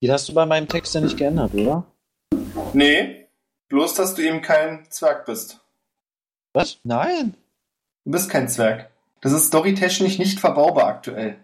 Die hast du bei meinem Text ja nicht geändert, oder? Nee, bloß, dass du eben kein Zwerg bist. Was? Nein. Du bist kein Zwerg. Das ist storytechnisch nicht verbaubar aktuell.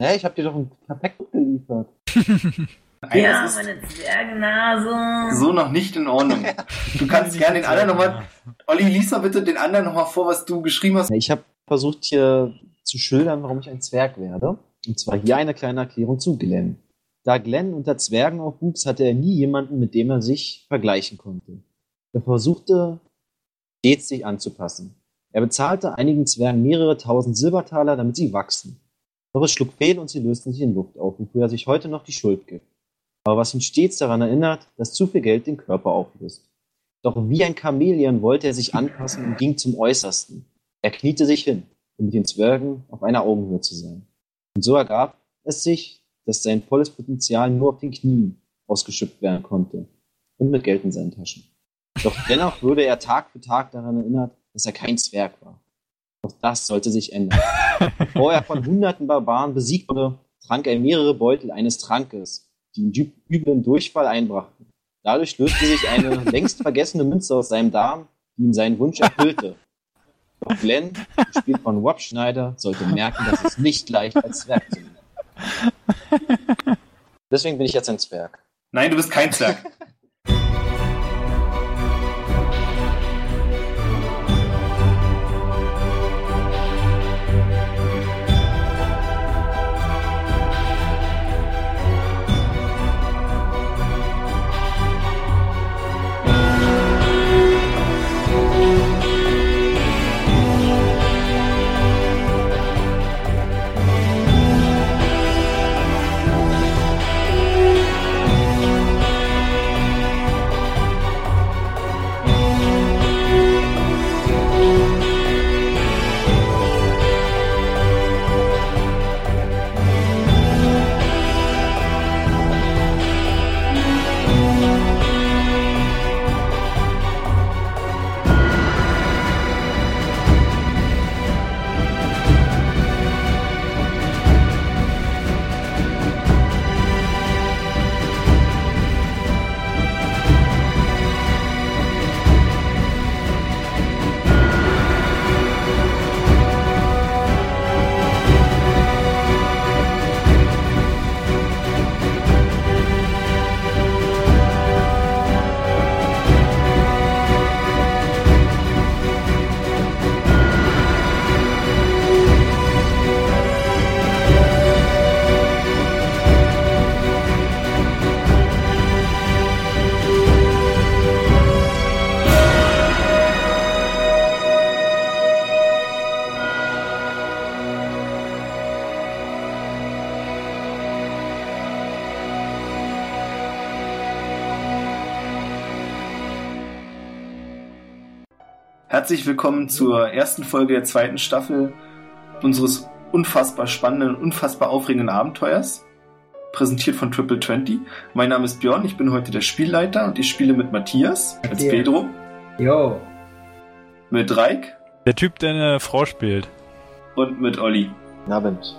Hä, ich hab dir doch ein Perfekt geliefert. Nein, ja, das ist meine Zwergennase. so noch nicht in Ordnung. Du kannst gerne den anderen nochmal. Olli, lies mal bitte den anderen nochmal vor, was du geschrieben hast. Ich habe versucht hier zu schildern, warum ich ein Zwerg werde. Und zwar hier eine kleine Erklärung zu Glenn. Da Glenn unter Zwergen aufwuchs, hatte er nie jemanden, mit dem er sich vergleichen konnte. Er versuchte stets sich anzupassen. Er bezahlte einigen Zwergen mehrere tausend Silbertaler, damit sie wachsen. Doch es schlug fehl und sie lösten sich in Luft auf, wofür er sich heute noch die Schuld gibt. Aber was ihn stets daran erinnert, dass zu viel Geld den Körper auflöst. Doch wie ein Chamäleon wollte er sich anpassen und ging zum Äußersten. Er kniete sich hin, um mit den Zwergen auf einer Augenhöhe zu sein. Und so ergab es sich, dass sein volles Potenzial nur auf den Knien ausgeschöpft werden konnte und mit Geld in seinen Taschen. Doch dennoch würde er Tag für Tag daran erinnert, dass er kein Zwerg war. Doch das sollte sich ändern. Bevor er von hunderten Barbaren besiegt wurde, trank er mehrere Beutel eines Trankes, die ihm üblen Durchfall einbrachten. Dadurch löste sich eine längst vergessene Münze aus seinem Darm, die ihm seinen Wunsch erfüllte. Doch Glenn, gespielt von Rob Schneider, sollte merken, dass es nicht leicht als Zwerg zu nennen. Deswegen bin ich jetzt ein Zwerg. Nein, du bist kein Zwerg. Herzlich willkommen zur ersten Folge der zweiten Staffel unseres unfassbar spannenden, unfassbar aufregenden Abenteuers. Präsentiert von Triple 20. Mein Name ist Björn, ich bin heute der Spielleiter und ich spiele mit Matthias als. Pedro, Jo. mit Reik Der Typ, der eine Frau spielt. und mit Olli. Guten Abend.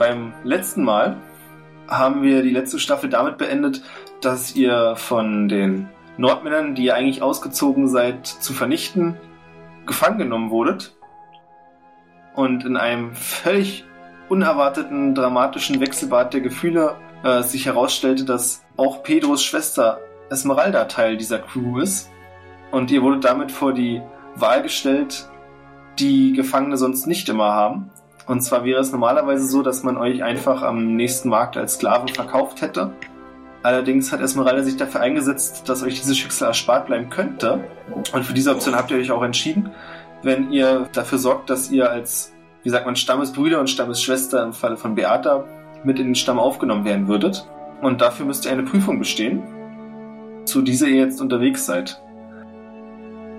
Beim letzten Mal haben wir die letzte Staffel damit beendet, dass ihr von den Nordmännern, die ihr eigentlich ausgezogen seid, zu vernichten, gefangen genommen wurdet und in einem völlig unerwarteten, dramatischen Wechselbad der Gefühle äh, sich herausstellte, dass auch Pedros Schwester Esmeralda Teil dieser Crew ist. Und ihr wurdet damit vor die Wahl gestellt, die Gefangene sonst nicht immer haben. Und zwar wäre es normalerweise so, dass man euch einfach am nächsten Markt als Sklaven verkauft hätte. Allerdings hat Esmeralda sich dafür eingesetzt, dass euch dieses Schicksal erspart bleiben könnte. Und für diese Option habt ihr euch auch entschieden, wenn ihr dafür sorgt, dass ihr als, wie sagt man, Stammesbrüder und Stammesschwester im Falle von Beata mit in den Stamm aufgenommen werden würdet. Und dafür müsst ihr eine Prüfung bestehen, zu dieser ihr jetzt unterwegs seid.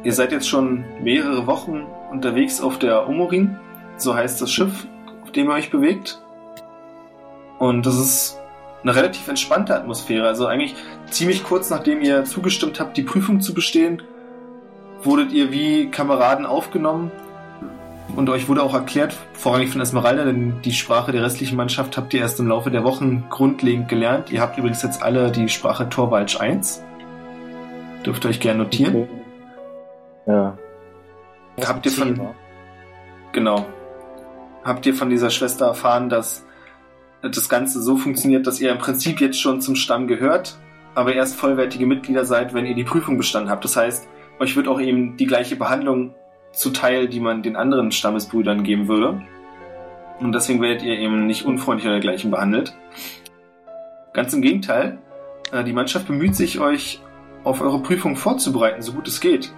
Ihr seid jetzt schon mehrere Wochen unterwegs auf der Omorin, so heißt das Schiff, auf dem ihr euch bewegt. Und das ist eine relativ entspannte Atmosphäre. Also eigentlich ziemlich kurz nachdem ihr zugestimmt habt, die Prüfung zu bestehen, wurdet ihr wie Kameraden aufgenommen, Und euch wurde auch erklärt, vorrangig von Esmeralda, denn die Sprache der restlichen Mannschaft habt ihr erst im Laufe der Wochen grundlegend gelernt. Ihr habt übrigens jetzt alle die Sprache Torwalsch 1. Dürft ihr euch gerne notieren. Okay. Ja. Habt ihr von, genau. Habt ihr von dieser Schwester erfahren, dass das Ganze so funktioniert, dass ihr im Prinzip jetzt schon zum Stamm gehört, aber erst vollwertige Mitglieder seid, wenn ihr die Prüfung bestanden habt. Das heißt, euch wird auch eben die gleiche Behandlung zuteil, die man den anderen Stammesbrüdern geben würde. Und deswegen werdet ihr eben nicht unfreundlich oder dergleichen behandelt. Ganz im Gegenteil, äh, die Mannschaft bemüht sich, euch auf eure Prüfung vorzubereiten, so gut es geht.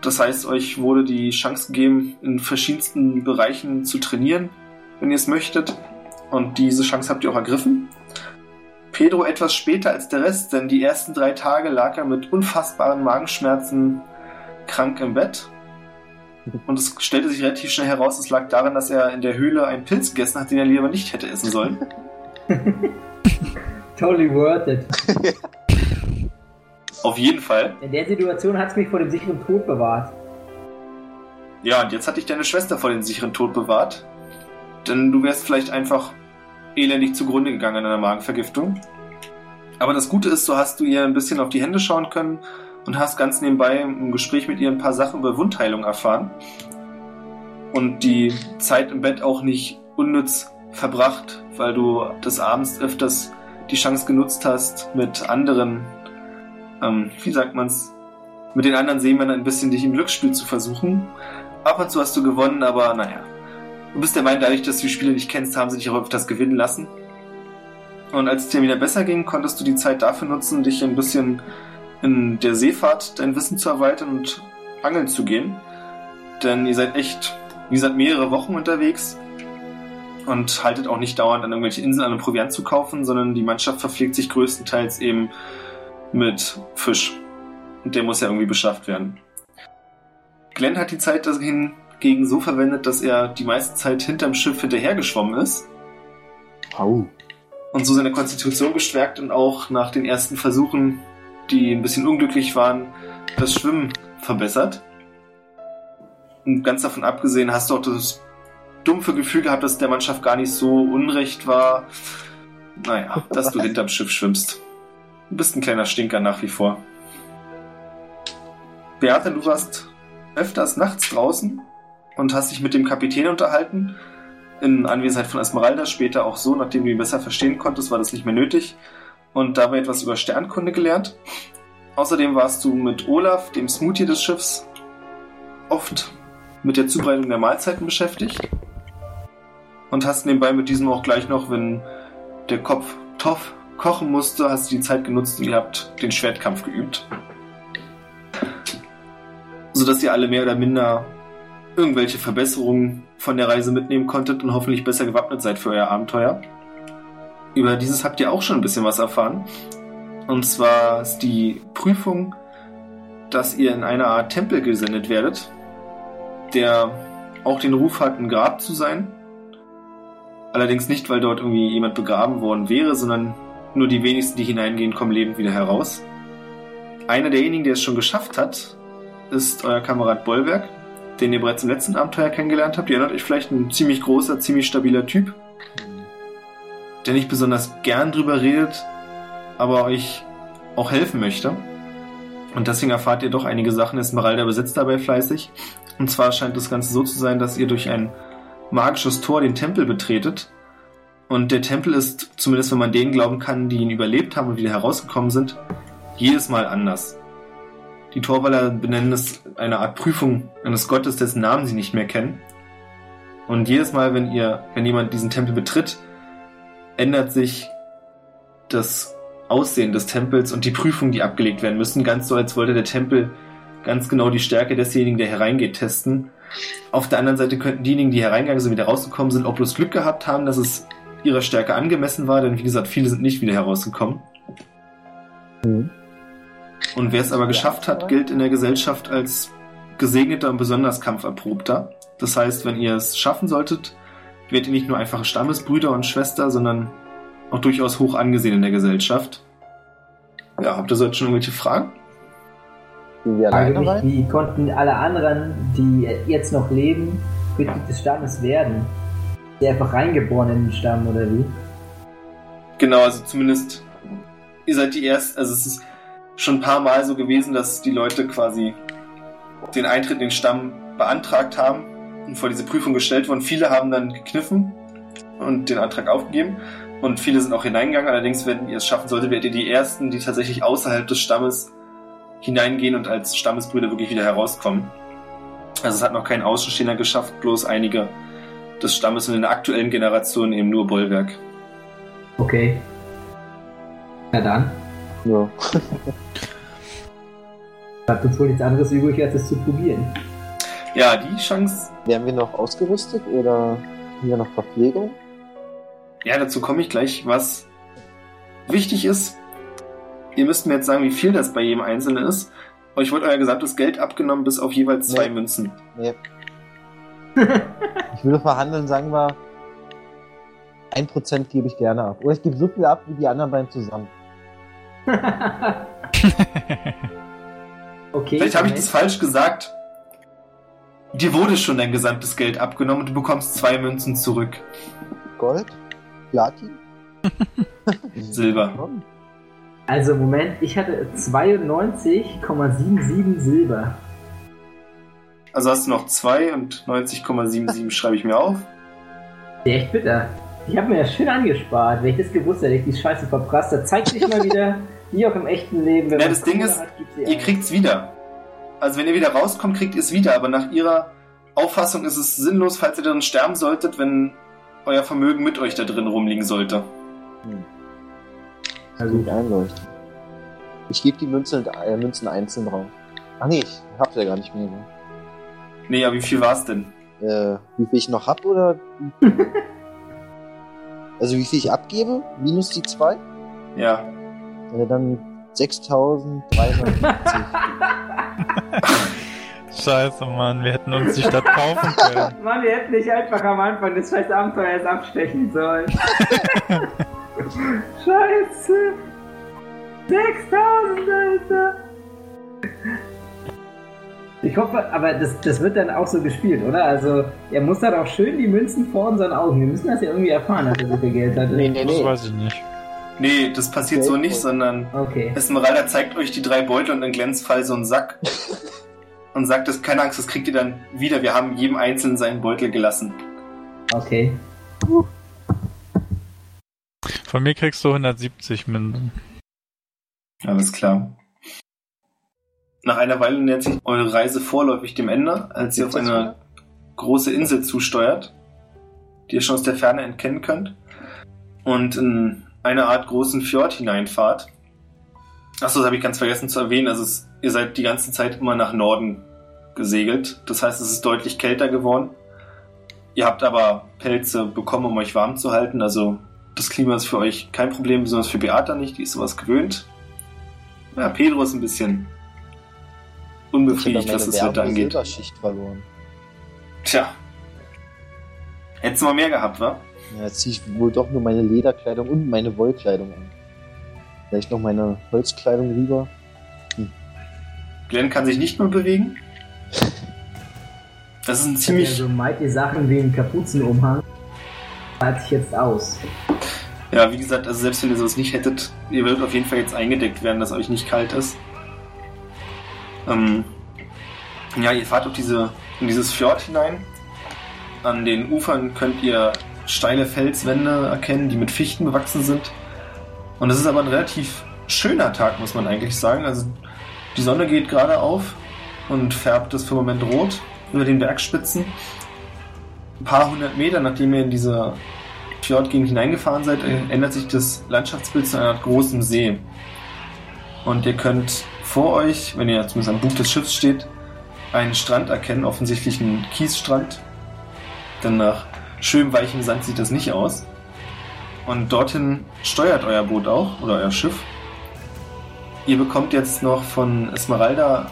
Das heißt, euch wurde die Chance gegeben, in verschiedensten Bereichen zu trainieren, wenn ihr es möchtet. Und diese Chance habt ihr auch ergriffen. Pedro etwas später als der Rest, denn die ersten drei Tage lag er mit unfassbaren Magenschmerzen krank im Bett. Und es stellte sich relativ schnell heraus, es lag daran, dass er in der Höhle einen Pilz gegessen hat, den er lieber nicht hätte essen sollen. Totally worth it. Auf jeden Fall. In der Situation hat es mich vor dem sicheren Tod bewahrt. Ja, und jetzt hat dich deine Schwester vor den sicheren Tod bewahrt. Denn du wärst vielleicht einfach elendig zugrunde gegangen an einer Magenvergiftung. Aber das Gute ist, so hast du ihr ein bisschen auf die Hände schauen können und hast ganz nebenbei im Gespräch mit ihr ein paar Sachen über Wundheilung erfahren. Und die Zeit im Bett auch nicht unnütz verbracht, weil du des Abends öfters die Chance genutzt hast, mit anderen, ähm, wie sagt man's, mit den anderen Seemännern ein bisschen dich im Glücksspiel zu versuchen. Ab und zu hast du gewonnen, aber naja. Du bist der Meinung, dadurch, dass du die Spiele nicht kennst, haben sie dich auch öfters gewinnen lassen. Und als es dir wieder besser ging, konntest du die Zeit dafür nutzen, dich ein bisschen in der Seefahrt dein Wissen zu erweitern und angeln zu gehen. Denn ihr seid echt, wie gesagt, mehrere Wochen unterwegs und haltet auch nicht dauernd an irgendwelche Inseln an, Proviant zu kaufen, sondern die Mannschaft verpflegt sich größtenteils eben mit Fisch. Und der muss ja irgendwie beschafft werden. Glenn hat die Zeit hingegen so verwendet, dass er die meiste Zeit hinterm Schiff hinterhergeschwommen ist Au. und so seine Konstitution gestärkt und auch nach den ersten Versuchen, die ein bisschen unglücklich waren, das Schwimmen verbessert. Und ganz davon abgesehen hast du auch das dumpfe Gefühl gehabt, dass der Mannschaft gar nicht so unrecht war. Naja, dass du hinterm Schiff schwimmst. Du bist ein kleiner Stinker nach wie vor. Beate, du warst öfters nachts draußen und hast dich mit dem Kapitän unterhalten. In Anwesenheit von Esmeralda, später auch so, nachdem du ihn besser verstehen konntest, war das nicht mehr nötig. Und dabei etwas über Sternkunde gelernt. Außerdem warst du mit Olaf, dem Smoothie des Schiffs, oft mit der Zubereitung der Mahlzeiten beschäftigt. Und hast nebenbei mit diesem auch gleich noch, wenn der Kopf Toff kochen musste, hast du die Zeit genutzt und ihr habt den Schwertkampf geübt. Sodass ihr alle mehr oder minder irgendwelche Verbesserungen von der Reise mitnehmen konntet und hoffentlich besser gewappnet seid für euer Abenteuer. Über dieses habt ihr auch schon ein bisschen was erfahren. Und zwar ist die Prüfung, dass ihr in eine Art Tempel gesendet werdet, der auch den Ruf hat, ein Grab zu sein. Allerdings nicht, weil dort irgendwie jemand begraben worden wäre, sondern nur die wenigsten, die hineingehen, kommen lebend wieder heraus. Einer derjenigen, der es schon geschafft hat, ist euer Kamerad Bollwerk, den ihr bereits im letzten Abenteuer kennengelernt habt. Ihr erinnert euch vielleicht ein ziemlich großer, ziemlich stabiler Typ, der nicht besonders gern drüber redet, aber euch auch helfen möchte. Und deswegen erfahrt ihr doch einige Sachen. Esmeralda besitzt dabei fleißig. Und zwar scheint das Ganze so zu sein, dass ihr durch ein magisches Tor den Tempel betretet. Und der Tempel ist, zumindest wenn man denen glauben kann, die ihn überlebt haben und wieder herausgekommen sind, jedes Mal anders. Die Torwaller benennen es eine Art Prüfung eines Gottes, dessen Namen sie nicht mehr kennen. Und jedes Mal, wenn ihr, wenn jemand diesen Tempel betritt, ändert sich das Aussehen des Tempels und die Prüfungen, die abgelegt werden müssen, ganz so, als wollte der Tempel ganz genau die Stärke desjenigen, der hereingeht, testen. Auf der anderen Seite könnten diejenigen, die hereingegangen sind, wieder rausgekommen sind, auch bloß Glück gehabt haben, dass es ihrer Stärke angemessen war, denn wie gesagt, viele sind nicht wieder herausgekommen. Mhm. Und wer es aber geschafft hat, gilt in der Gesellschaft als gesegneter und besonders kampferprobter. Das heißt, wenn ihr es schaffen solltet, werdet ihr nicht nur einfache Stammesbrüder und Schwester, sondern auch durchaus hoch angesehen in der Gesellschaft. Ja, habt ihr so jetzt schon irgendwelche Fragen? Sind wir Frage alleine mich, rein? wie konnten alle anderen, die jetzt noch leben, Mitglied des Stammes werden? Der einfach reingeboren in den Stamm, oder wie? Genau, also zumindest ihr seid die ersten, also es ist schon ein paar Mal so gewesen, dass die Leute quasi den Eintritt in den Stamm beantragt haben und vor diese Prüfung gestellt wurden. Viele haben dann gekniffen und den Antrag aufgegeben und viele sind auch hineingegangen. Allerdings, wenn ihr es schaffen solltet, werdet ihr die Ersten, die tatsächlich außerhalb des Stammes hineingehen und als Stammesbrüder wirklich wieder herauskommen. Also es hat noch kein Außenstehender geschafft, bloß einige des Stammes und in der aktuellen Generation eben nur Bollwerk. Okay. Na dann. Ja. Bleibt uns wohl nichts anderes übrig, als es zu probieren. Ja, die Chance, Werden wir noch ausgerüstet oder haben wir noch Verpflegung? ja, dazu komme ich gleich. Was wichtig ist, ihr müsst mir jetzt sagen, wie viel das bei jedem Einzelnen ist. Euch wird euer gesamtes Geld abgenommen, bis auf jeweils zwei Nee. Münzen. Nee. ich würde verhandeln, sagen wir, 1% gebe ich gerne ab. Oder ich gebe so viel ab wie die anderen beiden zusammen. okay. Vielleicht habe ich das falsch gesagt. Dir wurde schon dein gesamtes Geld abgenommen und du bekommst zwei Münzen zurück. Gold? Platin? Silber. Also Moment, ich hatte 92,77 Silber. Also hast du noch zwei und 90,77 schreibe ich mir auf. Echt bitter. Ich habe mir das schön angespart. Wenn ich das gewusst hätte, hätte ich die Scheiße verprasst. Da zeigt sich mal wieder, wie auch im echten Leben. Wenn Ja, man das Ding ist, hat, Ihr kriegt's wieder. Also wenn ihr wieder rauskommt, kriegt ihr es wieder. Aber nach ihrer Auffassung ist es sinnlos, falls ihr darin sterben solltet, wenn euer Vermögen mit euch da drin rumliegen sollte. Also gut einleuchten. Ich gebe die Münzen, äh, Münzen einzeln drauf. Ach nee, ich hab's ja gar nicht mehr. Ne? Nee, ja, wie viel war's denn? Äh, wie viel ich noch hab oder? also wie viel ich abgebe? Minus die zwei? Ja. Äh, dann 6370. Scheiße, Mann, wir hätten uns die Stadt kaufen können. Mann, wir hätten nicht einfach am Anfang des scheiß Abenteuers abstechen sollen. Scheiße. 6000, Alter. Ich hoffe, aber das, das wird dann auch so gespielt, oder? Also, er muss dann auch schön die Münzen vor unseren Augen. Wir müssen das ja irgendwie erfahren, dass er so viel Geld hatte. nee, nee, Das nee. weiß ich nicht. Nee, das passiert so nicht, sondern Okay. Esmeralda zeigt euch die drei Beutel und in Glens Fall so einen Sack. und sagt, das, keine Angst, das kriegt ihr dann wieder. Wir haben jedem Einzelnen seinen Beutel gelassen. Okay. Von mir kriegst du 170 Münzen. Alles klar. Nach einer Weile nähert sich eure Reise vorläufig dem Ende, als ihr auf eine große Insel zusteuert, die ihr schon aus der Ferne erkennen könnt, und in eine Art großen Fjord hineinfahrt. Achso, das habe ich ganz vergessen zu erwähnen. Also es, ihr seid die ganze Zeit immer nach Norden gesegelt. Das heißt, es ist deutlich kälter geworden. Ihr habt aber Pelze bekommen, um euch warm zu halten. Also das Klima ist für euch kein Problem, besonders für Beata nicht. Die ist sowas gewöhnt. Ja, Pedro ist ein bisschen unbefriedigt, was das Wetter angeht. Silberschicht verloren. Tja. Hättest du mal mehr gehabt, wa? Ja, jetzt ziehe ich wohl doch nur meine Lederkleidung und meine Wollkleidung an. Vielleicht noch meine Holzkleidung rüber. Glenn kann sich nicht mehr bewegen. Das ist ein Ja, ziemlich. so mighty Sachen wie ein Kapuzenumhang. Zahlt sich jetzt aus. Ja, wie gesagt, also selbst wenn ihr sowas nicht hättet, ihr würdet auf jeden Fall jetzt eingedeckt werden, dass euch nicht kalt ist. Ähm, ja, ihr fahrt auf diese, in dieses Fjord hinein. An den Ufern könnt ihr steile Felswände erkennen, die mit Fichten bewachsen sind. Und es ist aber ein relativ schöner Tag, muss man eigentlich sagen. Also die Sonne geht gerade auf und färbt das Firmament rot über den Bergspitzen. Ein paar hundert Meter, nachdem ihr in diese Fjordgegend hineingefahren seid, ändert sich das Landschaftsbild zu einer Art großen See. Und ihr könnt vor euch, wenn ihr zumindest am Bug des Schiffs steht, einen Strand erkennen, offensichtlich einen Kiesstrand. Denn nach schönem weichem Sand sieht das nicht aus. Und dorthin steuert euer Boot auch, oder euer Schiff. Ihr bekommt jetzt noch von Esmeralda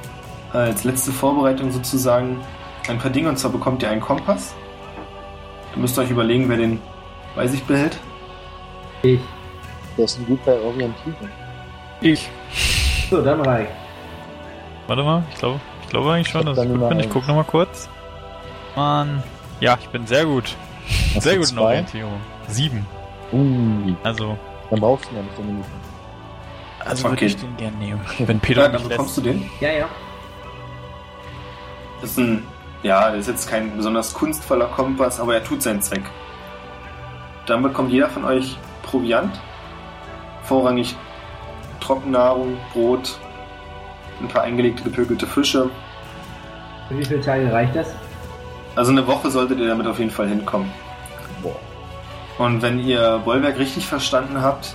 als letzte Vorbereitung sozusagen ein paar Dinge. Und zwar bekommt ihr einen Kompass. Ihr müsst euch überlegen, wer den bei sich behält. Ich. Der ist gut bei Orientierung. Ich. So, dann reicht. Warte mal, ich glaube, ich glaube eigentlich schon, dass ich gut bin. Ich eins. guck noch mal kurz. Mann. Ja, ich bin sehr gut. Hast sehr gut? Orientierung. Sieben. Uh, Also, dann brauchst du ja nicht so Minuten. also Okay. würde ich den gerne nehmen. Wenn Peter Ja, dann lässt. bekommst du den. Ja, ja. Das ist ein, ja, das ist jetzt kein besonders kunstvoller Kompass, aber er tut seinen Zweck. Dann bekommt jeder von euch Proviant. Vorrangig Trockennahrung, Brot, ein paar eingelegte gepökelte Fische. Für wie viele Tage reicht das? Also eine Woche solltet ihr damit auf jeden Fall hinkommen. Boah. Und wenn ihr Bollwerk richtig verstanden habt,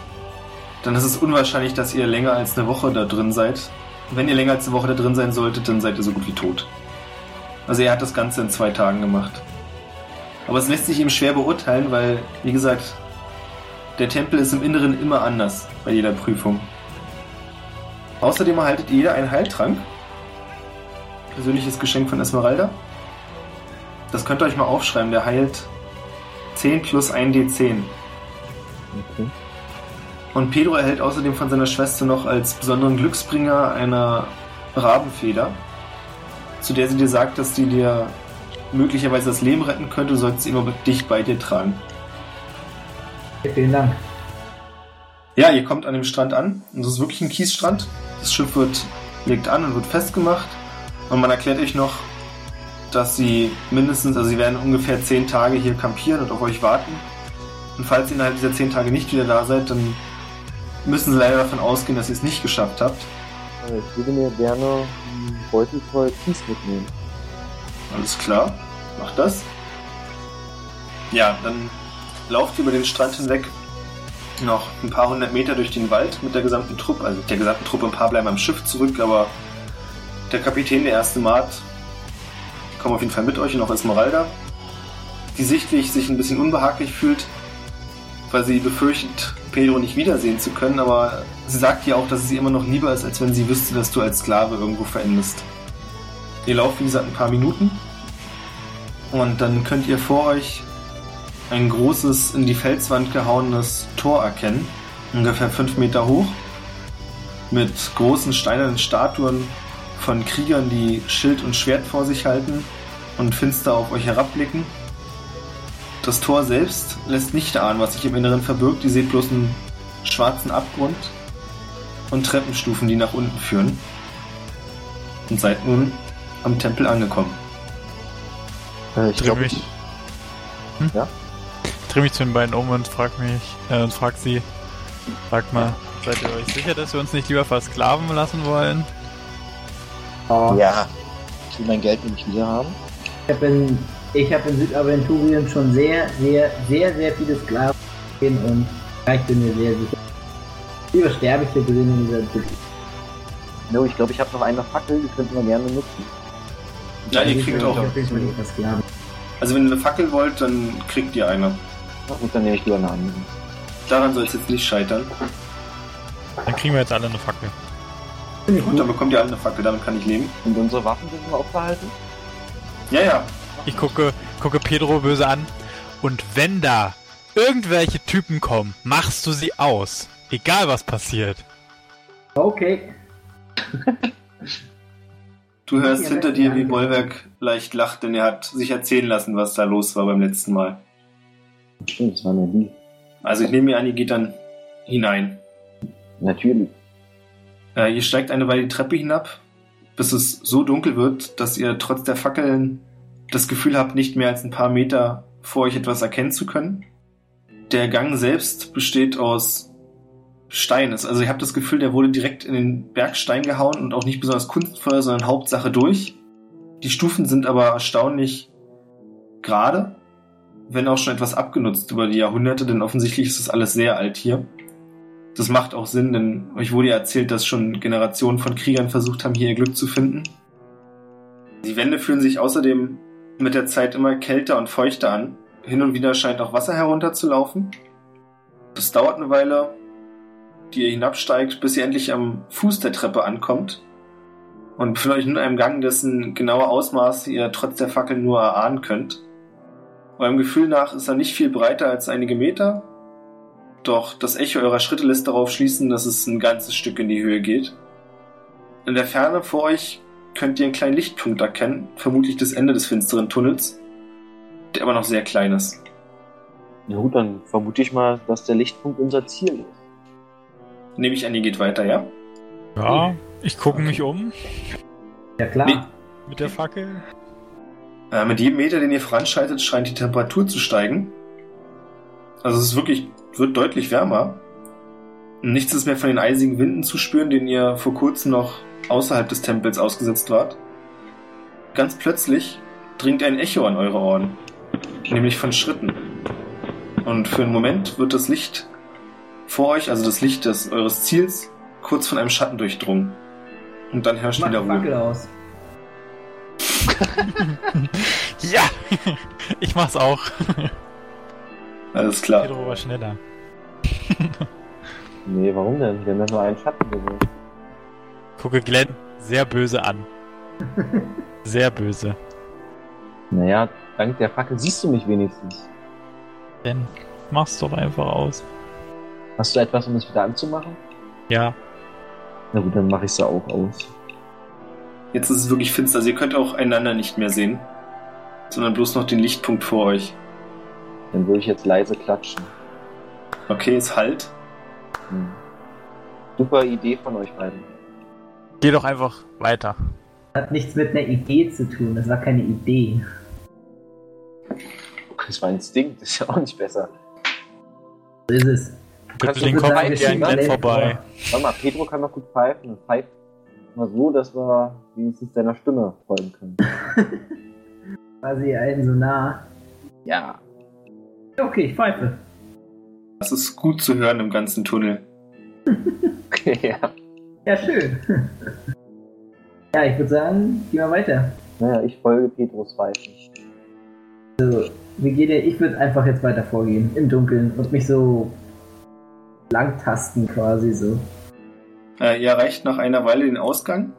dann ist es unwahrscheinlich, dass ihr länger als eine Woche da drin seid. Wenn ihr länger als eine Woche da drin sein solltet, dann seid ihr so gut wie tot. Also er hat das Ganze in zwei Tagen gemacht. Aber es lässt sich eben schwer beurteilen, weil, wie gesagt, der Tempel ist im Inneren immer anders bei jeder Prüfung. Außerdem erhaltet jeder einen Heiltrank. Persönliches Geschenk von Esmeralda. Das könnt ihr euch mal aufschreiben. Der heilt 10 plus 1d10. Okay. Und Pedro erhält außerdem von seiner Schwester noch als besonderen Glücksbringer eine Rabenfeder, zu der sie dir sagt, dass die dir möglicherweise das Leben retten könnte, du solltest sie immer mit dich bei dir tragen. Vielen Dank. Ja, ihr kommt an dem Strand an und das ist wirklich ein Kiesstrand. Das Schiff wird, legt an und wird festgemacht und man erklärt euch noch, dass sie mindestens, also sie werden ungefähr 10 Tage hier kampieren und auf euch warten. Und falls ihr innerhalb dieser 10 Tage nicht wieder da seid, dann müssen sie leider davon ausgehen, dass ihr es nicht geschafft habt. Äh, Ich würde mir gerne einen Beutel voll Kies mitnehmen. Alles klar, macht das. Ja, dann lauft ihr über den Strand hinweg noch ein paar hundert Meter durch den Wald mit der gesamten Truppe, also mit der gesamten Truppe, ein paar bleiben am Schiff zurück, aber der Kapitän, der erste Maat, die kommen auf jeden Fall mit euch und auch Esmeralda, die sichtlich sich ein bisschen unbehaglich fühlt, weil sie befürchtet, Pedro nicht wiedersehen zu können, aber sie sagt dir auch, dass es ihr immer noch lieber ist, als wenn sie wüsste, dass du als Sklave irgendwo verendest. Ihr lauft, wie gesagt, ein paar Minuten. Und dann könnt ihr vor euch ein großes, in die Felswand gehauenes Tor erkennen. Ungefähr fünf Meter hoch. Mit großen steinernen Statuen von Kriegern, die Schild und Schwert vor sich halten und finster auf euch herabblicken. Das Tor selbst lässt nicht ahnen, was sich im Inneren verbirgt. Ihr seht bloß einen schwarzen Abgrund und Treppenstufen, die nach unten führen. Und seid nun am Tempel angekommen. Äh, ich Dreh glaube, mich. Hm? Ja? Dreh mich zu den beiden um und frag mich, äh, und frag sie, sag mal, seid ihr euch sicher, dass wir uns nicht lieber versklaven lassen wollen? Oh, ja. Ich will mein Geld nämlich wieder haben. Ich habe in, ich hab in Südaventurien schon sehr, sehr, sehr, sehr viele Sklaven gesehen und ja, ich bin mir sehr sicher. Lieber sterbe ich für gesehen in dieser Welt. No, ich glaube, ich habe noch eine Fackel, die könnten wir gerne nutzen. Ja, ihr Ich kriegt auch. Also wenn ihr eine Fackel wollt, dann kriegt ihr eine. Und dann nehme ich lieber eine andere. Daran soll es jetzt nicht scheitern. Dann kriegen wir jetzt alle eine Fackel. Finde ich Gut, gut. dann bekommt ihr alle eine Fackel, damit kann ich leben. Und unsere Waffen dürfen wir auch behalten? Ja, ja. Ich gucke, gucke Pedro böse an. Und wenn da irgendwelche Typen kommen, machst du sie aus. Egal was passiert. Okay. Du hörst Ja, hinter dir, wie. Bollwerk leicht lacht, denn er hat sich erzählen lassen, was da los war beim letzten Mal. Stimmt, das waren ja die. Also ich nehme mir an, ihr geht dann hinein. Natürlich. Äh, ihr steigt eine Weile die Treppe hinab, bis es so dunkel wird, dass ihr trotz der Fackeln das Gefühl habt, nicht mehr als ein paar Meter vor euch etwas erkennen zu können. Der Gang selbst besteht aus Stein. Also ihr habt das Gefühl, der wurde direkt in den Bergstein gehauen und auch nicht besonders kunstvoll, sondern Hauptsache durch. Die Stufen sind aber erstaunlich gerade, wenn auch schon etwas abgenutzt über die Jahrhunderte, denn offensichtlich ist das alles sehr alt hier. Das macht auch Sinn, denn euch wurde ja erzählt, dass schon Generationen von Kriegern versucht haben, hier ihr Glück zu finden. Die Wände fühlen sich außerdem mit der Zeit immer kälter und feuchter an. Hin und wieder scheint auch Wasser herunterzulaufen. Das dauert eine Weile, die ihr hinabsteigt, bis ihr endlich am Fuß der Treppe ankommt und euch nun in einem Gang, dessen genaue Ausmaße ihr trotz der Fackel nur erahnen könnt. Eurem Gefühl nach ist er nicht viel breiter als einige Meter, doch das Echo eurer Schritte lässt darauf schließen, dass es ein ganzes Stück in die Höhe geht. In der Ferne vor euch könnt ihr einen kleinen Lichtpunkt erkennen, vermutlich das Ende des finsteren Tunnels. der aber noch sehr klein ist. Na gut, dann vermute ich mal, dass der Lichtpunkt unser Ziel ist. Nehme ich an, ihr geht weiter, ja? Ja, ich gucke mich um Ja klar. Nee. mit der Fackel. Äh, mit jedem Meter, den ihr voranschreitet, scheint die Temperatur zu steigen. Also es ist wirklich, wird deutlich wärmer. Nichts ist mehr von den eisigen Winden zu spüren, denen ihr vor kurzem noch außerhalb des Tempels ausgesetzt wart. Ganz plötzlich dringt ein Echo an eure Ohren, nämlich von Schritten. Und für einen Moment wird das Licht vor euch, also das Licht des, eures Ziels, kurz von einem Schatten durchdrungen. Und dann herrscht Mach wieder Ruhe. aus. Ja! Ich mach's auch. Alles klar. Pedro war schneller. Nee, warum denn? Wir haben ja nur einen Schatten gesehen. Gucke Glenn sehr böse an. Sehr böse. Naja, dank der Fackel siehst du mich wenigstens. Glenn, mach's doch einfach aus. Hast du etwas, um es wieder anzumachen? Ja. Na gut, dann mache ich es auch aus. Jetzt ist es wirklich finster, also ihr könnt auch einander nicht mehr sehen, sondern bloß noch den Lichtpunkt vor euch. Dann würde ich jetzt leise klatschen. Okay, es halt. Hm. Super Idee von euch beiden. Geh doch einfach weiter. Hat nichts mit einer Idee zu tun. Das war keine Idee. Das war Instinkt, ist ja auch nicht besser. So ist es. Bitte du den Kopf an alle vorbei. Warte mal, Pedro kann noch gut pfeifen. Und pfeift mal so, dass wir wenigstens deiner Stimme folgen können. Quasi einen so nah. Ja. Okay, ich pfeife. Das ist gut zu hören im ganzen Tunnel. ja. Ja, schön. ja, ich würde sagen, gehen wir weiter. Naja, ich folge Pedros Pfeifen. Wie geht ihr? Ich würde einfach jetzt weiter vorgehen, im Dunkeln und mich so langtasten quasi so. Äh, ihr erreicht nach einer Weile den Ausgang.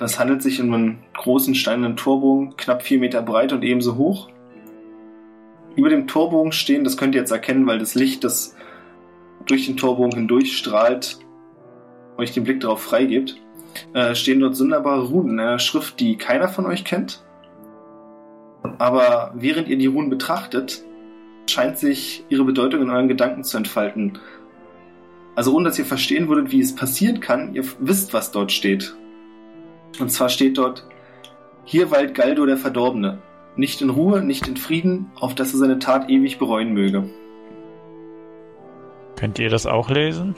Es handelt sich um einen großen steinernen Torbogen, knapp vier Meter breit und ebenso hoch. Über dem Torbogen stehen, das könnt ihr jetzt erkennen, weil das Licht, das durch den Torbogen hindurch strahlt, euch den Blick darauf freigibt, äh, stehen dort sonderbare Runen in einer Schrift, die keiner von euch kennt. Aber während ihr die Runen betrachtet, scheint sich ihre Bedeutung in euren Gedanken zu entfalten. Also ohne dass ihr verstehen würdet, wie es passieren kann, ihr wisst, was dort steht. Und zwar steht dort, hier weilt Galdo der Verdorbene, nicht in Ruhe, nicht in Frieden, auf dass er seine Tat ewig bereuen möge. Könnt ihr das auch lesen?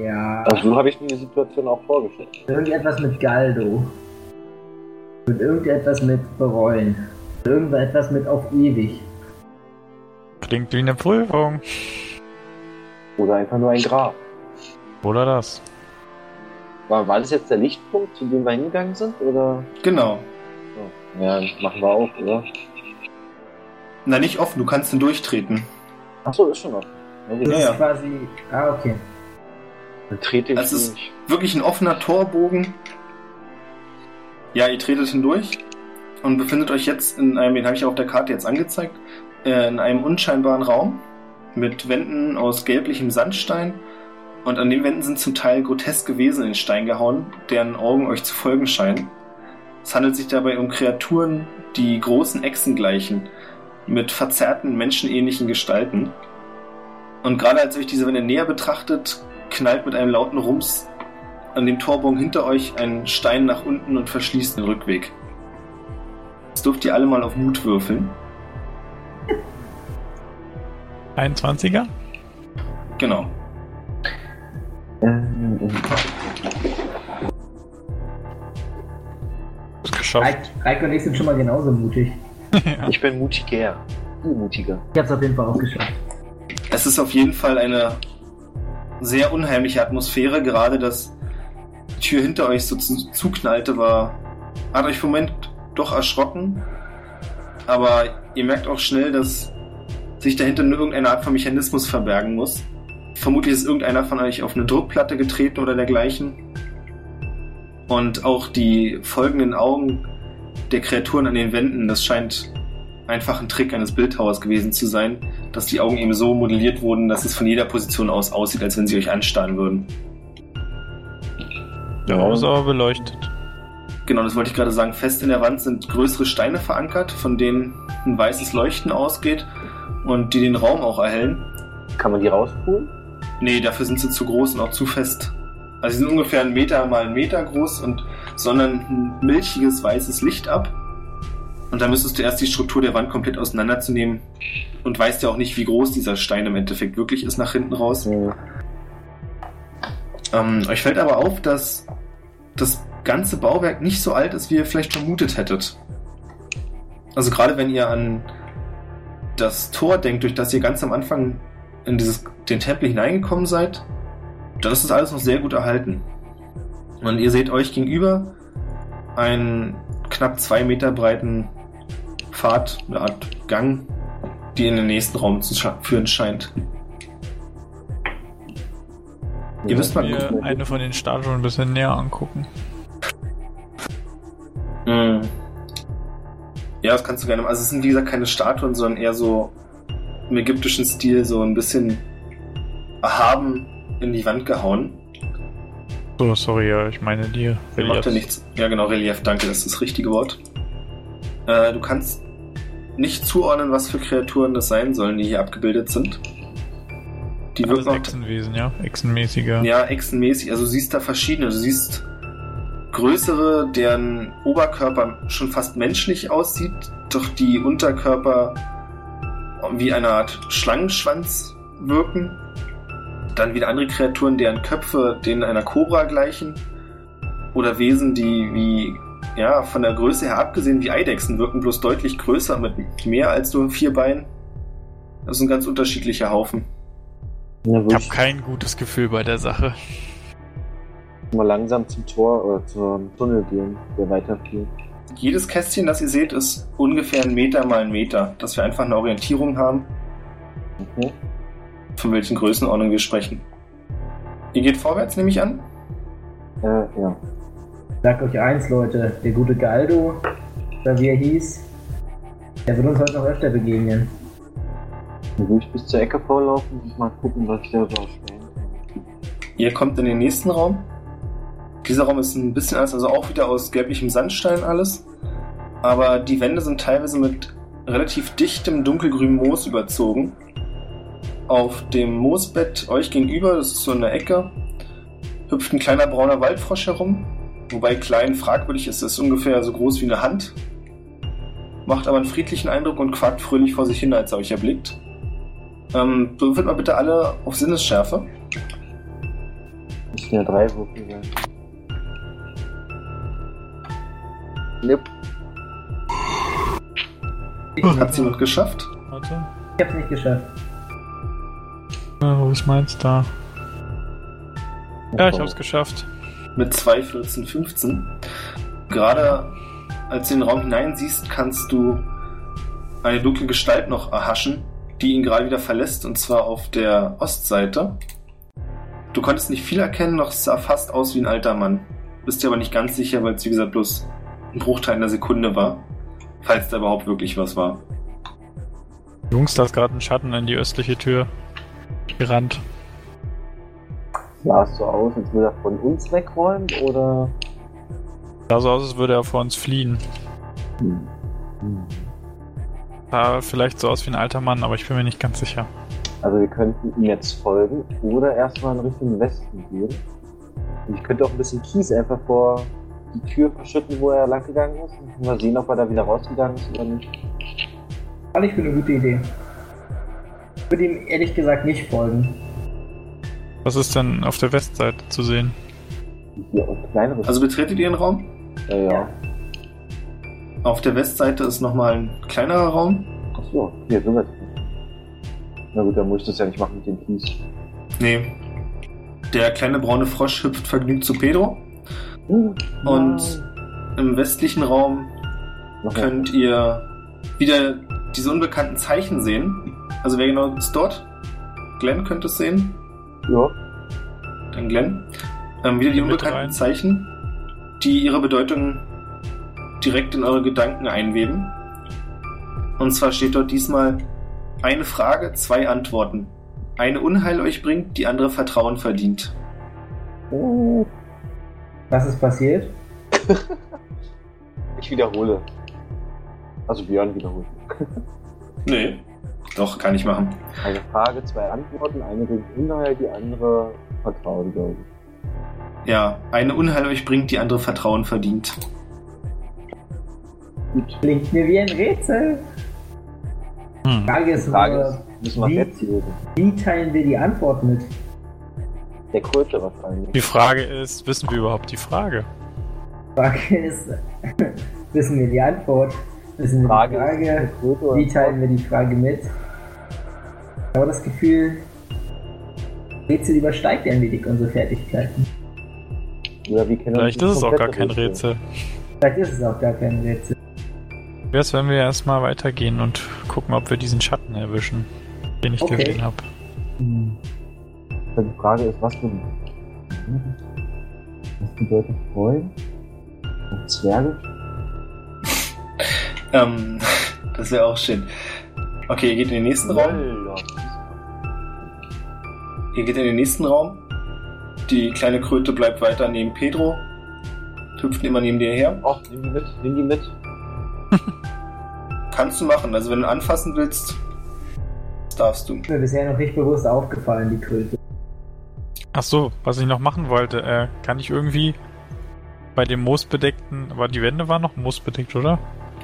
Ja. Also so habe ich mir die Situation auch vorgestellt. Irgendetwas mit Galdo. Und irgendetwas mit bereuen. Irgendetwas mit auf ewig. Klingt wie eine Prüfung. Oder einfach nur ein Grab. Oder das? War, war das jetzt der Lichtpunkt, zu dem wir hingegangen sind? Oder? Genau. Ja, das machen wir auch, oder? Na, nicht offen, du kannst hindurchtreten. Achso, ist schon offen. Das Okay. Ja, ist ja. quasi. Ah, okay. Dann trete ich Es ist- durch. Wirklich ein offener Torbogen. Ja, ihr tretet hindurch und befindet euch jetzt in einem, den habe ich auf der Karte jetzt angezeigt, äh, in einem unscheinbaren Raum mit Wänden aus gelblichem Sandstein und an den Wänden sind zum Teil groteske Wesen in den Stein gehauen, deren Augen euch zu folgen scheinen. Es handelt sich dabei um Kreaturen, die großen Echsen gleichen, mit verzerrten, menschenähnlichen Gestalten. Und gerade als ihr euch diese Wände näher betrachtet, knallt mit einem lauten Rums an dem Torbogen hinter euch ein Stein nach unten und verschließt den Rückweg. Jetzt dürft ihr alle mal auf Mut würfeln. 21er? Genau. Ähm, geschafft. Reik, und ich sind schon mal genauso mutig. ich bin mutiger. Viel mutiger. Ich hab's auf jeden Fall auch geschafft. Es ist auf jeden Fall eine sehr unheimliche Atmosphäre. Gerade dass die Tür hinter euch so zu- zuknallte, war, hat euch einen Moment doch erschrocken. Aber ihr merkt auch schnell, dass sich dahinter nur irgendeine Art von Mechanismus verbergen muss. Vermutlich ist irgendeiner von euch auf eine Druckplatte getreten oder dergleichen. Und auch die folgenden Augen der Kreaturen an den Wänden, das scheint einfach ein Trick eines Bildhauers gewesen zu sein, dass die Augen eben so modelliert wurden, dass es von jeder Position aus aussieht, als wenn sie euch anstarren würden. Der Raum ist aber beleuchtet. Genau, das wollte ich gerade sagen. Fest in der Wand sind größere Steine verankert, von denen ein weißes Leuchten ausgeht und die den Raum auch erhellen. Kann man die rauspulen? Nee, dafür sind sie zu groß und auch zu fest. Also sie sind ungefähr einen Meter mal einen Meter groß und sondern ein milchiges weißes Licht ab. Und dann müsstest du erst die Struktur der Wand komplett auseinanderzunehmen und weißt ja auch nicht, wie groß dieser Stein im Endeffekt wirklich ist nach hinten raus. Hm. Ähm, euch fällt aber auf, dass das ganze Bauwerk nicht so alt ist, wie ihr vielleicht vermutet hättet. Also gerade wenn ihr an das Tor denkt, durch das ihr ganz am Anfang in dieses, den Tempel hineingekommen seid, dann ist das alles noch sehr gut erhalten. Und ihr seht euch gegenüber einen knapp zwei Meter breiten Pfad, eine Art Gang, die in den nächsten Raum zu scha- führen scheint. Ihr müsst mal mir gucken. eine von den Statuen ein bisschen näher angucken. Mhm. Ja, das kannst du gerne. Also es sind wie gesagt keine Statuen, sondern eher so im ägyptischen Stil so ein bisschen erhaben in die Wand gehauen. So, sorry, ja, ich meine die Macht ja nichts. Ja, genau, Relief, danke, das ist das richtige Wort. Äh, du kannst nicht zuordnen, was für Kreaturen das sein sollen, die hier abgebildet sind. Die Alles wirken Echsenwesen, ja? Echsenmäßige. ja, echsenmäßig. Also du siehst da verschiedene. Du siehst größere, deren Oberkörper schon fast menschlich aussieht, doch die Unterkörper wie eine Art Schlangenschwanz wirken. Dann wieder andere Kreaturen, deren Köpfe denen einer Kobra gleichen. Oder Wesen, die wie, ja, von der Größe her abgesehen wie Eidechsen wirken, bloß deutlich größer mit mehr als nur vier Beinen. Das sind ganz unterschiedliche Haufen. Ja, Ich habe kein gutes Gefühl bei der Sache. mal langsam zum Tor oder zum Tunnel gehen, der weiterführt. Jedes Kästchen, das ihr seht, ist ungefähr ein Meter mal ein Meter, dass wir einfach eine Orientierung haben, Okay. Von welchen Größenordnungen wir sprechen. Ihr geht vorwärts, nehme ich an. Äh, ja. Sagt euch eins, Leute, der gute Galdo, oder wie er hieß, der wird uns heute noch öfter begegnen. Dann würde ich bis zur Ecke vorlaufen und mal gucken, was ich da kann. Ihr kommt in den nächsten Raum. Dieser Raum ist ein bisschen anders, also auch wieder aus gelblichem Sandstein alles. Aber die Wände sind teilweise mit relativ dichtem dunkelgrünem Moos überzogen. Auf dem Moosbett euch gegenüber, das ist so in der Ecke, hüpft ein kleiner brauner Waldfrosch herum. Wobei klein fragwürdig ist, ist ungefähr so groß wie eine Hand. Macht aber einen friedlichen Eindruck und quakt fröhlich vor sich hin, als er euch erblickt. Ähm, würfelt mal bitte alle auf Sinnesschärfe. Müssen ja drei Würfel sein. Nipp. Hat sie jemand geschafft? Warte. Ich hab's nicht geschafft. Äh, wo ist meins da? Ja, ich hab's geschafft. Mit 2, 14, 15. Gerade als du in den Raum hineinsiehst, kannst du eine dunkle Gestalt noch erhaschen, die ihn gerade wieder verlässt, und zwar auf der Ostseite. Du konntest nicht viel erkennen, noch sah fast aus wie ein alter Mann. Bist dir aber nicht ganz sicher, weil es wie gesagt bloß ein Bruchteil einer Sekunde war. Falls da überhaupt wirklich was war. Jungs, da ist gerade ein Schatten in die östliche Tür gerannt. Sah es so aus, als würde er von uns wegräumen oder. Sah so aus, als würde er vor uns fliehen. Hm. Hm. Sah vielleicht so aus wie ein alter Mann, aber ich bin mir nicht ganz sicher. Also wir könnten ihm jetzt folgen oder erstmal in Richtung Westen gehen. Und ich könnte auch ein bisschen Kies einfach vor die Tür verschütten, wo er lang gegangen ist. Dann können wir sehen, ob er da wieder rausgegangen ist oder nicht. Fand ich für eine gute Idee. Ich würde ihm ehrlich gesagt nicht folgen. Was ist denn auf der Westseite zu sehen? Hier und kleinere. Also betretet ihr den Raum? ja, ja. Auf der Westseite ist nochmal ein kleinerer Raum. Achso, hier sind wir. Na gut, dann muss ich das ja nicht machen mit dem Kies. Nee. Der kleine braune Frosch hüpft vergnügt zu Pedro. Hm, Und im westlichen Raum Noch könnt ihr wieder diese unbekannten Zeichen sehen. Also wer genau ist dort? Glenn könnte es sehen. Ja. Dann Glenn. Ähm, wieder die Mit unbekannten rein. Zeichen, die ihre Bedeutung direkt in eure Gedanken einweben. Und zwar steht dort diesmal eine Frage, zwei Antworten. Eine Unheil euch bringt, die andere Vertrauen verdient. Oh, Was ist passiert? Ich wiederhole. Also Björn wiederholt. Nee. Doch, kann ich machen. Eine Frage, zwei Antworten, eine bringt Unheil, die andere Vertrauen, glaube ich. Ja, eine Unheil euch bringt, die andere Vertrauen verdient. Gut. Klingt mir wie ein Rätsel. Hm. Frage ist Die Frage nur, ist, müssen wir wie- wie teilen wir die Antwort mit? Der Kröte wahrscheinlich. Die Frage ist, wissen wir überhaupt die Frage? Frage ist, wissen wir die Antwort? Frage die ist, Frage? der Kröte oder Wie teilen wir die Frage mit? Ich habe das Gefühl, Rätsel übersteigt ein wenig unsere Fertigkeiten. Oder wie kennen wir Vielleicht das ist es auch gar kein Rätsel. Vielleicht ist es auch gar kein Rätsel. Wie wär's, wenn wir erstmal weitergehen und gucken, ob wir diesen Schatten erwischen, den ich Okay. gesehen habe? Hm. Die Frage ist, was für was bedeutet Freund? Und Zwerge? Ähm, das wäre auch schön. Okay, ihr geht in den nächsten Raum. Ihr geht in den nächsten Raum. Die kleine Kröte bleibt weiter neben Pedro. Hüpft immer neben dir her. Och, nimm die mit, nimm die mit. Kannst du machen. Also wenn du anfassen willst, das darfst du. Ist mir bisher noch nicht bewusst aufgefallen, die Kröte. Ach so, was ich noch machen wollte, äh, kann ich irgendwie bei dem moosbedeckten, aber die Wände waren noch moosbedeckt, oder?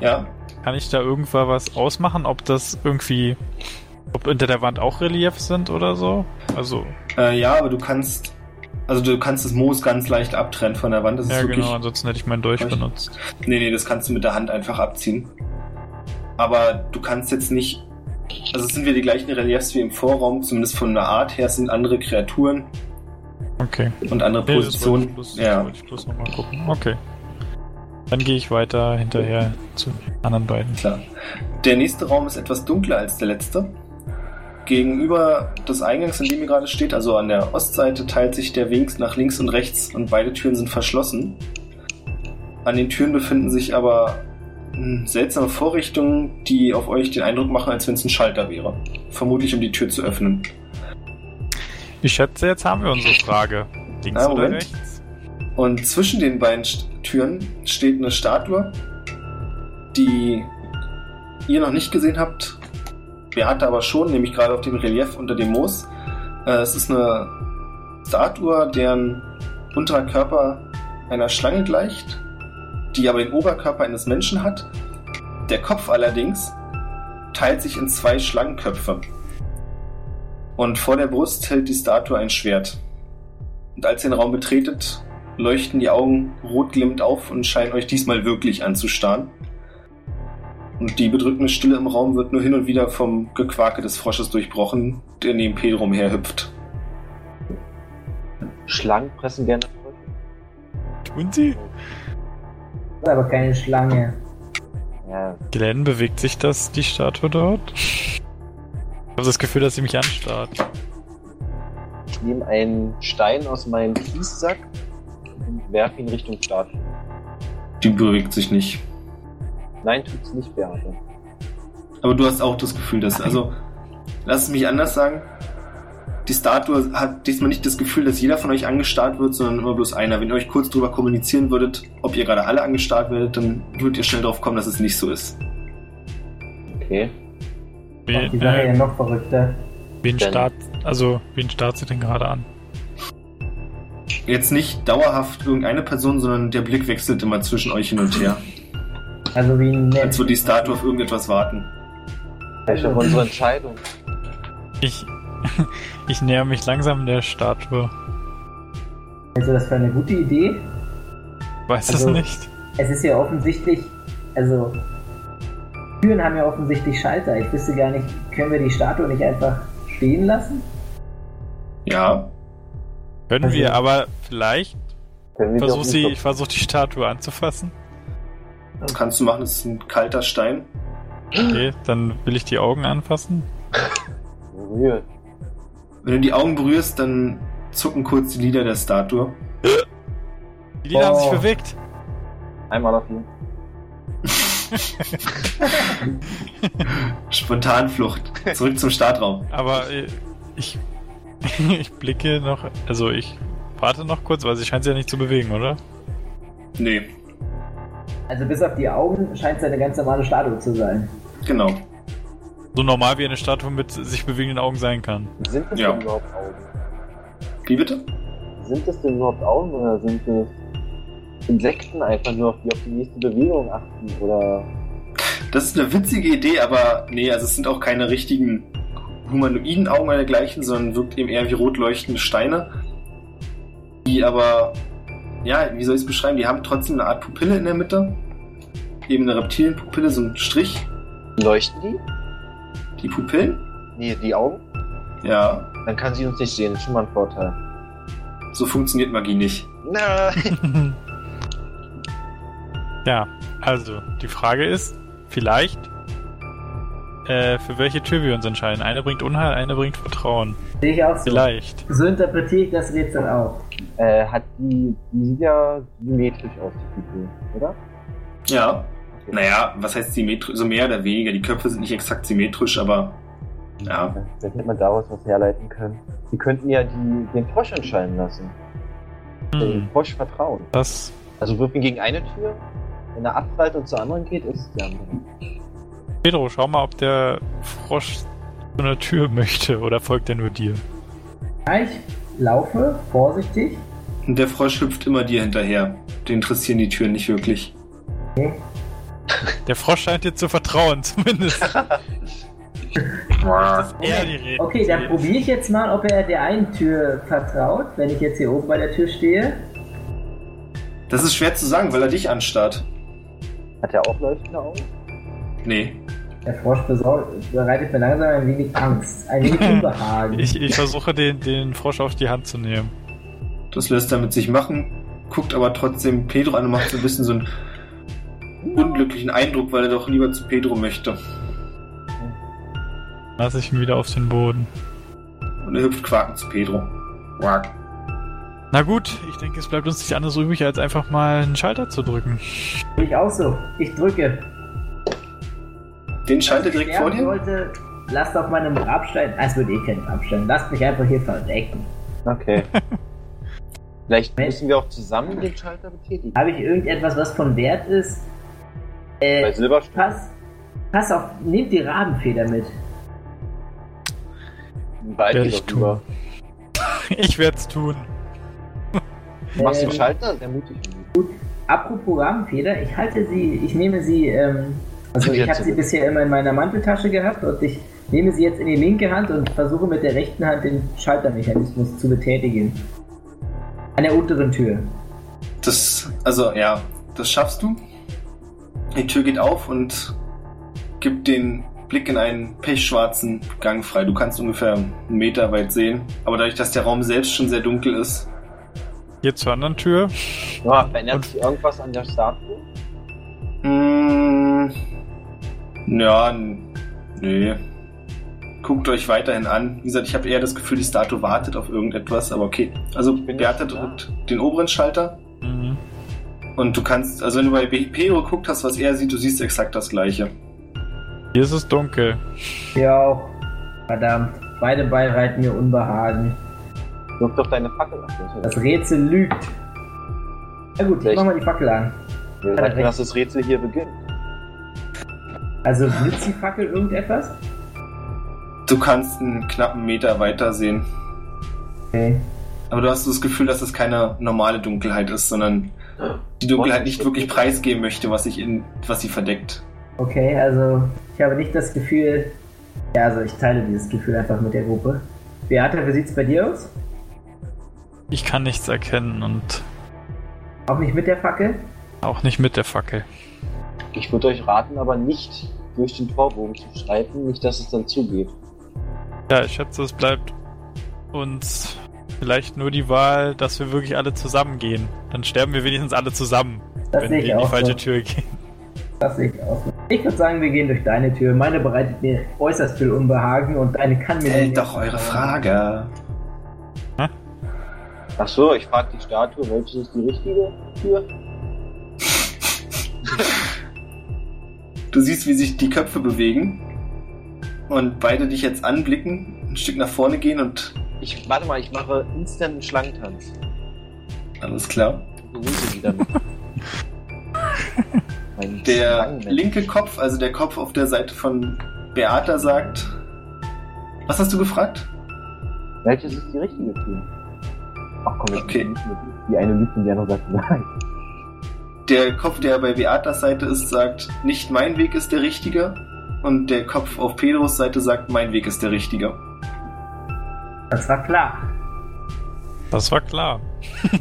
Ja, Kann ich da irgendwann was ausmachen, ob das irgendwie, ob unter der Wand auch Reliefs sind oder so? Also, äh, ja, aber du kannst, also du kannst das Moos ganz leicht abtrennen von der Wand. Das ja genau, ansonsten hätte ich meinen Dolch benutzt. nee, nee, das kannst du mit der Hand einfach abziehen. Aber du kannst jetzt nicht, also es sind wieder die gleichen Reliefs wie im Vorraum, zumindest von der Art her sind andere Kreaturen Okay. und andere Nee, das wollte Positionen. ich bloß, ja. ich bloß nochmal gucken. Okay. Dann gehe ich weiter hinterher zu den anderen beiden. Klar. Der nächste Raum ist etwas dunkler als der letzte. Gegenüber des Eingangs, in dem ihr gerade steht, also an der Ostseite, teilt sich der Weg nach links und rechts und beide Türen sind verschlossen. An den Türen befinden sich aber hm, seltsame Vorrichtungen, die auf euch den Eindruck machen, als wenn es ein Schalter wäre. Vermutlich, um die Tür zu öffnen. Ich schätze, jetzt haben wir unsere Frage. Links Ah, oder rechts? Und zwischen den beiden Türen steht eine Statue, die ihr noch nicht gesehen habt. Beate aber schon, nämlich gerade auf dem Relief unter dem Moos. Äh, es ist eine Statue, deren unterer Körper einer Schlange gleicht, die aber den Oberkörper eines Menschen hat. Der Kopf allerdings teilt sich in zwei Schlangenköpfe. Und vor der Brust hält die Statue ein Schwert. Und als ihr den Raum betretet, leuchten die Augen rot glimmend auf und scheinen euch diesmal wirklich anzustarren. Und die bedrückende Stille im Raum wird nur hin und wieder vom Gequake des Frosches durchbrochen, der neben Pedro umherhüpft. Schlangen pressen gerne. Tun sie? Das ist aber keine Schlange. Ja, Glenn, bewegt sich das, die Statue dort? Ich habe das Gefühl, dass sie mich anstarrt. ich nehme einen Stein aus meinem Kiessack werfe ihn Richtung Statue. Die bewegt sich nicht. Nein, tut's nicht, Beate. Aber du hast auch das Gefühl, dass, also, lass es mich anders sagen. Die Statue hat diesmal nicht das Gefühl, dass jeder von euch angestarrt wird, sondern immer bloß einer. Wenn ihr euch kurz drüber kommunizieren würdet, ob ihr gerade alle angestarrt werdet, dann würdet ihr schnell drauf kommen, dass es nicht so ist. Okay. Macht die Wen, Sache ja äh, noch verrückter. wen starrt, also, wen starrt sie denn gerade an? Jetzt nicht dauerhaft irgendeine Person, sondern der Blick wechselt immer zwischen euch hin und her. Also wie ein Als würde die Statue auf irgendetwas warten. Auf unsere Entscheidung. Ich, ich näher mich langsam der Statue. Also das für eine gute Idee? Weiß Also- es nicht. Es ist ja offensichtlich, also Türen haben ja offensichtlich Schalter. Ich wüsste gar nicht, können wir die Statue nicht einfach stehen lassen? Ja, Können also- wir, aber vielleicht Können versuch sie, ich versuche die Statue anzufassen. das kannst du machen, das ist ein kalter Stein. Okay, dann will ich die Augen anfassen. berühren? Wenn du die Augen berührst, dann zucken kurz die Lider der Statue. Die Lieder haben sich Oh. bewegt. Einmal auf ihn. Spontanflucht. Zurück zum Startraum. Aber äh, ich, ich blicke noch, also ich warte noch kurz, weil sie scheint sich ja nicht zu bewegen, oder? Nee. Also bis auf die Augen scheint es eine ganz normale Statue zu sein. Genau. So normal wie eine Statue mit sich bewegenden Augen sein kann. Sind das Ja. denn überhaupt Augen? Wie bitte? Sind das denn überhaupt Augen oder sind das Insekten einfach nur, auf die auf die nächste Bewegung achten? Oder Das ist eine witzige Idee, aber nee, also es sind auch keine richtigen humanoiden Augen oder dergleichen, sondern wirkt eben eher wie rot leuchtende Steine. Die aber, ja, wie soll ich es beschreiben? Die haben trotzdem eine Art Pupille in der Mitte. Eben eine Reptilienpupille, so ein Strich. leuchten die? Die Pupillen? Nee, die Augen? Ja, Dann kann sie uns nicht sehen. Das ist schon mal ein Vorteil. so funktioniert Magie nicht. Nein! ja, also, die Frage ist, vielleicht, äh, für welche Tür wir uns entscheiden. Eine bringt Unheil, eine bringt Vertrauen. Sehe ich auch so. Vielleicht. So interpretiere ich das Rätsel auch. äh, hat die, die sieht ja symmetrisch aus, die Figur, oder? Ja. Naja, was heißt symmetrisch? So mehr oder weniger. Die Köpfe sind nicht exakt symmetrisch, aber ja. Vielleicht hätte man daraus was herleiten können. Die könnten ja die, den Frosch entscheiden lassen. Hm, Frosch vertrauen. das, Also würfeln gegen eine Tür, wenn er abprallt und zur anderen geht, ist es die andere. Pedro, schau mal, ob der Frosch zu einer Tür möchte oder folgt er nur dir? Ich laufe vorsichtig. Und der Frosch hüpft immer dir hinterher. Den interessieren die Türen nicht wirklich. Der Frosch scheint dir zu vertrauen, zumindest. Das die Rede. Okay, dann probiere ich jetzt mal, ob er der einen Tür vertraut, wenn ich jetzt hier oben bei der Tür stehe. Das ist schwer zu sagen, weil er dich anstarrt. Hat er auch leuchtende Augen? Nee. Der Frosch bereitet mir langsam ein wenig Angst, ein wenig Unbehagen. Ich, ich versuche den, den Frosch auf die Hand zu nehmen. Das lässt er mit sich machen, guckt aber trotzdem Pedro an und macht so ein bisschen so einen unglücklichen Eindruck, weil er doch lieber zu Pedro möchte. Lass ich ihn wieder auf den Boden. Und er hüpft quakend zu Pedro. Quack. Na gut, ich denke, es bleibt uns nicht anderes übrig, als einfach mal einen Schalter zu drücken. Ich auch so. Ich drücke. Den Schalter direkt vor dir? sollte, lasst auf meinem Grabstein. Ah, Es wird eh kein Grabstein. Lasst mich einfach hier verdecken. Okay. Vielleicht müssen wir auch zusammen den Schalter betätigen. Habe ich irgendetwas, was von Wert ist? Bei Äh, Silberstück. pass, pass auf, nehmt die Rabenfeder mit. Werde ich lieber. Ich werde es tun. Du machst Ähm, den Schalter? Sehr mutig. Apropos Rabenfeder, ich halte sie, ich nehme sie, ähm, also ich habe sie bisher immer in meiner Manteltasche gehabt und ich nehme sie jetzt in die linke Hand und versuche mit der rechten Hand den Schaltermechanismus zu betätigen. An der unteren Tür. Das, also ja, das schaffst du. Die Tür geht auf und gibt den Blick in einen pechschwarzen Gang frei. Du kannst ungefähr einen Meter weit sehen, aber dadurch, dass der Raum selbst schon sehr dunkel ist, Hier zur anderen Tür. Ja, verändert sich irgendwas an der Statue? Mm, ja, nee. Guckt euch weiterhin an. Wie gesagt, ich habe eher das Gefühl, die Statue wartet auf irgendetwas, aber okay. Also, Beate drückt den oberen Schalter Mhm. und du kannst, also wenn du bei Pedro geguckt hast, was er sieht, du siehst exakt das gleiche. Hier ist es dunkel. Ja auch. Verdammt. Beide bereiten mir Unbehagen. Wirf doch deine Fackel ab. Das Rätsel lügt. Na gut, ich mach mal die Fackel an. Wer hat sagt recht. denn, dass das Rätsel hier beginnt? Also blitzt die Fackel irgendetwas? Du kannst einen knappen Meter weiter sehen. Okay. Aber du hast so das Gefühl, dass es keine normale Dunkelheit ist, sondern die Dunkelheit nicht wirklich preisgeben möchte, was sich in, was sie verdeckt. Okay, also ich habe nicht das Gefühl. Ja, also ich teile dieses Gefühl einfach mit der Gruppe. Beate, wie sieht's bei dir aus? Ich kann nichts erkennen und Auch nicht mit der Fackel? auch nicht mit der Fackel. Ich würde euch raten, aber nicht durch den Torbogen zu schreiten, nicht, dass es dann zugeht. Ja, ich schätze, es bleibt uns vielleicht nur die Wahl, dass wir wirklich alle zusammen gehen. Dann sterben wir wenigstens alle zusammen, Das wenn sehe wir ich in die auch falsche so. Tür gehen. Das sehe ich auch so. Ich würde sagen, wir gehen durch deine Tür. Meine bereitet mir äußerst viel Unbehagen und deine kann mir... Stellt doch eure Frage. Ach so, ich frage die Statue, welche ist die richtige Tür? Du siehst, wie sich die Köpfe bewegen und beide dich jetzt anblicken, ein Stück nach vorne gehen und Ich, warte mal, ich mache instant einen Schlangentanz. alles klar. Der linke Kopf, also der Kopf auf der Seite von Beata, sagt. Was hast du gefragt? Welches ist die richtige Tür? Ach komm, jetzt Okay. nicht mit. Die eine lügt und die andere sagt nein. Der Kopf, der bei Beatas Seite ist, sagt, nicht mein Weg ist der richtige. Und der Kopf auf Pedros Seite sagt, mein Weg ist der richtige. Das war klar. Das war klar.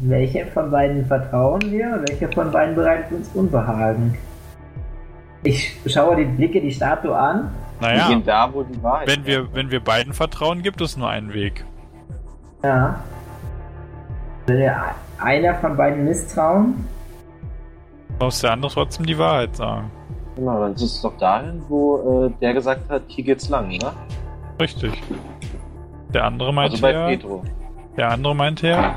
Welche von beiden vertrauen wir? Welche von beiden bereitet uns Unbehagen? Ich schaue die Blicke die Statue an. Wir Naja, gehen da, wo die Wahrheit wenn wir, wenn wir beiden vertrauen, gibt es nur einen Weg. Ja. Will der einer von beiden misstrauen? Muss der andere trotzdem die Wahrheit sagen. Genau, dann ist es doch dahin, wo äh, der gesagt hat, hier geht's lang, oder? Richtig. Der andere meinte Also bei ja, Pedro. der andere meinte ja,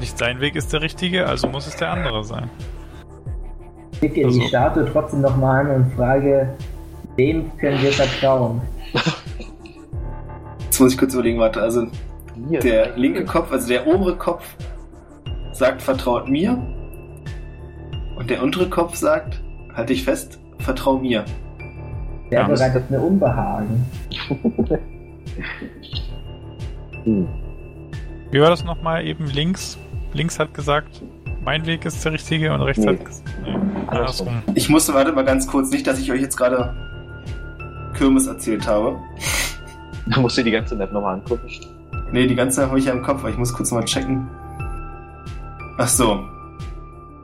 nicht sein Weg ist der richtige, also muss es der andere sein. Ich blicke Also- die Statue trotzdem nochmal an und frage, wem können wir vertrauen? Jetzt muss ich kurz überlegen, warte. Also Hier. der linke Kopf, also der obere Kopf, sagt, vertraut mir. Und der untere Kopf sagt, halte ich fest, vertrau mir. Wer Ja, das- bereitet mir Unbehagen? Hm. Wie war das nochmal eben links? Links hat gesagt, mein Weg ist der richtige und rechts Nee. hat gesagt, nee, andersrum. Ich musste, warte mal ganz kurz, nicht, dass ich euch jetzt gerade Kirmes erzählt habe. Da musst du die ganze Map nochmal angucken. Nee, die ganze Zeit habe ich ja im Kopf, aber ich muss kurz mal checken. Ach so.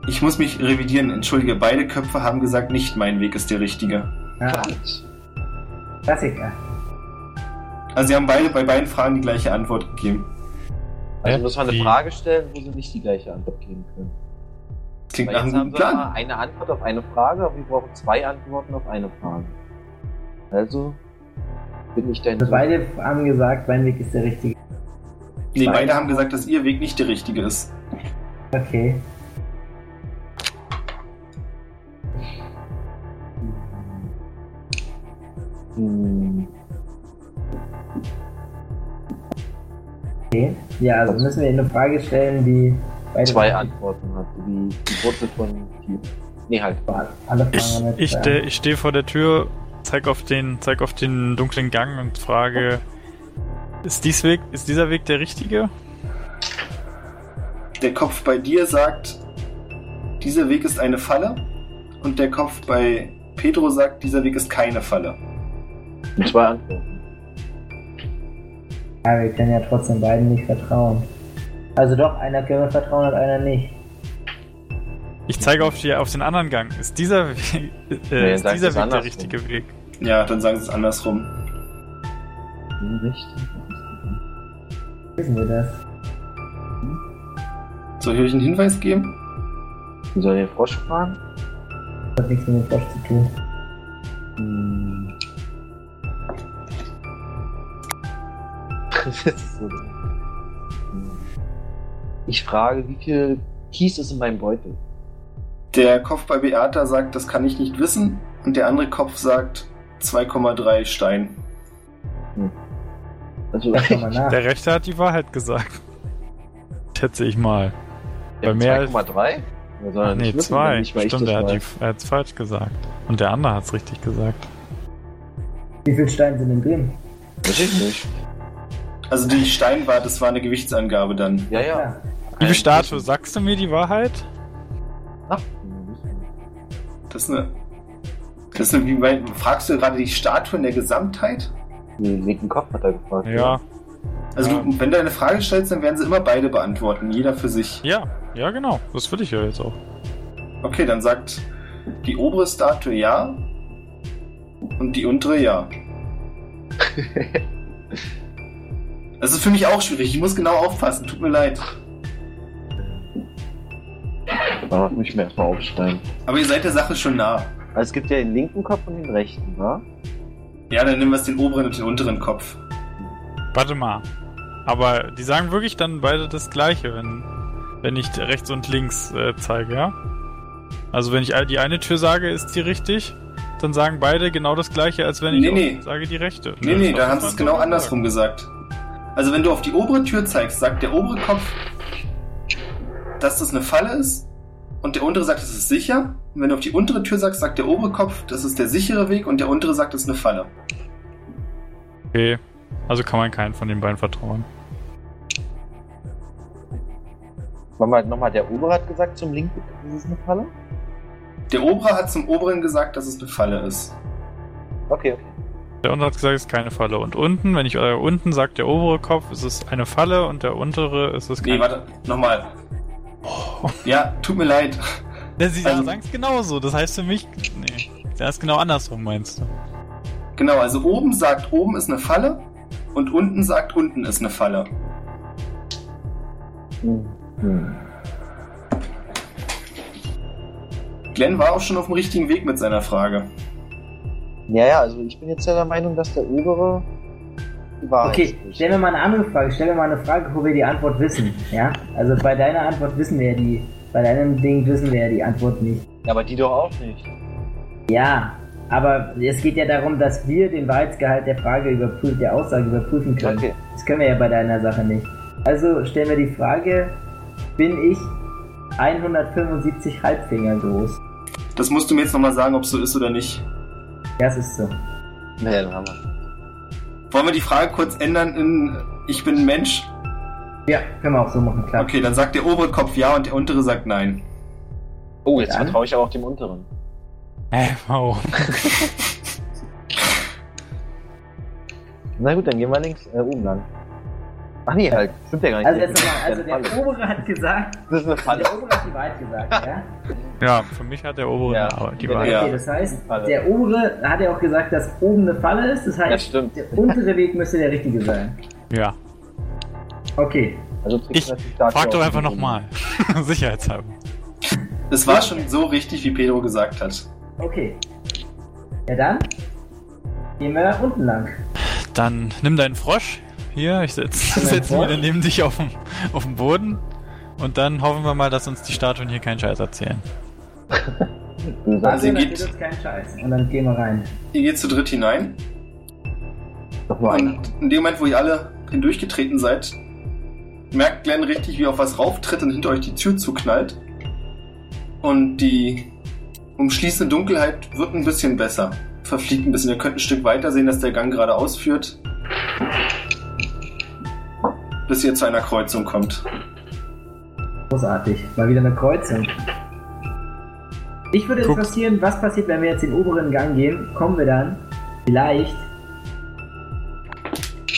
Ich muss mich revidieren, entschuldige, beide Köpfe haben gesagt, nicht mein Weg ist der richtige. Ja, Klassiker. Also sie haben beide bei beiden Fragen die gleiche Antwort gegeben. Also muss man eine? Frage stellen, wo sie nicht die gleiche Antwort geben können. Das klingt nach einem haben guten wir Plan. eine Antwort auf eine Frage, aber wir brauchen zwei Antworten auf eine Frage. Also bin ich dein Also beide haben gesagt, mein Weg ist der richtige. Nee, Beide haben- gesagt, dass ihr Weg nicht der richtige ist. Okay. Hm, Okay. Ja, also müssen wir eine Frage stellen, die beide zwei Antworten hat, wie die Wurzel von vier. Nee, halt. Alle Fragen Ich, ich, ste ich stehe vor der Tür, zeig auf den, zeig auf den dunklen Gang und frage, ist, dies Weg, ist dieser Weg der richtige? Der Kopf bei dir sagt, dieser Weg ist eine Falle. Und der Kopf bei Pedro sagt, dieser Weg ist keine Falle. Zwei Antworten. Ja, wir können ja trotzdem beiden nicht vertrauen. Also doch, einer können wir vertrauen und einer nicht. Ich zeige auf, die, auf den anderen Gang. Ist dieser Weg, Nee, äh, ist sag dieser es Weg der richtige Weg? Ja, dann sagen sie es andersrum. Richtig. Wissen wir das? Soll ich euch einen Hinweis geben? Wir sollen den Frosch fragen? Das hat nichts mit dem Frosch zu tun. Hm. So. Hm. Ich frage, wie viel Kies ist in meinem Beutel? Der Kopf bei Beata sagt, das kann ich nicht wissen. Und der andere Kopf sagt 2,3 Stein. Also, mal nach. Der Rechte hat die Wahrheit gesagt. Schätze ich mal. Bei mehr als- 2,3? Wir sollen Ach, nee, nicht wissen, zwei. Nicht, weil Stimmt, ich er hat die- er hat's falsch gesagt. Und der andere hat's richtig gesagt. Wie viele Steine sind denn drin? Nicht. Also die Stein war, das war eine Gewichtsangabe dann. Ja, ja. Ja. Liebe Statue, sagst du mir die Wahrheit? Ach, Das ist eine. Das ist eine, wie bei, fragst du gerade die Statue in der Gesamtheit? den linken Kopf hat er gefragt. Ja. Also Ja. du, wenn du eine Frage stellst, dann werden sie immer beide beantworten, jeder für sich. Ja, ja, genau. Das will ich ja jetzt auch. Okay, dann sagt die obere Statue ja und die untere ja. Das ist für mich auch schwierig. Ich muss genau aufpassen. Tut mir leid. Da muss ich mir erstmal aufschreiben. Aber ihr seid der Sache schon nah. Also es gibt ja den linken Kopf und den rechten, wa? Ja, dann nehmen wir es den oberen und den unteren Kopf. Warte mal. Aber die sagen wirklich dann beide das Gleiche, wenn, wenn ich rechts und links äh, zeige, ja? Also wenn ich die eine Tür sage, ist die richtig, dann sagen beide genau das Gleiche, als wenn ich Nee, auch nee. sage die rechte. Nee, nee, da sie man es genau andersrum gesagt. Also wenn du auf die obere Tür zeigst, sagt der obere Kopf, dass das eine Falle ist und der untere sagt, es ist sicher. Und wenn du auf die untere Tür sagst, sagt der obere Kopf, das ist der sichere Weg und der untere sagt, es ist eine Falle. Okay. Also kann man keinen von den beiden vertrauen. Nochmal, nochmal, der Obere hat gesagt zum linken, das ist eine Falle? Der obere hat zum oberen gesagt, dass es eine Falle ist. Okay, okay. Der untere hat gesagt, es ist keine Falle. Und unten, wenn ich äh, unten sagt der obere Kopf, ist es eine Falle und der untere ist es Nee, keine warte, nochmal. Ja, tut mir leid. Ja, Sie Also- sagen es genauso. Das heißt für mich, nee, der ist genau andersrum, meinst du? Genau, also oben sagt, oben ist eine Falle und unten sagt, unten ist eine Falle. Hm. Hm. Glenn war auch schon auf dem richtigen Weg mit seiner Frage. Ja, ja, also ich bin jetzt ja der Meinung, dass der Obere Wahrheit Okay, stell mir mal eine andere Frage. Stell mir mal eine Frage, wo wir die Antwort wissen. Ja? Also bei deiner Antwort wissen wir ja die, bei deinem Ding wissen wir ja die Antwort nicht. Ja, aber die doch auch nicht. Ja, aber es geht ja darum, dass wir den Wahrheitsgehalt der Frage überprüfen, der Aussage überprüfen können. Okay. Das können wir ja bei deiner Sache nicht. Also stellen wir die Frage, bin ich 175 Halbfinger groß? Das musst du mir jetzt nochmal sagen, ob es so ist oder nicht. Das ist so. Nee, dann haben wir. Wollen wir die Frage kurz ändern in Ich bin ein Mensch? Ja, können wir auch so machen, klar. Okay, dann sagt der obere Kopf ja und der untere sagt nein. Oh, jetzt Dann? vertraue ich aber auch dem Unteren. Hä, wow. Na gut, dann gehen wir links, äh, oben lang. Ach nee, halt. Stimmt ja gar nicht. Also jetzt nochmal, also der Falle. obere hat gesagt, Das ist eine Falle. der obere hat die Wahrheit gesagt, ja? Ja, für mich hat der obere Ja. die Ja. Wahrheit. Okay, das heißt, der obere hat ja auch gesagt, dass oben eine Falle ist, das heißt, stimmt. der untere Weg müsste der richtige sein. Ja. Okay, Also Ich frag doch einfach nochmal. Sicherheitshalber. Es war schon so richtig, wie Pedro gesagt hat. Okay. Ja dann, gehen wir unten lang. Dann nimm deinen Frosch. Hier, ich setz, Nimm meinen setz ihn Frosch? wieder neben dich auf dem, auf dem Boden. Und dann hoffen wir mal, dass uns die Statuen hier keinen Scheiß erzählen. Also ihr dann geht- ist kein Scheiß. Und dann gehen wir rein. Ihr geht zu dritt hinein und in dem Moment, wo ihr alle hindurchgetreten seid, merkt Glenn richtig, wie auf was rauftritt und hinter euch die Tür zuknallt. Und die umschließende Dunkelheit wird ein bisschen besser. Verfliegt ein bisschen. Ihr könnt ein Stück weiter sehen, dass der Gang geradeaus führt. Bis ihr zu einer Kreuzung kommt. Großartig. Mal wieder eine Kreuzung. Ich würde Guck. interessieren, was passiert, wenn wir jetzt den oberen Gang gehen? Kommen wir dann vielleicht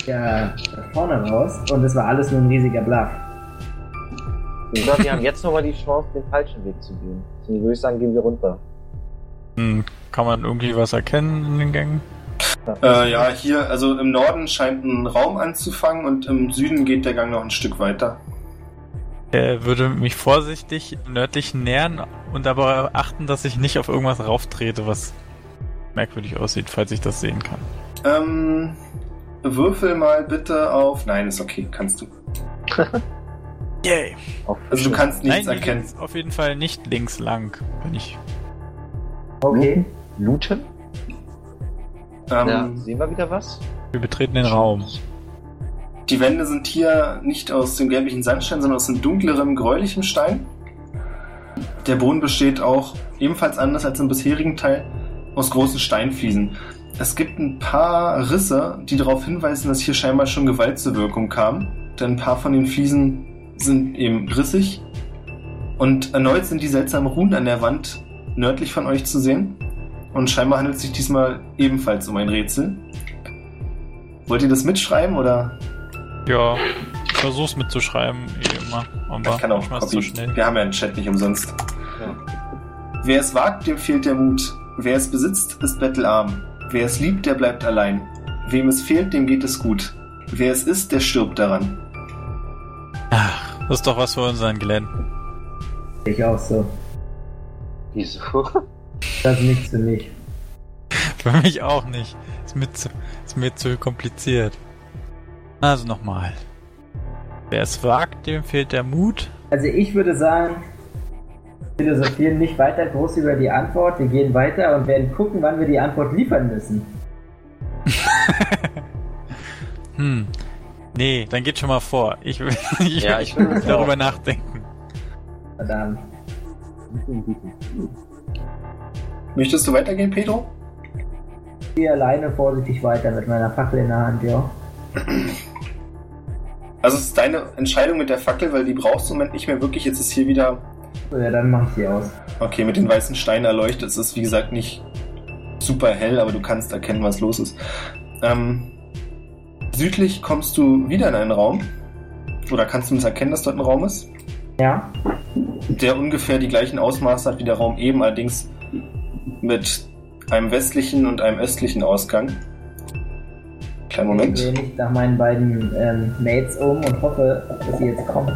ja, da vorne raus und es war alles nur ein riesiger Bluff. Oder wir haben jetzt nochmal die Chance, den falschen Weg zu gehen. Deswegen würde ich sagen, gehen wir runter. Hm, kann man irgendwie was erkennen in den Gängen? Äh, ja, hier, also im Norden scheint ein Raum anzufangen und im Süden geht der Gang noch ein Stück weiter. Er würde mich vorsichtig nördlich nähern und aber achten, dass ich nicht auf irgendwas rauftrete, was merkwürdig aussieht, falls ich das sehen kann. Ähm, würfel mal bitte auf. Nein, ist okay, kannst du. Yay! Also du kannst nichts Nein, erkennen. auf jeden Fall nicht links lang, wenn ich. Okay. Looten? Ähm, ja. Sehen wir wieder was? Wir betreten den Raum. Die Wände sind hier nicht aus dem gelblichen Sandstein, sondern aus einem dunkleren, gräulichen Stein. Der Boden besteht auch ebenfalls anders als im bisherigen Teil aus großen Steinfliesen. Es gibt ein paar Risse, die darauf hinweisen, dass hier scheinbar schon Gewalt zur Wirkung kam. Denn ein paar von den Fliesen sind eben rissig. Und erneut sind die seltsamen Runen an der Wand nördlich von euch zu sehen. Und scheinbar handelt es sich diesmal ebenfalls um ein Rätsel. Wollt ihr das mitschreiben oder? Ja, ich versuch's mitzuschreiben, wie immer. Aber Ich kann auch es zu Copy. schnell. Wir haben ja einen Chat nicht umsonst. Wer es wagt, dem fehlt der Mut. Wer es besitzt, ist bettelarm. Wer es liebt, der bleibt allein. Wem es fehlt, dem geht es gut. Wer es ist, der stirbt daran. Ach, das ist doch was für unseren Glenn. Ich auch so. Wieso? Das ist nichts für mich. Für mich auch nicht. Ist mir zu, ist mir zu kompliziert. Also nochmal. Wer es wagt, dem fehlt der Mut. Also ich würde sagen, wir philosophieren nicht weiter groß über die Antwort. Wir gehen weiter und werden gucken, wann wir die Antwort liefern müssen. Hm. Nee, dann geht schon mal vor. Ich will, ich Ja, will, ich will darüber nachdenken. Verdammt. Möchtest du weitergehen, Pedro? Ich gehe alleine vorsichtig weiter mit meiner Fackel in der Hand, ja. Also es ist deine Entscheidung mit der Fackel, weil die brauchst du im Moment nicht mehr wirklich. Jetzt ist hier wieder, ja, dann mache ich die aus. okay, mit den weißen Steinen erleuchtet. Es ist wie gesagt nicht super hell, aber du kannst erkennen, was los ist. Ähm, südlich kommst du wieder in einen Raum. Oder kannst du es erkennen, dass dort ein Raum ist? Ja, der ungefähr die gleichen Ausmaße hat wie der Raum eben, allerdings mit einem westlichen und einem östlichen Ausgang. Kleinen ich Moment. drehe mich nach meinen beiden ähm, Mates um und hoffe, dass sie jetzt kommen.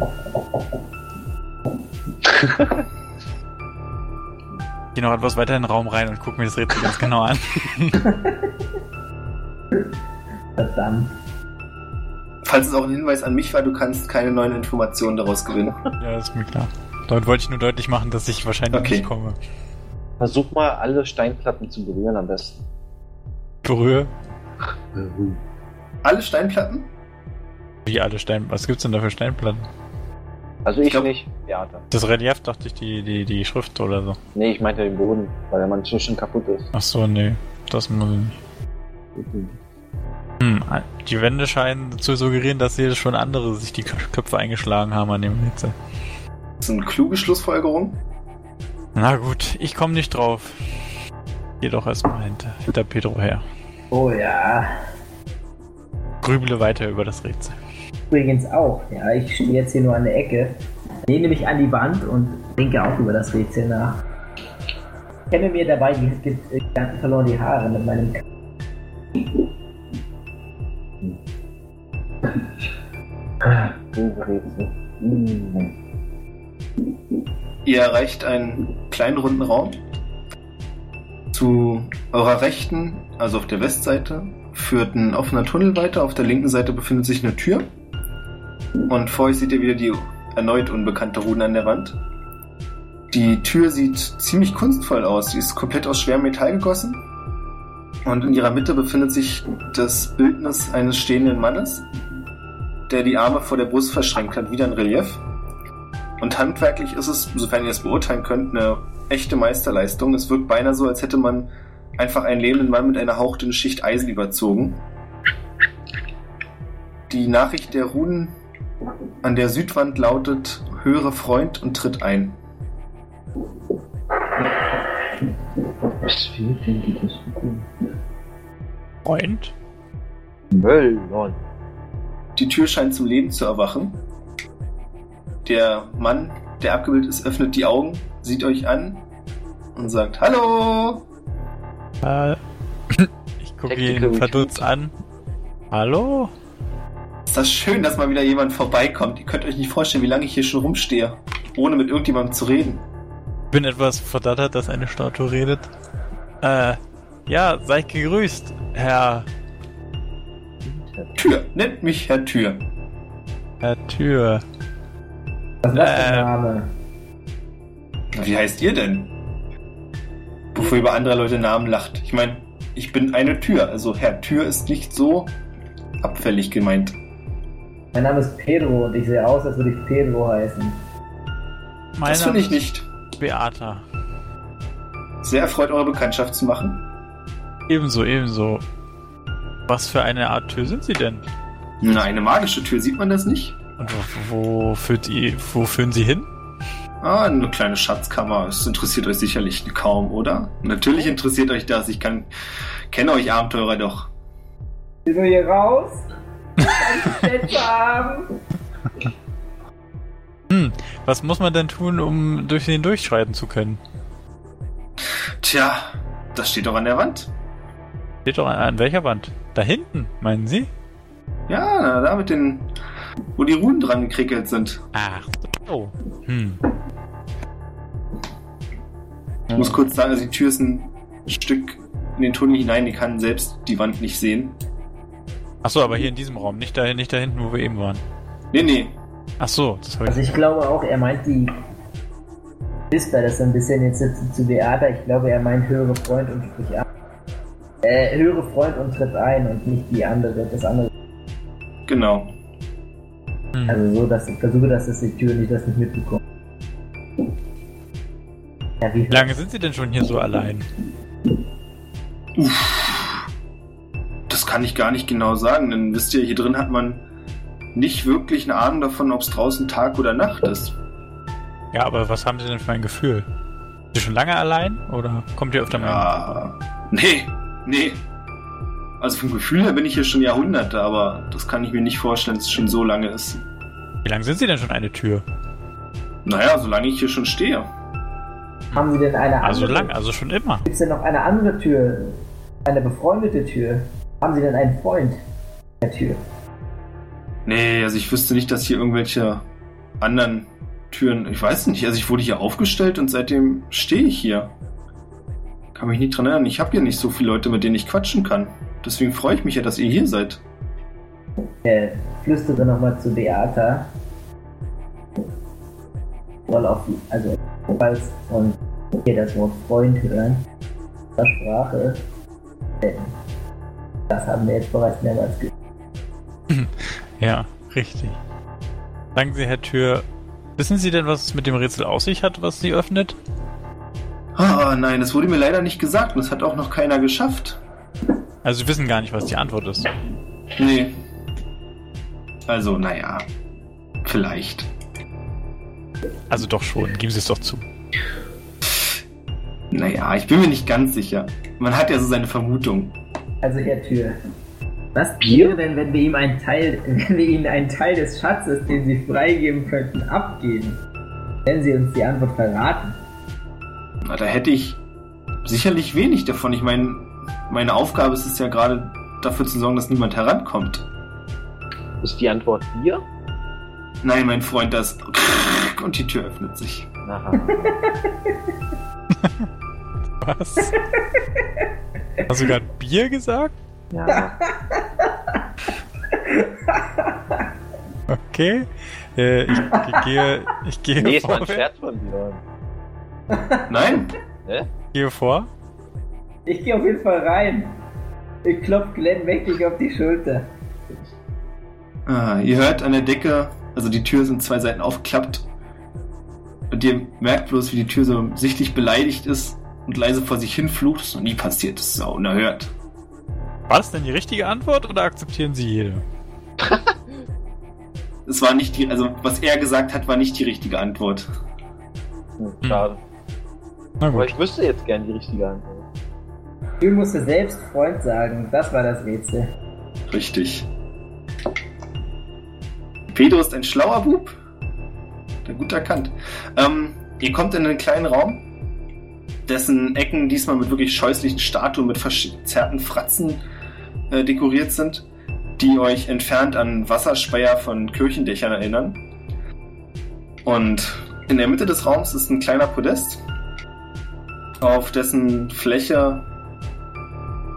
Ich geh noch etwas weiter in den Raum rein und guck mir das Rätsel ganz genau an. Verdammt. Falls es auch ein Hinweis an mich war, du kannst keine neuen Informationen daraus gewinnen. ja, ist mir klar. Damit wollte ich nur deutlich machen, dass ich wahrscheinlich Okay. nicht komme. Versuch mal alle Steinplatten zu berühren am besten. Berühre. Alle Steinplatten? Wie alle Stein... Was gibt's denn da für Steinplatten? Also ich, Ich glaub- nicht, Beate. Das Relief dachte ich, die, die, die Schrift oder so. Nee, ich meinte den Boden, weil der manchmal schon kaputt ist. Ach so, nee. Das muss ich nicht. Hm, die Wände scheinen zu suggerieren, dass hier schon andere sich die Köpfe eingeschlagen haben an dem Rätsel. Das ist eine kluge Schlussfolgerung. Na gut, ich komme nicht drauf. Geh doch erstmal hinter, hinter Pedro her. Oh ja. Grüble weiter über das Rätsel. Übrigens auch. Ja, ich stehe jetzt hier nur an der Ecke. Lehne mich an die Wand und denke auch über das Rätsel nach. Ich kämme mir dabei die, die, die ganzen verloren die Haare mit meinem Ihr erreicht einen kleinen runden Raum. Zu eurer Rechten, also auf der Westseite, führt ein offener Tunnel weiter. Auf der linken Seite befindet sich eine Tür. Und vor euch seht ihr wieder die erneut unbekannte Rune an der Wand. Die Tür sieht ziemlich kunstvoll aus. Sie ist komplett aus schwerem Metall gegossen. Und in ihrer Mitte befindet sich das Bildnis eines stehenden Mannes, der die Arme vor der Brust verschränkt hat, wieder ein Relief. Und handwerklich ist es, sofern ihr es beurteilen könnt, eine echte Meisterleistung. Es wirkt beinahe so, als hätte man einfach einen lebenden Mann mit einer hauchdünnen Schicht Eisen überzogen. Die Nachricht der Runen an der Südwand lautet: Höre Freund und tritt ein. Was fehlt denn die das Freund? Möllon. Die Tür scheint zum Leben zu erwachen. Der Mann, der abgebildet ist, öffnet die Augen, sieht euch an und sagt: Hallo! Äh, ich gucke ihn verdutzt an. Hallo? Ist das schön, dass mal wieder jemand vorbeikommt. Ihr könnt euch nicht vorstellen, wie lange ich hier schon rumstehe, ohne mit irgendjemandem zu reden. Bin etwas verdattert, dass eine Statue redet. Äh, ja, seid gegrüßt, Herr, Tür, nennt mich Herr Tür. Herr Tür. Was ist das für Äh. ein Name? Wie heißt ihr denn? Bevor ihr über andere Leute Namen lacht. Ich meine, ich bin eine Tür, also Herr Tür ist nicht so abfällig gemeint. Mein Name ist Pedro und ich sehe aus, als würde ich Pedro heißen. Mein das finde ich ist nicht. Beata. Sehr erfreut, eure Bekanntschaft zu machen. Ebenso, ebenso. Was für eine Art Tür sind Sie denn? Na, eine magische Tür, sieht man das nicht? Und wo, wo, führt ihr, wo führen Sie hin? Ah, eine kleine Schatzkammer. Es interessiert euch sicherlich kaum, oder? Natürlich interessiert euch das. Ich kann, kenne euch Abenteurer doch. Will nur hier raus? Kann ich Schätze haben? Hm, was muss man denn tun, um durch den durchschreiten zu können? Tja, das steht doch an der Wand. Steht doch an, an welcher Wand? Da hinten, meinen Sie? Ja, na, da mit den, wo die Runen dran gekrickelt sind. Ach so. Hm. Ich muss kurz sagen, also die Tür ist ein Stück in den Tunnel hinein. Die kann selbst die Wand nicht sehen. Ach so, aber hier in diesem Raum, nicht da, nicht da hinten, wo wir eben waren. Nee, nee. Ach so, das habe Also ich. ich glaube auch, er meint die. Whisper das so ein bisschen jetzt zu, zu Beata. Ich glaube, er meint höhere Freund und sprich an. Äh, höhere Freund und tritt ein und nicht die andere, das andere. Genau. Hm. Also so, dass ich versuche, dass es die Tür nicht das nicht mitbekommt. Ja, wie Wie lange sind Sie denn schon hier so allein? Das kann ich gar nicht genau sagen, denn wisst ihr, hier drin hat man nicht wirklich eine Ahnung davon, ob es draußen Tag oder Nacht ist. Ja, aber was haben Sie denn für ein Gefühl? Sind Sie schon lange allein oder kommt ihr öfter mal? Ja. Nee, nee. Also vom Gefühl her bin ich hier schon Jahrhunderte, aber das kann ich mir nicht vorstellen, dass es schon so lange ist. Wie lange sind Sie denn schon eine Tür? Naja, solange ich hier schon stehe. haben Sie denn eine Also andere? lang, also schon immer. Gibt es denn noch eine andere Tür? Eine befreundete Tür? Haben Sie denn einen Freund der Tür? Nee, also ich wüsste nicht, dass hier irgendwelche anderen Türen. Ich weiß nicht. Also ich wurde hier aufgestellt und seitdem stehe ich hier. Kann mich nicht dran erinnern. Ich habe hier nicht so viele Leute, mit denen ich quatschen kann. Deswegen freue ich mich ja, dass ihr hier seid. äh, flüstere nochmal zu Beata. Soll auf, also falls und hier das Wort Freund hören. Der Sprache. Das haben wir jetzt bereits mehrmals gehört. Ja, richtig. Sagen Sie, Herr Tür, wissen Sie denn, was es mit dem Rätsel aus sich hat, was Sie öffnet? Ah, nein, das wurde mir leider nicht gesagt und das hat auch noch keiner geschafft. Also Sie wissen gar nicht, was die Antwort ist. Nee. Also, naja. Vielleicht. Also doch schon, geben Sie es doch zu. Naja, ich bin mir nicht ganz sicher. Man hat ja so seine Vermutung. Also Herr Tür. Was Bier? wäre denn, wenn wir ihm einen Teil, wenn wir Ihnen einen Teil des Schatzes, den Sie freigeben könnten, abgeben? Wenn Sie uns die Antwort verraten. Na, da hätte ich sicherlich wenig davon. Ich meine, meine Aufgabe ist es ja gerade dafür zu sorgen, dass niemand herankommt. Ist die Antwort Bier? Nein, mein Freund, das. Und die Tür öffnet sich. Aha. Was? Hast du gerade Bier gesagt? Ja. Okay. Äh, ich, ich gehe, ich gehe Nee, ist mal ein vor. Scherz von dir. Nein? Ne? gehe vor. Ich gehe auf jeden Fall rein. Ich klopf Glenn mächtig auf die Schulter. Ah, ihr hört an der Decke, also die Tür sind zwei Seiten aufgeklappt. Und ihr merkt bloß, wie die Tür so sichtlich beleidigt ist und leise vor sich hin flucht. Das ist noch nie passiert, das ist auch unerhört. War das denn die richtige Antwort oder akzeptieren Sie jede? Es war nicht die, also was er gesagt hat, war nicht die richtige Antwort. Hm, schade. Na Aber gut. ich wüsste jetzt gern die richtige Antwort. Du musste selbst Freund sagen. Das war das Rätsel. Richtig. Pedro ist ein schlauer Bub. Der gut erkannt. Ähm, ihr kommt in einen kleinen Raum, dessen Ecken diesmal mit wirklich scheußlichen Statuen mit verzerrten Fratzen äh, dekoriert sind, die euch entfernt an Wasserspeier von Kirchendächern erinnern. Und in der Mitte des Raums ist ein kleiner Podest, auf dessen Fläche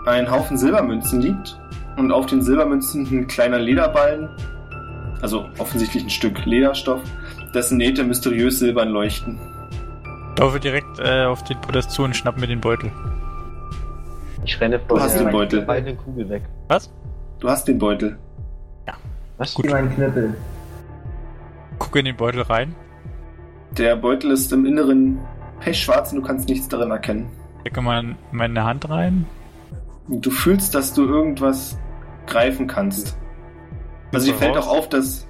ein Haufen Silbermünzen liegt und auf den Silbermünzen ein kleiner Lederballen, also offensichtlich ein Stück Lederstoff, dessen Nähte mysteriös silbern leuchten. Laufe direkt äh, auf den Podest zu und schnapp mir den Beutel. Ich renne vor Du hast den Beutel. goldenen Kugel weg. Was? Du hast den Beutel. Was? Gib mal einen Knüppel. Gucke in den Beutel rein, Der Beutel ist im Inneren pechschwarz und du kannst nichts darin erkennen. stecke mal meine Hand rein. Du fühlst, dass du irgendwas greifen kannst. Also dir fällt raus? auch auf, dass...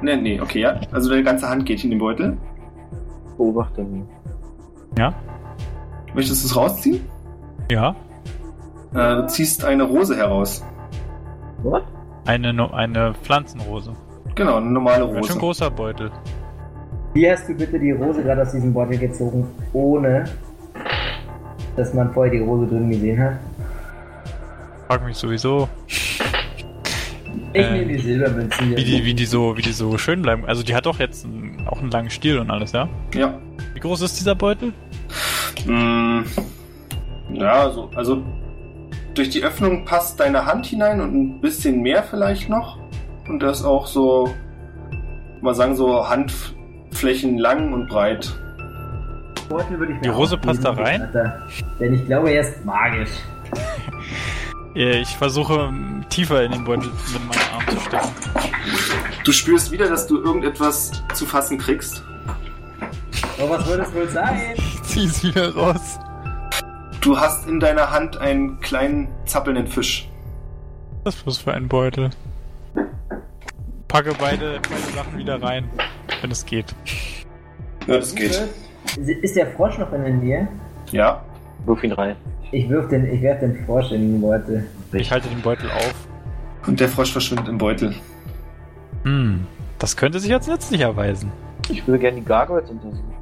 Nee, nee, okay, ja. Also deine ganze Hand geht in den Beutel. Beobachte mich. Ja? Möchtest du es rausziehen? Ja. Äh, du ziehst eine Rose heraus. What? Eine, no- eine Pflanzenrose. Genau, eine normale Ganz schön Rose. großer Beutel. Wie hast du bitte die Rose gerade aus diesem Beutel gezogen, ohne dass man vorher die Rose drin gesehen hat? Frag mich sowieso, Ich Äh, nehme die Silbermünzen hier. wie die, wie die so, wie die so schön bleiben. Also die hat doch jetzt einen, auch einen langen Stiel und alles, ja? Ja. Wie groß ist dieser Beutel? Mm, Ja, so, also durch die Öffnung passt deine Hand hinein und ein bisschen mehr vielleicht noch. Und das auch so, mal sagen, so Handflächen lang und breit. Beutel würde ich mir Die Rose auch passt da rein? Alter. Denn ich glaube, er ist magisch. Ich versuche ähm, tiefer in den Beutel mit meinem Arm zu stecken. Du spürst wieder, dass du irgendetwas zu fassen kriegst. Oh, was würde es wohl sein? Ich zieh's wieder raus. Du hast in deiner Hand einen kleinen zappelnden Fisch. Was ist das für ein Beutel? Packe beide, beide Sachen wieder rein, wenn es geht. Ja, das geht. Ist der Frosch noch in der Nähe? Ja. Wirf ihn rein. Ich wirf den, ich werf den Frosch in den Beutel. Ich halte den Beutel auf. Und der Frosch verschwindet im Beutel. Hm, das könnte sich als nützlich erweisen. Ich würde gerne die Gargoyles untersuchen.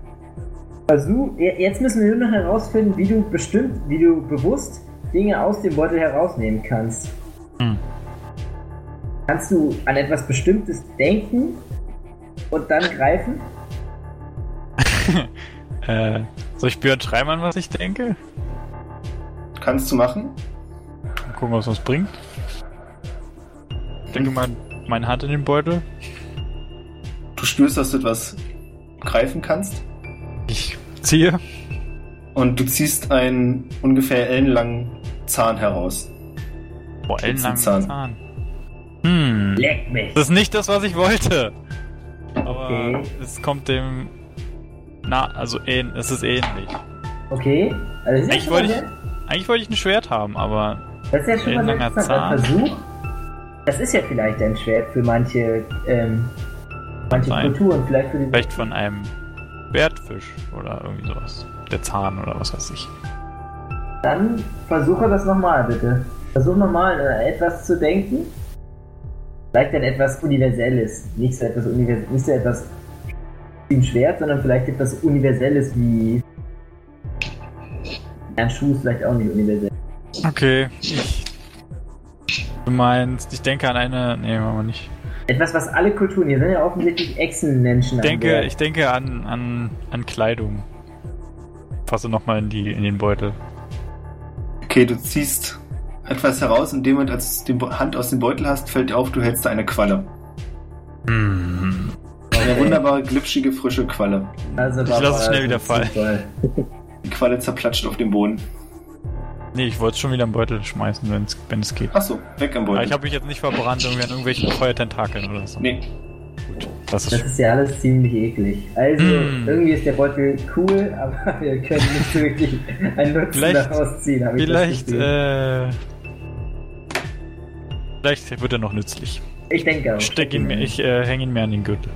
Versuch, je- jetzt müssen wir nur noch herausfinden, wie du bestimmt, wie du bewusst Dinge aus dem Beutel herausnehmen kannst. Hm. Kannst du an etwas Bestimmtes denken und dann greifen? Äh, soll ich Björn Treimann, was ich denke? Kannst du machen? Mal gucken, was das bringt. Ich denke mal, meine Hand in den Beutel. Du spürst, dass du etwas greifen kannst. Ziehe. Und du ziehst einen ungefähr ellenlangen Zahn heraus. Boah, ellenlangen Zahn. Zahn. Hm. Leck mich! Das ist nicht das, was ich wollte. Aber Okay. es kommt dem. Na, also ähn, es ist ähnlich. Okay, also Eigentlich wollte ich, eigentlich wollte ich ein Schwert haben, aber das ist ja schon mal. Ein Zahn. Versuch. Das ist ja vielleicht ein Schwert für manche, ähm, manche. Kulturen, vielleicht für die. vielleicht von einem Schwertfisch oder irgendwie sowas. Der Zahn oder was weiß ich. Dann versuche das nochmal, bitte. Versuch nochmal an etwas zu denken. Vielleicht an etwas Universelles. Nicht so etwas Univers nicht so etwas wie ein Schwert, sondern vielleicht etwas Universelles wie. Ein Schuh ist vielleicht auch nicht universell. Okay, ich. Du meinst, ich denke an eine. Nee, machen wir nicht. Etwas, was alle Kulturen, hier sind ja offensichtlich Echsenmenschen. Ich denke, ich denke an, an, an Kleidung. Fasse nochmal in, die, in den Beutel. Okay, du ziehst etwas heraus. In dem Moment, als du die Hand aus dem Beutel hast, fällt dir auf, du hältst da eine Qualle. Hm. Eine wunderbare, glitschige, frische Qualle. Also, Ich lasse es schnell wieder fallen. Die Qualle zerplatscht auf dem Boden. Nee, ich wollte es schon wieder im Beutel schmeißen, wenn es geht. Achso, weg am Aber Beutel. ich habe mich jetzt nicht verbrannt irgendwie an irgendwelchen Feuertentakeln oder so. nee, Gut, das Das ist. ist ja alles ziemlich eklig. Also, Mm. irgendwie ist der Beutel cool, aber wir können nicht so wirklich einen Nutzen Vielleicht- daraus ziehen. Vielleicht, äh. Vielleicht wird er noch nützlich. ich denke auch. Ich steck ihn mir, ich äh, hänge ihn mir an den Gürtel.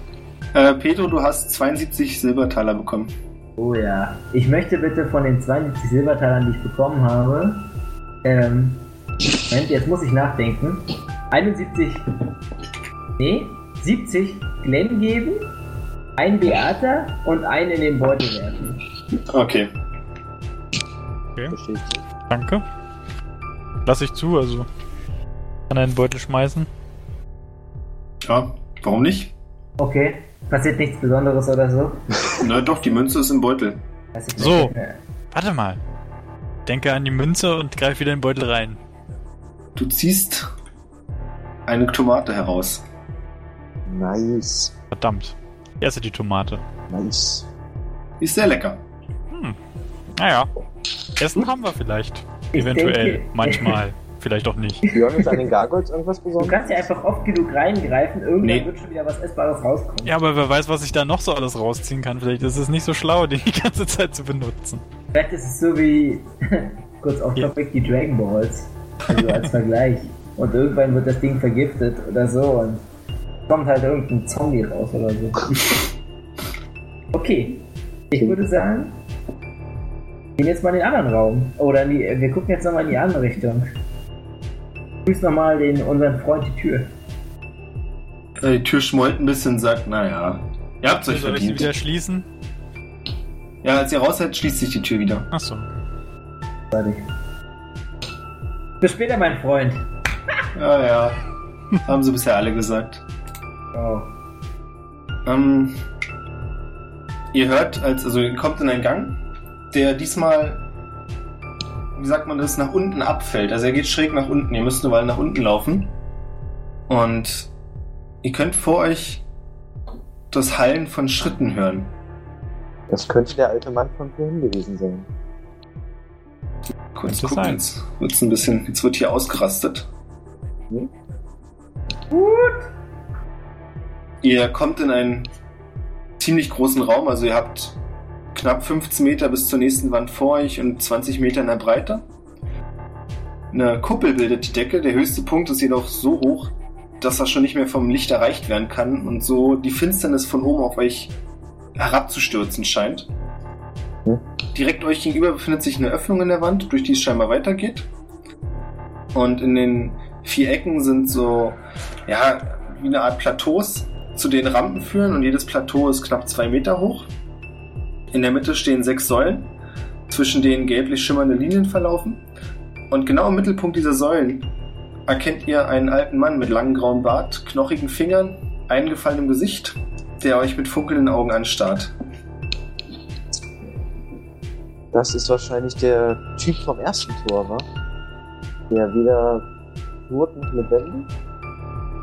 Äh, Pedro, du hast 72 Silbertaler bekommen. Oh ja. Ich möchte bitte von den 72 Silbertalern, die ich bekommen habe, ähm, Moment, jetzt muss ich nachdenken. 71, nee, 70 Glenn geben, ein Beata und einen in den Beutel werfen. Okay. Ich. Danke. Lass ich zu, also. Kann in den Beutel schmeißen. Ja, warum nicht? Okay, passiert nichts Besonderes oder so? Na doch, die Münze ist im Beutel. So. Warte mal. Denke an die Münze und greif wieder in den Beutel rein. Du ziehst eine Tomate heraus. Nice. Verdammt. Ich esse die Tomate. Nice. Ist sehr lecker. Hm. Naja. Essen haben wir vielleicht. Ich Eventuell. denke- Manchmal. vielleicht auch nicht. Björn ist an den Gargoyles irgendwas Du Besonderes? kannst ja einfach oft genug reingreifen, irgendwann Nee. wird schon wieder was Essbares rauskommen. Ja, aber wer weiß, was ich da noch so alles rausziehen kann. Vielleicht ist es nicht so schlau, den die ganze Zeit zu benutzen. Vielleicht ist es so wie, kurz auf Ja. Topic, die Dragon Balls. Also als Vergleich. Und irgendwann wird das Ding vergiftet oder so und kommt halt irgendein Zombie raus oder so. Okay. Ich würde sagen, wir gehen jetzt mal in den anderen Raum. Oder in die, wir gucken jetzt nochmal in die andere Richtung. Grüß nochmal den, unseren Freund die Tür. Äh, Die Tür schmollt ein bisschen und sagt, naja, ihr habt euch Soll ich sie verdient. wieder schließen? Ja, als ihr raus seid, schließt sich die Tür wieder. Achso. Warte. Bis später, mein Freund. Ja, ja. Haben sie bisher alle gesagt. Oh. Ähm, ihr hört, als, also ihr kommt in einen Gang, der diesmal, wie sagt man das, nach unten abfällt. Also er geht schräg nach unten. Ihr müsst eine Weile nach unten laufen. Und ihr könnt vor euch das Hallen von Schritten hören. Das könnte der alte Mann von vorhin gewesen sein. Kurz gucken, sein. jetzt wird's ein bisschen, jetzt wird hier ausgerastet. Hm? Ihr kommt in einen ziemlich großen Raum, also ihr habt knapp 15 Meter bis zur nächsten Wand vor euch und 20 Meter in der Breite. Eine Kuppel bildet die Decke. Der höchste Punkt ist jedoch so hoch, dass er schon nicht mehr vom Licht erreicht werden kann und so die Finsternis von oben auf euch herabzustürzen scheint. Hm. Direkt euch gegenüber befindet sich eine Öffnung in der Wand, durch die es scheinbar weitergeht. Und in den vier Ecken sind so, ja, wie eine Art Plateaus, zu denen Rampen führen und jedes Plateau ist knapp zwei Meter hoch. In der Mitte stehen sechs Säulen, zwischen denen gelblich schimmernde Linien verlaufen. Und genau im Mittelpunkt dieser Säulen erkennt ihr einen alten Mann mit langem grauen Bart, knochigen Fingern, eingefallenem Gesicht, der euch mit funkelnden Augen anstarrt. Das ist wahrscheinlich der Typ vom ersten Tor, wa? Der weder tot noch lebendig?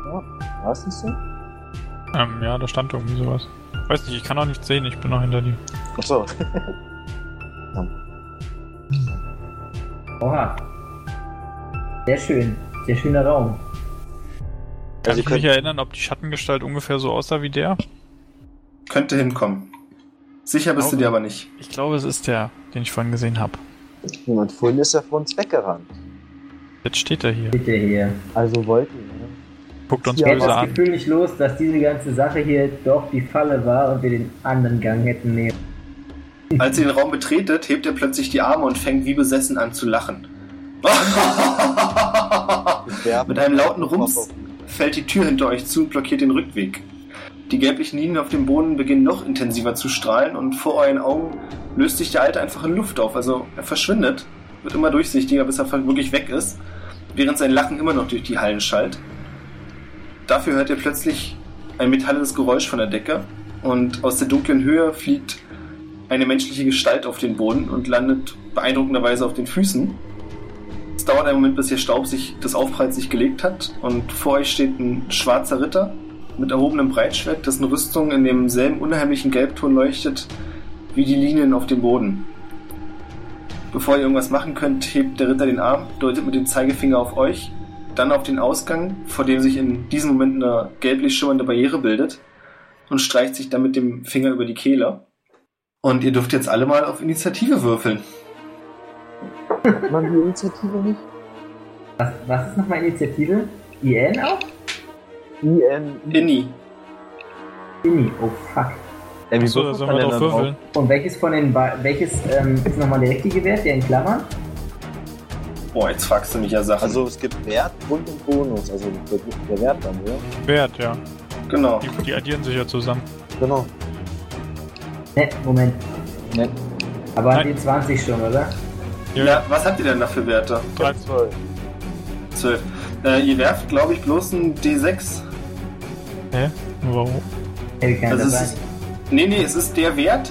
Ja, war es nicht so? Ähm, ja, da stand irgendwie sowas. Weiß nicht, ich kann auch nichts sehen, ich bin noch hinter dir. Achso. Oha. Sehr schön. Sehr schöner Raum. Kann Also ich mich erinnern, ob die Schattengestalt ungefähr so aussah wie der? Könnte hinkommen. Sicher bist du Glaube- dir aber nicht. Ich glaube, es ist der, den ich vorhin gesehen habe. Und vorhin ist er vor uns weggerannt. Jetzt steht er hier. Bitte hier. Also wollten wir. ne? Guckt uns Ja, Ich böse das an. Gefühl nicht los, dass diese ganze Sache hier doch die Falle war und wir den anderen Gang hätten nehmen. Als ihr den Raum betretet, hebt er plötzlich die Arme und fängt wie besessen an zu lachen. Mit einem lauten Rums fällt die Tür hinter euch zu und blockiert den Rückweg. Die gelblichen Linien auf dem Boden beginnen noch intensiver zu strahlen und vor euren Augen löst sich der Alte einfach in Luft auf. Also er verschwindet, wird immer durchsichtiger, bis er wirklich weg ist, während sein Lachen immer noch durch die Hallen schallt. Dafür hört ihr plötzlich ein metallenes Geräusch von der Decke und aus der dunklen Höhe fliegt eine menschliche Gestalt auf den Boden und landet beeindruckenderweise auf den Füßen. Es dauert einen Moment, bis ihr Staub sich des Aufpralls sich gelegt hat und vor euch steht ein schwarzer Ritter mit erhobenem Breitschwert, dessen Rüstung in demselben unheimlichen Gelbton leuchtet wie die Linien auf dem Boden. Bevor ihr irgendwas machen könnt, hebt der Ritter den Arm, deutet mit dem Zeigefinger auf euch, dann auf den Ausgang, vor dem sich in diesem Moment eine gelblich schimmernde Barriere bildet und streicht sich dann mit dem Finger über die Kehle. Und ihr dürft jetzt alle mal auf Initiative würfeln. Man die Initiative nicht? Was, was ist nochmal Initiative? IN auch? IN. Inni. Inni. Oh fuck. Wie Achso, da würfelt sollen man wir denn drauf würfeln. Und welches von den Ba- welches ähm, ist nochmal der richtige Wert, der in Klammern? Boah, jetzt fragst du mich ja Sachen. Also es gibt Wert, Grund und Bonus. Also der, der Wert dann, ja? Wert, ja. genau. Die, die addieren sich ja zusammen. Genau. Ne, Moment. Ne. Aber Nein. die 20 schon, oder? Ja, was habt ihr denn da für Werte? 13. 12. 12. Äh, ihr werft, glaube ich, bloß ein D6. Hä? Warum? Keiner Also ist, nee, nee, es ist der Wert,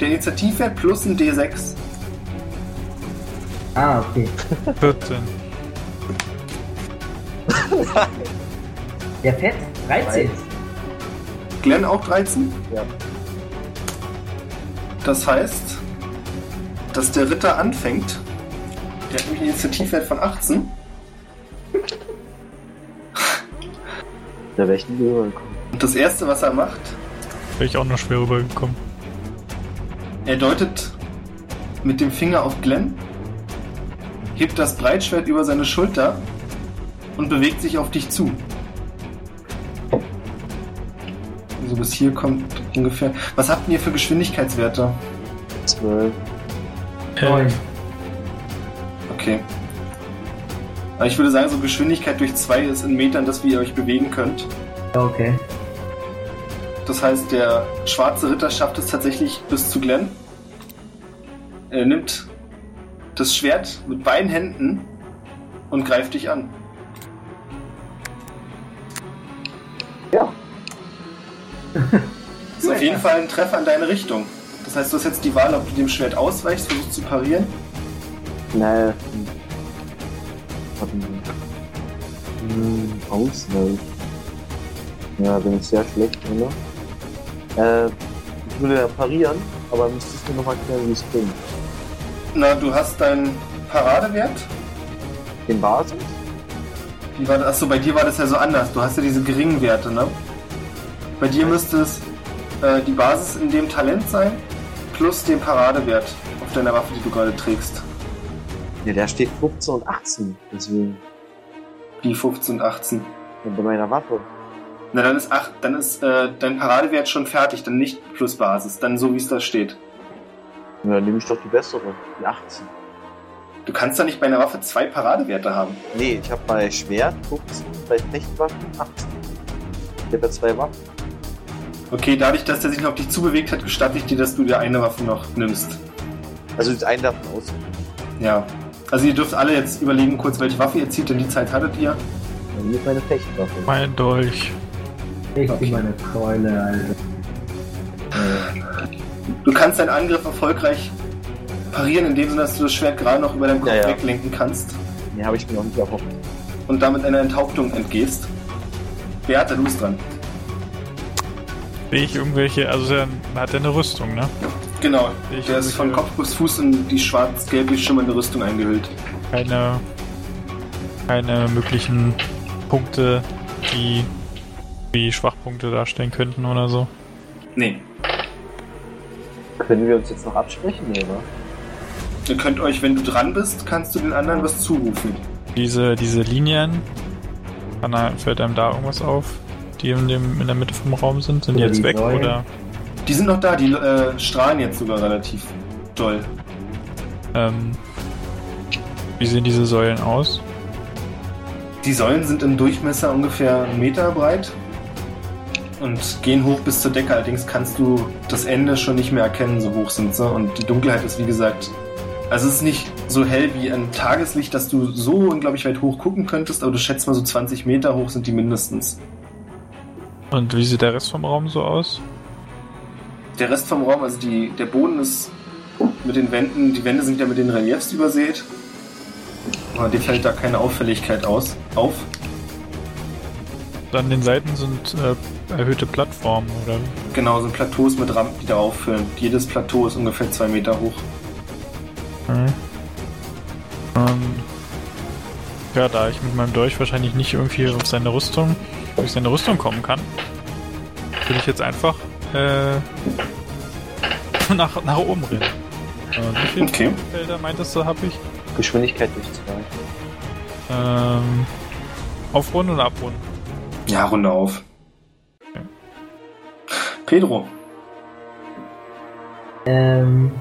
der Initiativwert plus ein D6. Ah, okay. 14. Der Fett? 13. Glenn auch 13? Ja. Das heißt, dass der Ritter anfängt. Der hat nämlich einen Initiativwert von 18. Da wäre ich nie rübergekommen. Und das erste, was er macht, Wäre ich auch noch schwer rübergekommen. er deutet mit dem Finger auf Glenn, hebt das Breitschwert über seine Schulter und bewegt sich auf dich zu. Also bis hier kommt ungefähr. Was habt ihr für Geschwindigkeitswerte? 12. Neun. Okay. Aber ich würde sagen, so Geschwindigkeit durch zwei ist in Metern das, wie ihr euch bewegen könnt. Okay. Das heißt, der schwarze Ritter schafft es tatsächlich bis zu Glenn. Er nimmt das Schwert mit beiden Händen und greift dich an. Das ist auf jeden Fall ein Treffer in deine Richtung. Das heißt, du hast jetzt die Wahl, ob du dem Schwert ausweichst, versuchst zu parieren. Naja. hm. Hm, Ausweichen. Ja, bin ich sehr schlecht, oder? Äh, ich würde ja parieren, aber müsstest du mir noch erklären, wie es klingt. Na, du hast deinen Paradewert. Den Basis? Wie war das? Achso, bei dir war das ja so anders. Du hast ja diese geringen Werte, ne? Bei dir müsste es äh, die Basis in dem Talent sein, plus den Paradewert auf deiner Waffe, die du gerade trägst. Ja, der steht 15 und 18. Deswegen. Wie 15 und 18. Ja, bei meiner Waffe. Na, dann ist, acht, dann ist äh, dein Paradewert schon fertig, dann nicht plus Basis, dann so wie es da steht. Ja, dann nehme ich doch die bessere. Die 18. Du kannst da nicht bei einer Waffe zwei Paradewerte haben. Nee, ich habe bei Schwert 15, bei Fechtwaffen 18. Ich habe ja zwei Waffen. Okay, dadurch, dass der sich noch auf dich zubewegt hat, gestatte ich dir, dass du dir eine Waffe noch nimmst. Also das einen davon aus. Ja. Also ihr dürft alle jetzt überlegen kurz, welche Waffe ihr zieht, denn die Zeit hattet ihr. Bei mir ist meine Fechtwaffe. Mein Dolch. Ich Okay. meine Keule, Alter. Du kannst deinen Angriff erfolgreich parieren, in dem Sinne, dass du das Schwert gerade noch über deinem Kopf Ja, ja. weglenken kannst Nee, habe ich mir noch nicht erhofft. und damit einer Enthauptung entgehst. Beate, du bist dran. Sehe ich irgendwelche, also der hat er eine Rüstung, ne? Genau, Ich der ist von Kopf bis Fuß in die schwarz-gelblich schimmernde Rüstung eingehüllt. Keine, keine möglichen Punkte, die wie Schwachpunkte darstellen könnten oder so. Nee. Können wir uns jetzt noch absprechen, oder? Ihr könnt euch, wenn du dran bist, kannst du den anderen was zurufen. Diese, diese Linien, er, fällt einem da irgendwas auf, die in, dem, in der Mitte vom Raum sind? Sind die jetzt die weg Säulen. oder? Die sind noch da, die äh, strahlen jetzt sogar relativ doll. Ähm, wie sehen diese Säulen aus? Die Säulen sind im Durchmesser ungefähr einen Meter breit und gehen hoch bis zur Decke. Allerdings kannst du das Ende schon nicht mehr erkennen, so hoch sind sie. Und die Dunkelheit ist, wie gesagt, also es ist nicht so hell wie ein Tageslicht, dass du so unglaublich weit hoch gucken könntest, aber du schätzt mal so 20 Meter hoch sind die mindestens. Und wie sieht der Rest vom Raum so aus? Der Rest vom Raum, also die, der Boden ist mit den Wänden, die Wände sind ja mit den Reliefs übersät. Aber dir fällt da keine Auffälligkeit aus, auf. An den Seiten sind äh, erhöhte Plattformen oder Genau, so Plateaus mit Rampen, die da auffüllen. Jedes Plateau ist ungefähr zwei Meter hoch. Mhm. Ja, da ich mit meinem Dolch wahrscheinlich nicht irgendwie auf seine Rüstung, auf seine Rüstung kommen kann, würde ich jetzt einfach äh, nach, nach oben rennen. Äh, wie viele Okay. Felder meintest du, habe ich? Geschwindigkeit durch zwei. Ähm, aufrunden oder abrunden? Ja, Runde auf. Pedro, Ähm,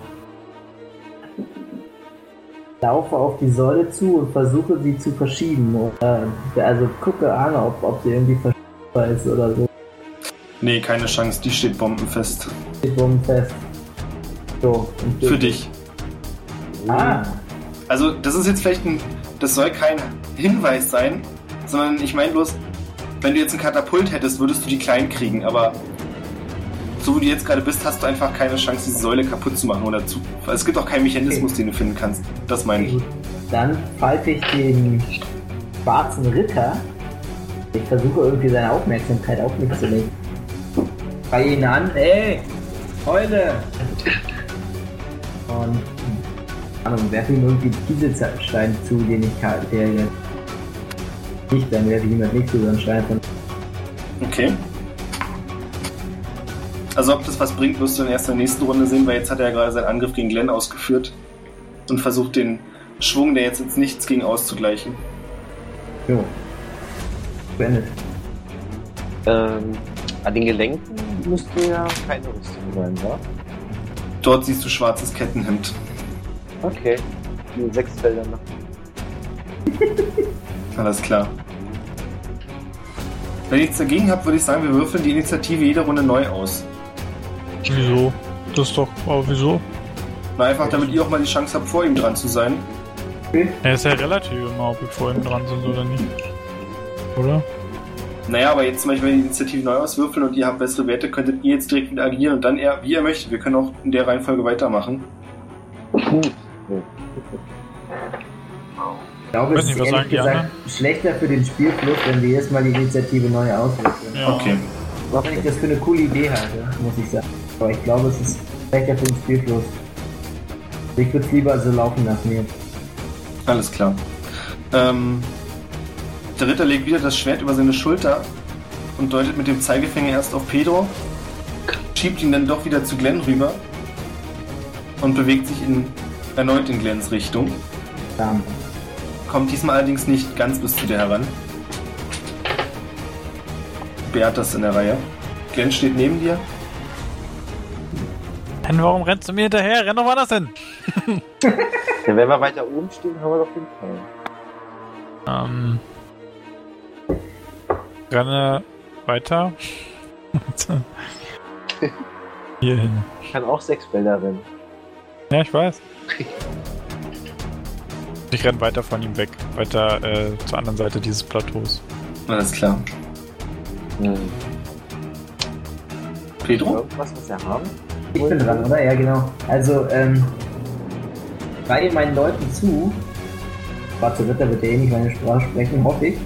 laufe auf die Säule zu und versuche sie zu verschieben. Oder, also gucke an, ob, ob sie irgendwie verschiebbar ist oder so. nee, keine Chance, die steht bombenfest. Steht bombenfest. So, und Für dich. Ah, Also, das ist jetzt vielleicht ein, das soll kein Hinweis sein, sondern ich meine bloß, wenn du jetzt ein Katapult hättest, würdest du die klein kriegen, aber so wie du jetzt gerade bist, hast du einfach keine Chance, diese Säule kaputt zu machen oder zu. Es gibt auch keinen Mechanismus, den du finden kannst. Das meine ich. Dann falte ich den schwarzen Ritter. Ich versuche irgendwie seine Aufmerksamkeit auf mich zu lenken. Bei ihn an, ey, Heule! Und, Ahnung, werfe ihm irgendwie Kieselstein zu, den ich ka- der nicht, dann werfe ich ihm das nicht zu, so einen Stein. Okay. Also ob das was bringt, wirst du dann erst in der nächsten Runde sehen, weil jetzt hat er ja gerade seinen Angriff gegen Glenn ausgeführt und versucht den Schwung, der jetzt ins Nichts ging, auszugleichen. Jo. Beendet. Ähm, an den Gelenken müsste ja keine Rüstung sein, wa? Dort siehst du schwarzes Kettenhemd. Okay. Nur sechs Felder noch. Alles klar. Wenn ihr nichts dagegen habt, würde ich sagen, wir würfeln die Initiative jede Runde neu aus. Wieso? Das ist doch, aber wieso? Na, einfach damit ihr auch mal die Chance habt, vor ihm dran zu sein. Er ist ja relativ immer, ob wir vorhin dran sind oder nicht. Oder? Naja, aber jetzt zum Beispiel, wenn die Initiative neu auswürfeln und ihr habt bessere Werte, könntet ihr jetzt direkt wieder agieren und dann eher, wie ihr möchtet. Wir können auch in der Reihenfolge weitermachen. Gut. Ich glaube, Weiß es nicht, ist was ehrlich sagen die gesagt schlechter für den Spielfluss, wenn wir jedes Mal die Initiative neu auswürfeln. Ja. Okay. Auch wenn ich das für eine coole Idee halte, muss ich sagen. Aber ich glaube, es ist schlechter für den Spielfluss. Ich würde es lieber so laufen lassen jetzt. Alles klar. Ähm, der Ritter legt wieder das Schwert über seine Schulter und deutet mit dem Zeigefinger erst auf Pedro, schiebt ihn dann doch wieder zu Glenn rüber und bewegt sich in, erneut in Glens Richtung. Bam. Kommt diesmal allerdings nicht ganz bis zu dir heran. Beat ist in der Reihe. Glenn steht neben dir. Hen, warum rennst du mir hinterher? Renn doch woanders hin. Ja, wenn wir weiter oben stehen, haben wir doch den Fall. Ähm. Renne weiter. Hier hin. Ich kann auch sechs Felder rennen. Ja, ich weiß. Ich renn weiter von ihm weg. Weiter äh, zur anderen Seite dieses Plateaus. Alles klar. Hm. Pedro? Irgendwas, was wir haben? Ich bin dran, oder? Ja, genau. Also, ähm, reihe meinen Leuten zu. Schwarze Ritter wird ja eh nicht meine Sprache sprechen, hoffe ich.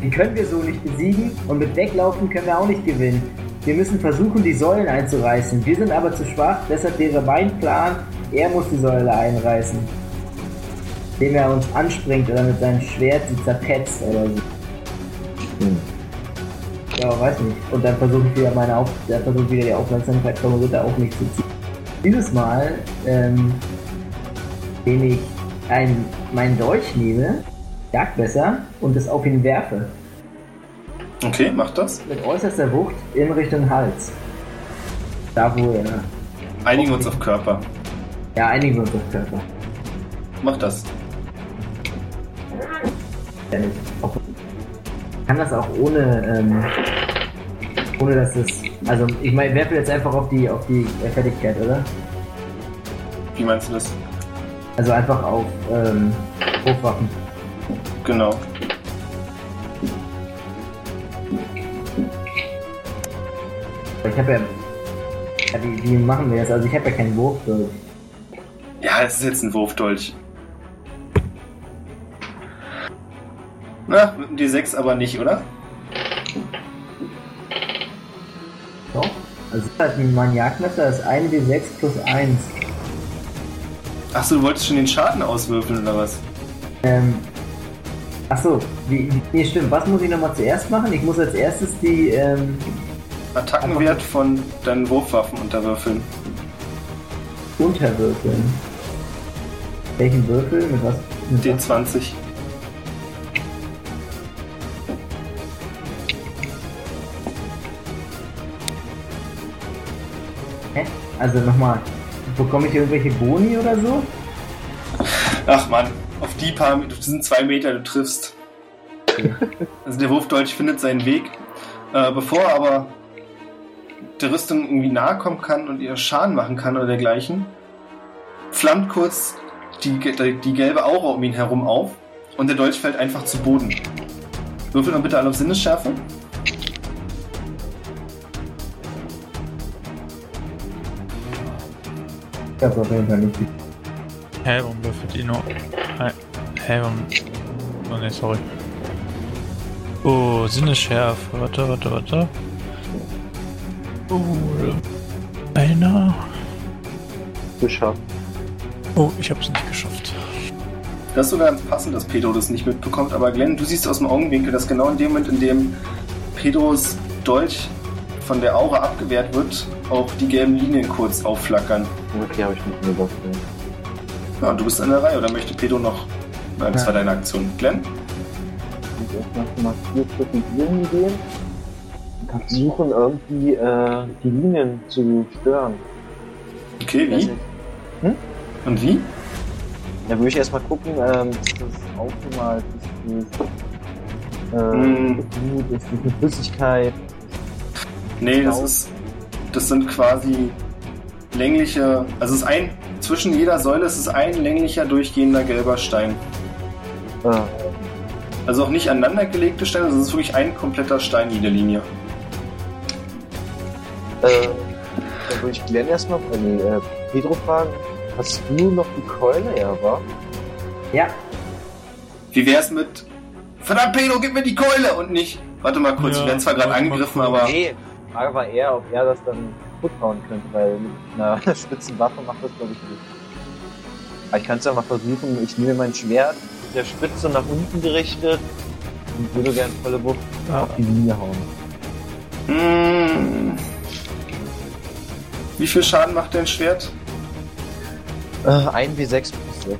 Den können wir so nicht besiegen und mit Weglaufen können wir auch nicht gewinnen. Wir müssen versuchen, die Säulen einzureißen. Wir sind aber zu schwach, deshalb wäre mein Plan, er muss die Säule einreißen. Indem er uns anspringt oder mit seinem Schwert sie zerpetzt oder so. Ja, weiß nicht. Und dann versuche ich wieder meine auf dann versuche ich wieder die Aufmerksamkeit vom Ritter auf mich zu ziehen. Dieses Mal, ähm, indem ich ein, meinen Dolch nehme, Jagdmesser, und es auf ihn werfe. Okay, mach das. Mit äußerster Wucht in Richtung Hals. Da wo er. Einigen wir uns auf Körper. Ja, einigen wir uns auf Körper. Mach das. Ja, nicht. Auch- Kann das auch ohne, ähm, ohne dass es. Also ich meine, werfe jetzt einfach auf die auf die Fertigkeit, oder? Wie meinst du das? Also einfach auf ähm, Hochwaffen. Genau. Ich habe ja. wie, wie machen wir das? Also ich habe ja keinen Wurf. So. Ja, es ist jetzt ein Wurfdolch. Na, mit dem D6 aber nicht, oder? Doch. Also halt ein Maniakmesser, das ist 1 W6 plus 1. Achso, du wolltest schon den Schaden auswürfeln, oder was? Ähm. Achso, wie, wie, nee, stimmt. Was muss ich nochmal zuerst machen? Ich muss als erstes die, ähm, Attackenwert von deinen Wurfwaffen unterwürfeln. unterwürfeln. Welchen Würfel? Mit was? Mit was? D20. Hä? Also nochmal, bekomme ich irgendwelche Boni oder so? Ach man, auf die paar, das sind zwei Meter, du triffst. Also der Wurfdolch findet seinen Weg. Äh, bevor er aber der Rüstung irgendwie nahe kommen kann und ihr Schaden machen kann oder dergleichen, flammt kurz die, die gelbe Aura um ihn herum auf und der Dolch fällt einfach zu Boden. Würfel mal bitte alle auf Sinnesschärfe. Auf jeden Fall nicht. Hä, warum würfelt ihr nur. Hä, hä, warum. Oh ne, sorry. Oh, Sinnesschärfe. Warte, warte, warte. Oh, einer. Geschafft. Oh, ich hab's nicht geschafft. Das ist sogar ganz passend, dass Pedro das nicht mitbekommt. Aber Glenn, du siehst aus dem Augenwinkel, dass genau in dem Moment, in dem Pedros Dolch von der Aura abgewehrt wird, auch die gelben Linien kurz aufflackern. Okay, habe ich nicht mehr überfallen. Ja, und du bist an der Reihe, oder möchte Pedro noch? Nein, das Ja. war deine Aktion. Glenn? Und erstmal mal vier Schritte hier hingehen und versuchen irgendwie äh, die Linien zu stören. Okay, wie? Hm? Und wie? Da würde ich erstmal gucken, ähm, ist das aufgemalt, ist das äh, Hm. Blut, ist das eine Flüssigkeit? Nee, das ist. Das sind quasi längliche. Also es ist ein. Zwischen jeder Säule ist es ein länglicher durchgehender gelber Stein. Äh, Also auch nicht aneinander gelegte Steine, sondern es ist wirklich ein kompletter Stein jede Linie. äh, dann würde ich Glenn erstmal, nee, äh, Pedro fragen, hast du noch die Keule, ja, war? Ja, Wie wär's mit. Verdammt, Pedro, gib mir die Keule! Und nicht. Warte mal kurz, Ja, wir werden zwar gerade angegriffen, aber. Nee, Frage war eher, ob er das dann kaputt hauen könnte, weil mit einer spitzen Waffe macht das, glaube ich, nicht. Aber ich kann es ja mal versuchen, ich nehme mein Schwert mit der Spitze nach unten gerichtet und würde gerne volle Wucht auf die Linie hauen. Mm. Wie viel Schaden macht dein Schwert? Äh, 1W6 plus 6.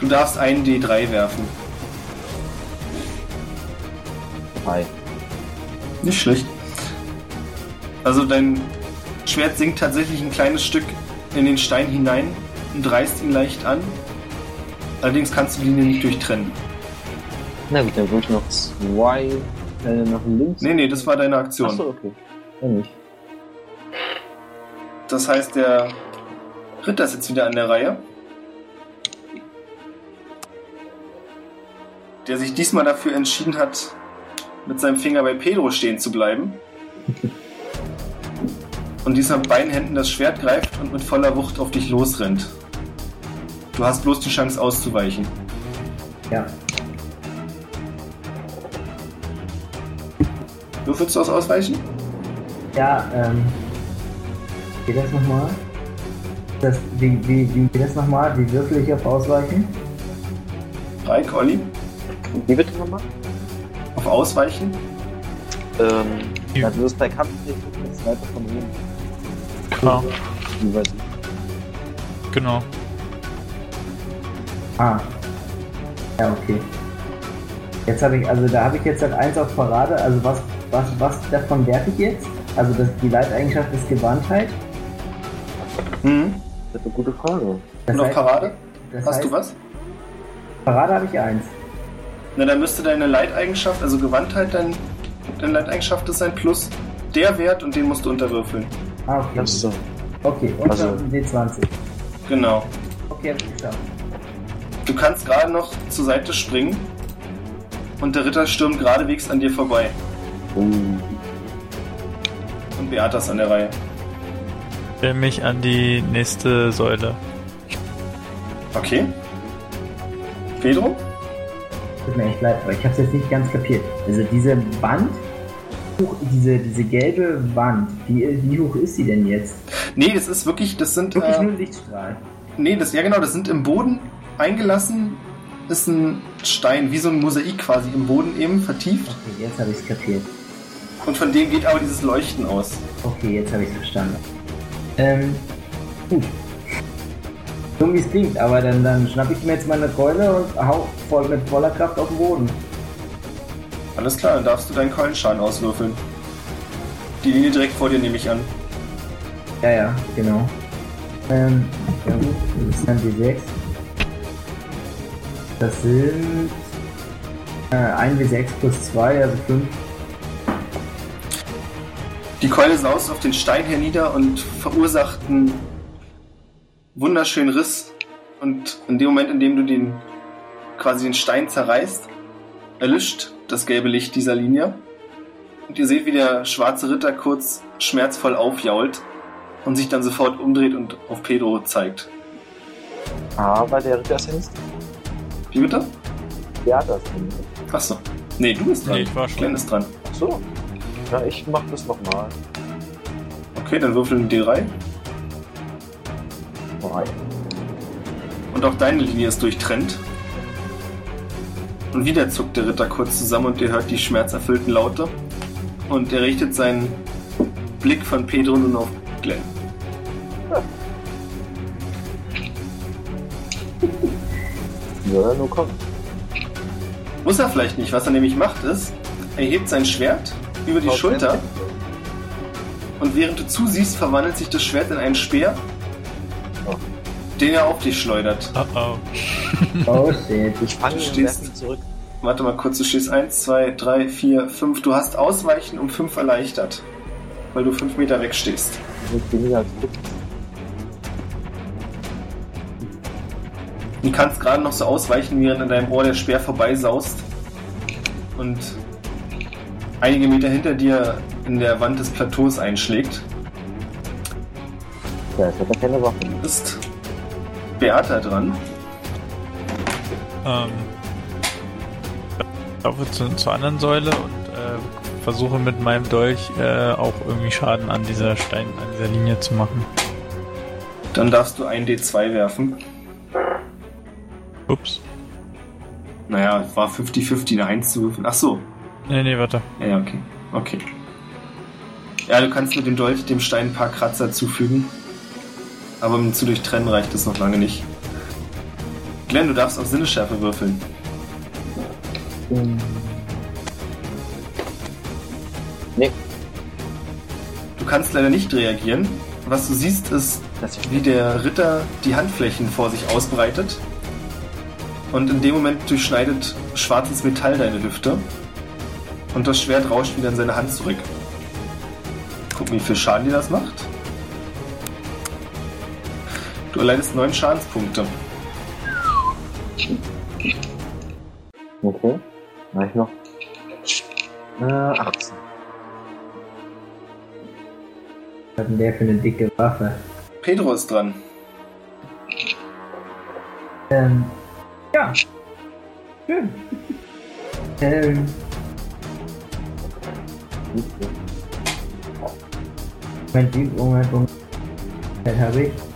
Du darfst einen D3 werfen. 3. Nicht schlecht. Also dein Schwert sinkt tatsächlich ein kleines Stück in den Stein hinein und reißt ihn leicht an. Allerdings kannst du die Linie nicht durchtrennen. Na gut, dann würde ich noch zwei äh, nach links. Nee, nee, das war deine Aktion. Achso, okay. Dann nicht. Das heißt, der Ritter ist jetzt wieder an der Reihe. Der sich diesmal dafür entschieden hat, mit seinem Finger bei Pedro stehen zu bleiben. Und diesmal mit beiden Händen das Schwert greift und mit voller Wucht auf dich losrennt. Du hast bloß die Chance auszuweichen. Ja. Würfelst du aus Ausweichen? Ja, ähm. Geht das nochmal? Das, wie, wie, wie geht das nochmal? Wie würfel ich auf Ausweichen? Reik, Olli? Wie bitte nochmal? Auf Ausweichen? Ähm, Ja. du wirst bei Kampf jetzt weiter von oben. Klar, genau. Ah. Ja, okay. Jetzt habe ich, also da habe ich jetzt halt eins auf Parade, also was, was, was davon werte ich jetzt? Also das, die Leiteigenschaft ist Gewandtheit. Hm. Das ist eine gute Frage. Das Und auf heißt- Parade? Das Hast heißt, du was? Parade habe ich eins. Na, dann müsste deine Leiteigenschaft, also Gewandtheit, dein, deine Leiteigenschaft ist ein Plus. Der Wert und den musst du unterwürfeln. Ah, okay. Ach so. Okay, und Also- dann ein W20. Genau. Okay, habe ich geschafft. Du kannst gerade noch zur Seite springen und der Ritter stürmt geradewegs an dir vorbei. Uh, Und Beata ist an der Reihe. Stell mich an die nächste Säule. Okay. Pedro? Tut mir echt leid, aber ich habe es jetzt nicht ganz kapiert. Also diese Wand, hoch, diese, diese gelbe Wand, wie, wie hoch ist sie denn jetzt? Nee, das ist wirklich, das sind. Wirklich Äh, nur Lichtstrahl. nee, das, ja genau, das sind im Boden eingelassen. Ist ein Stein, wie so ein Mosaik quasi im Boden eben vertieft. Okay, jetzt habe ich es kapiert. Und von dem geht aber dieses Leuchten aus. Okay, jetzt habe ich es verstanden. Ähm, gut. Dumm wie es klingt, aber dann, dann schnapp ich mir jetzt meine Keule und hau voll mit voller Kraft auf den Boden. Alles klar, dann darfst du deinen Keulenschaden auswürfeln. Die Linie direkt vor dir nehme ich an. Ja, ja, genau. Ähm, ja gut, das ist dann die 6. Das sind äh, 1 wie 6 plus 2, also 5. Die Keule saust auf den Stein hernieder und verursacht einen wunderschönen Riss. Und in dem Moment, in dem du den quasi den Stein zerreißt, erlischt das gelbe Licht dieser Linie. Und ihr seht, wie der schwarze Ritter kurz schmerzvoll aufjault und sich dann sofort umdreht und auf Pedro zeigt. aber der Ritter ist ja nicht. Wie bitte? Der hat das nicht. Achso. Nee, du bist dran. Nee, ich war schon. Glenn ist dran. Ach so. Ja, ich mach das nochmal. Okay, dann würfel einen D3. Drei. Und auch deine Linie ist durchtrennt. Und wieder zuckt der Ritter kurz zusammen und ihr hört die schmerzerfüllten Laute. Und er richtet seinen Blick von Pedro nun auf Glenn. Ja, nur kommt. Muss er vielleicht nicht. Was er nämlich macht ist, er hebt sein Schwert über die Schulter und während du zusiehst, verwandelt sich das Schwert in einen Speer. Den er auf dich schleudert. Oh oh. Oh shit. Ich fange Du stehst- zurück. Warte mal kurz, du stehst 1, 2, 3, 4, 5. Du hast Ausweichen um 5 erleichtert, weil du 5 Meter als fünf. Du kannst gerade noch so ausweichen, während an deinem Ohr der Speer vorbeisaust und einige Meter hinter dir in der Wand des Plateaus einschlägt. Ja, hat er keine Waffe. Ist Beata dran. Ähm, ich laufe zu, zur anderen Säule und äh, versuche mit meinem Dolch äh, auch irgendwie Schaden an dieser Stein, an dieser Linie zu machen. Dann darfst du ein D2 werfen. Ups. Naja, war 50-50 eine 1 zu würfeln. Ach so. Nee, nee, warte. Ja, ja, okay. Okay. Ja, du kannst mit dem Dolch dem Stein ein paar Kratzer zufügen. Aber um zu durchtrennen reicht es noch lange nicht. Glenn, du darfst auf Sinnesschärfe würfeln. Ähm. Nee, Du kannst leider nicht reagieren. Was du siehst, ist, wie der Ritter die Handflächen vor sich ausbreitet. Und in dem Moment durchschneidet schwarzes Metall deine Hüfte. Und das Schwert rauscht wieder in seine Hand zurück. Gucken, wie viel Schaden dir das macht. Du erleidest neun Schadenspunkte. Okay. Mach ich noch. Äh, 18. Was hat denn der für eine dicke Waffe? Pedro ist dran. Ähm, ja. Schön. ähm, Moment, Moment, Moment. Das habe ich.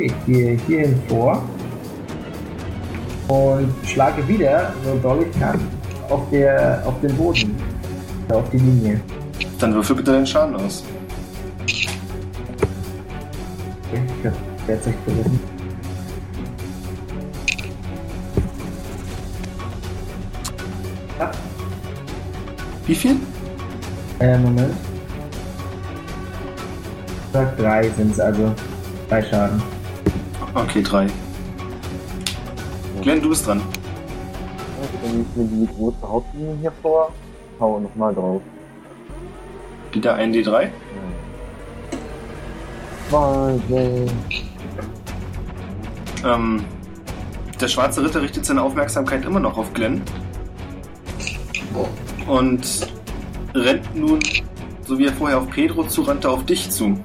Ich gehe hierhin vor und schlage wieder, so doll ich kann, auf, der, auf den Boden. Auf die Linie. Dann würfel bitte deinen Schaden aus. Okay, ich hab derzeit gerissen. Ja, Wie viel? äh, Moment. Ich sag drei sind es, also drei Schaden. Okay, drei. Glenn, du bist dran. Dann nehme ich mir die große Hauptlinie hier vor. Hau nochmal drauf. Wieder ein D3. Wahnsinn. Ähm, der schwarze Ritter richtet seine Aufmerksamkeit immer noch auf Glenn. Und rennt nun, so wie er vorher auf Pedro zurannte, auf dich zu.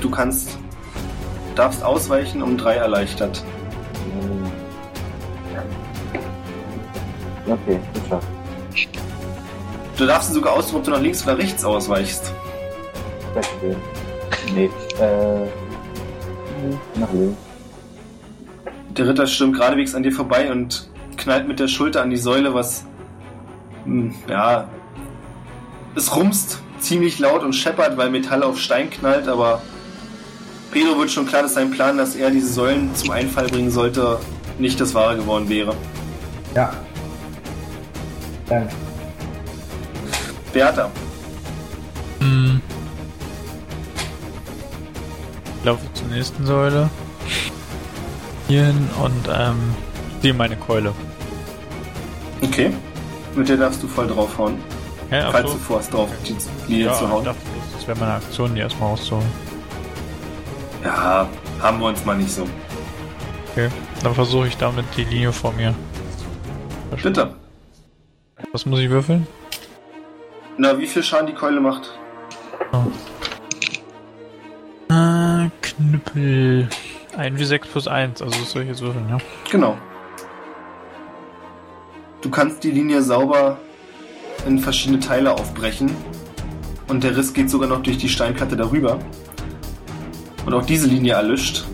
Du kannst, darfst ausweichen um drei erleichtert. Hm. Okay, geschafft. Du darfst sogar aussuchen, ob du nach links oder rechts ausweichst. Wegstehen. Nee, äh. Nach links. Der Ritter stürmt geradewegs an dir vorbei und knallt mit der Schulter an die Säule, was. hm, Ja. Es rumst ziemlich laut und scheppert, weil Metall auf Stein knallt, aber Pedro wird schon klar, dass sein Plan, dass er diese Säulen zum Einfall bringen sollte, nicht das wahre geworden wäre. Ja. Danke. Beata, Hm. Ich laufe zur nächsten Säule. Hierhin und ähm, ziehe meine Keule. okay. Mit der darfst du voll draufhauen, Ja, falls so. du vorhast, drauf die Linie ja, zu ich hauen. dachte, das- das wäre meine Aktion, die erstmal rauszuholen. Ja, haben wir uns mal nicht so. Okay, dann versuche ich damit die Linie vor mir. Bitte. Was muss ich würfeln? Na, wie viel Schaden die Keule macht? Äh, Knüppel. 1 wie 6 plus 1, also das soll ich jetzt würfeln, ja? Genau. Du kannst die Linie sauber in verschiedene Teile aufbrechen. Und der Riss geht sogar noch durch die Steinplatte darüber. Und auch diese Linie erlischt.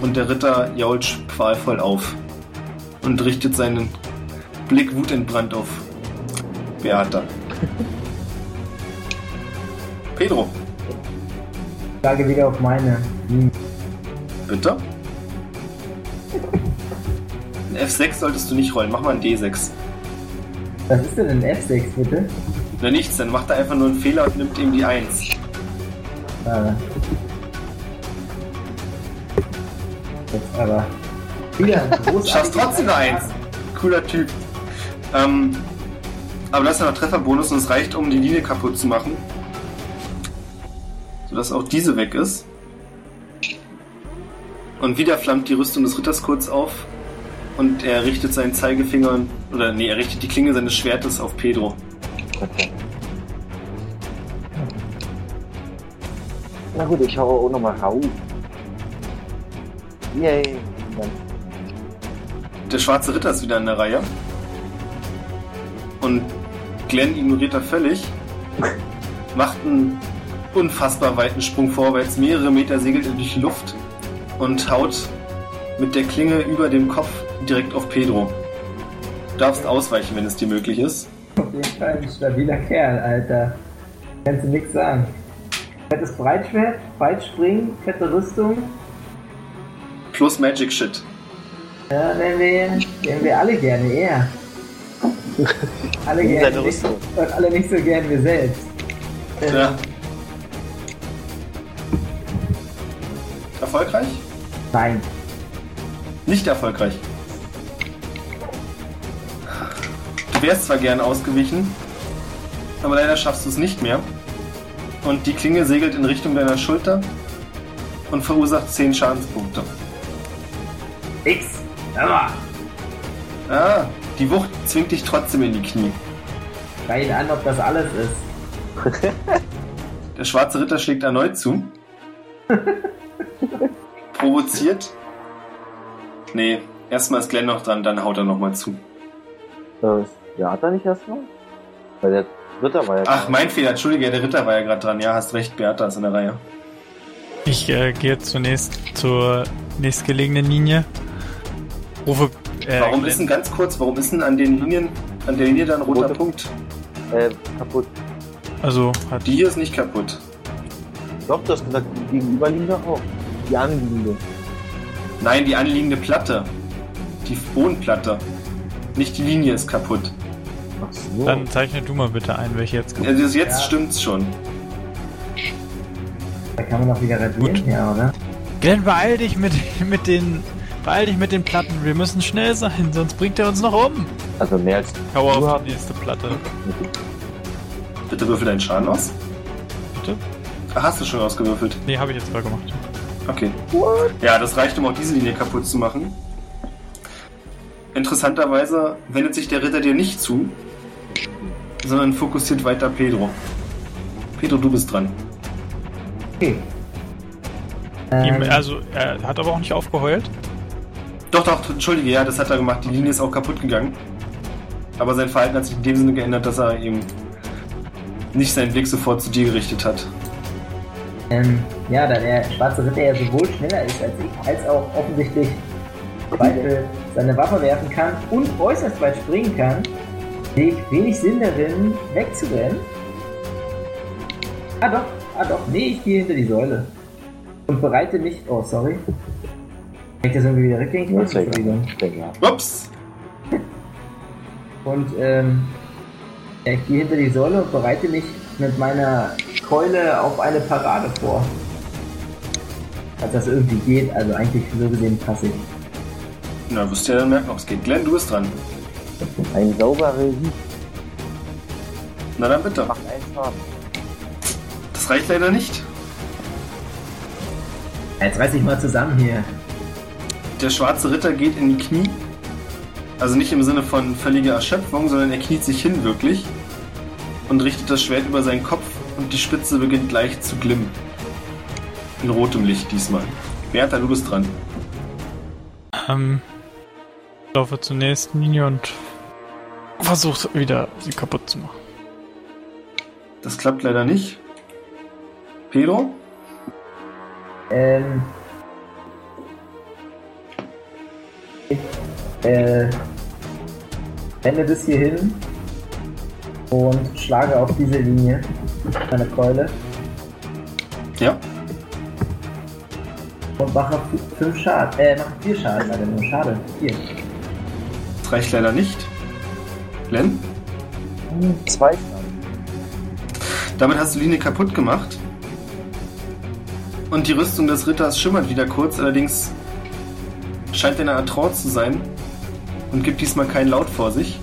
Und der Ritter jault qualvoll auf. Und richtet seinen Blick wutentbrannt auf Beata. Pedro, Schlage wieder auf meine Linie. bitte. Ein F6 solltest du nicht rollen. Mach mal ein D6. Was ist denn ein F6 bitte? Na nichts, dann macht er einfach nur einen Fehler und nimmt ihm die 1. Ah. Jetzt aber. Wieder ein großartiges Schaffst trotzdem eine 1. Cooler Typ. Ähm, aber das ist ja noch Trefferbonus und es reicht, um die Linie kaputt zu machen. Sodass auch diese weg ist. Und wieder flammt die Rüstung des Ritters kurz auf. Und er richtet seinen Zeigefinger, oder nee, er richtet die Klinge seines Schwertes auf Pedro. Okay. Na gut, ich hau auch nochmal rauf. Yay. Der schwarze Ritter ist wieder in der Reihe. Und Glenn ignoriert er völlig. Macht einen unfassbar weiten Sprung vorwärts. Mehrere Meter segelt er durch die Luft. Und haut mit der Klinge über dem Kopf direkt auf Pedro. Du darfst ausweichen, wenn es dir möglich ist. Auf jeden Fall ein stabiler Kerl, Alter. Kannst du nichts sagen. Fettes Breitschwert, Breitspringen, fette Rüstung. Plus Magic Shit. Ja, wären wir, wären wir alle gerne eher. Alle gerne nicht, und alle nicht so gern wir selbst. Ja. Erfolgreich? Nein. Nicht erfolgreich. Du wärst zwar gern ausgewichen, aber leider schaffst du es nicht mehr. Und die Klinge segelt in Richtung deiner Schulter und verursacht 10 Schadenspunkte. X. Aber. Ah, die Wucht zwingt dich trotzdem in die Knie. Schau ihn an, ob das alles ist. Der schwarze Ritter schlägt erneut zu. Provoziert. Nee, erstmal ist Glenn noch dran, dann haut er nochmal zu. Äh, ja, hat er nicht erstmal? Weil der Ritter war ja. Ach, mein Fehler, entschuldige, der Ritter war ja gerade dran. Ja, hast recht, Beata ist in der Reihe. Ich äh, gehe zunächst zur nächstgelegenen Linie. Rufe. Äh, Warum Glenn- ist denn ganz kurz, warum ist denn an den Linien, an der Linie da ein roter Rote- Punkt? Äh, kaputt. Also hat Die hier ist nicht kaputt. Doch, du hast gesagt, die gegenüberliegende auch. Die anliegende. Nein, die anliegende Platte. Die Bodenplatte. Nicht die Linie ist kaputt. Ach so. Dann zeichne du mal bitte ein, welche jetzt kaputt Also jetzt Ja. stimmt's schon. Da kann man noch wieder radieren, Gut. ja, oder? Glenn, beeil dich mit, mit den. Beeil dich mit den Platten. Wir müssen schnell sein, sonst bringt er uns noch um. also mehr als Hau auf die nächste Platte. Bitte würfel deinen Schaden aus. Bitte? Ach, hast du schon ausgewürfelt? Nee, habe ich jetzt mal gemacht. Okay. Ja, das reicht, um auch diese Linie kaputt zu machen. Interessanterweise wendet sich der Ritter dir nicht zu, sondern fokussiert weiter Pedro. Pedro, du bist dran. Okay. Ihm, Ähm, also, er hat aber auch nicht aufgeheult. Doch, doch, entschuldige, ja, das hat er gemacht. Die Linie ist auch kaputt gegangen. Aber sein Verhalten hat sich in dem Sinne geändert, dass er eben nicht seinen Blick sofort zu dir gerichtet hat. Ähm, ja, da der schwarze Ritter ja sowohl schneller ist als ich, als auch offensichtlich beide seine Waffe werfen kann und äußerst weit springen kann, sehe ich wenig Sinn darin, wegzurennen. Ah doch, ah doch, nee, ich gehe hinter die Säule. Und bereite mich, oh sorry. Kann ich das irgendwie wieder rückgängig machen? ist ja denke, ja. Ups! Und ähm, ich gehe hinter die Säule und bereite mich mit meiner Keule auf eine Parade vor. Als das irgendwie geht, also eigentlich so gesehen passe ich. Na, wirst du ja dann merken, ob es geht. Glenn, du bist dran. Ein sauberer Sieg Na dann bitte. macht einen Schaden. Das reicht leider nicht. Jetzt reiß ich mal zusammen hier. Der schwarze Ritter geht in die Knie. Also nicht im Sinne von völliger Erschöpfung, sondern er kniet sich hin wirklich und richtet das Schwert über seinen Kopf und die Spitze beginnt leicht zu glimmen. In rotem Licht diesmal. Bertha, du bist dran. Ähm, ich laufe zur nächsten Linie und versuche wieder sie kaputt zu machen. Das klappt leider nicht. Pedro? Ähm. Äh, wende bis hierhin und schlage auf diese Linie meine Keule Ja. und mache 5 Schaden. Äh, mache 4 Schaden, leider nur. Schade. 4. Das reicht leider nicht. Glenn? Hm, Zwei Schaden. Damit hast du die Linie kaputt gemacht. Und die Rüstung des Ritters schimmert wieder kurz, allerdings scheint in einer Trance zu sein und gibt diesmal keinen Laut vor sich.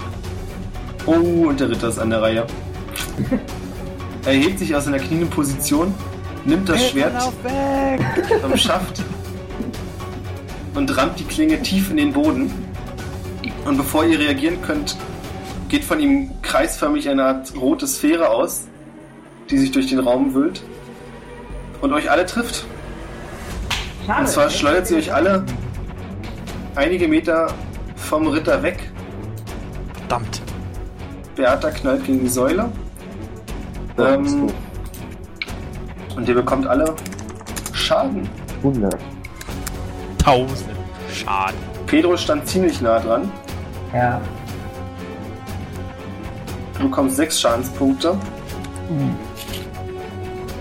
Oh, und der Ritter ist an der Reihe. Er hebt sich aus seiner knienden Position, nimmt das Schwert am Schaft und rammt die Klinge tief in den Boden. Und bevor ihr reagieren könnt, geht von ihm kreisförmig eine Art rote Sphäre aus, die sich durch den Raum wühlt und euch alle trifft. Schade. Und zwar schleudert sie euch alle einige Meter vom Ritter weg. Verdammt. Beata knallt gegen die Säule. Ähm, und ihr bekommt alle Schaden. 100. Tausend Schaden. Pedro stand ziemlich nah dran. Ja. Du bekommst sechs Schadenspunkte.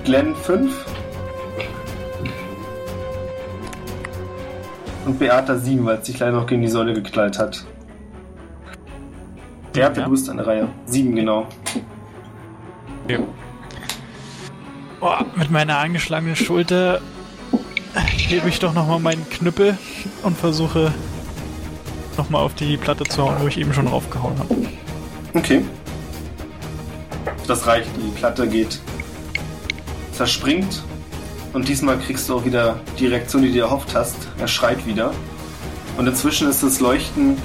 Glenn 5. Und Beata 7, weil es sich leider noch gegen die Säule geknallt hat. Beata, Ja. du bist an der Reihe. 7, genau. Okay. Boah, mit meiner angeschlagenen Schulter hebe ich doch nochmal meinen Knüppel und versuche nochmal auf die Platte zu hauen, wo ich eben schon draufgehauen habe. Okay. Das reicht. Die Platte geht, zerspringt. Und diesmal kriegst du auch wieder die Reaktion, die du erhofft hast. Er schreit wieder. Und inzwischen ist das Leuchten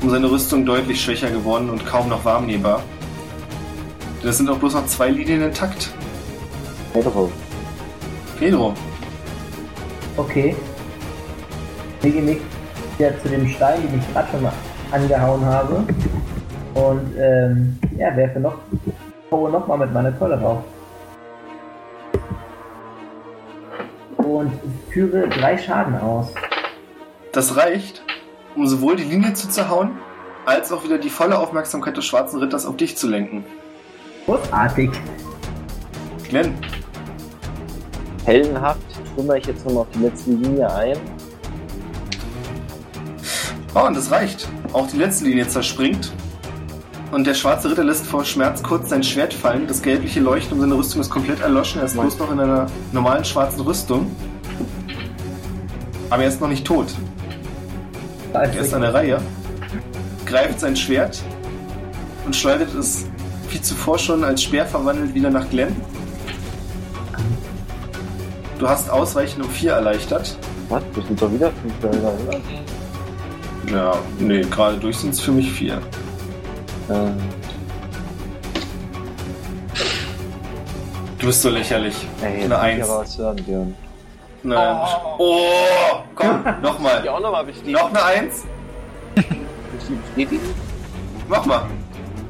um seine Rüstung deutlich schwächer geworden und kaum noch wahrnehmbar. Es sind auch bloß noch zwei Linien intakt. Pedro. Pedro, Okay. Lege mich wieder zu dem Stein, den ich gerade schon mal angehauen habe. Und ähm, ja, werfe noch, haue nochmal mit meiner Keule drauf. Führe drei Schaden aus. das reicht, um sowohl die Linie zu zerhauen, als auch wieder die volle Aufmerksamkeit des schwarzen Ritters auf dich zu lenken. Großartig. Glenn, Heldenhaft trümmer ich jetzt nochmal auf die letzte Linie ein. Oh, und das reicht. Auch die letzte Linie zerspringt. Und der schwarze Ritter lässt vor Schmerz kurz sein Schwert fallen. Das gelbliche Leuchten um seine Rüstung ist komplett erloschen. Er ist bloß noch in einer normalen schwarzen Rüstung. Aber er ist noch nicht tot. Er ist an der Reihe. Greift sein Schwert und schleudert es wie zuvor schon als Speer verwandelt wieder nach Glenn. Du hast Ausweichen um 4 erleichtert. Was? Das sind doch wieder fünf Felder, oder? Ja, nee, gerade durch sind es für mich 4. Ähm, Du bist so lächerlich. ey, Eine jetzt muss ich Eins. aber was hören, Björn. Nein. Oh, komm, nochmal. auch nochmal bestätigen. Noch eine Eins? bestätigen? Mach mal.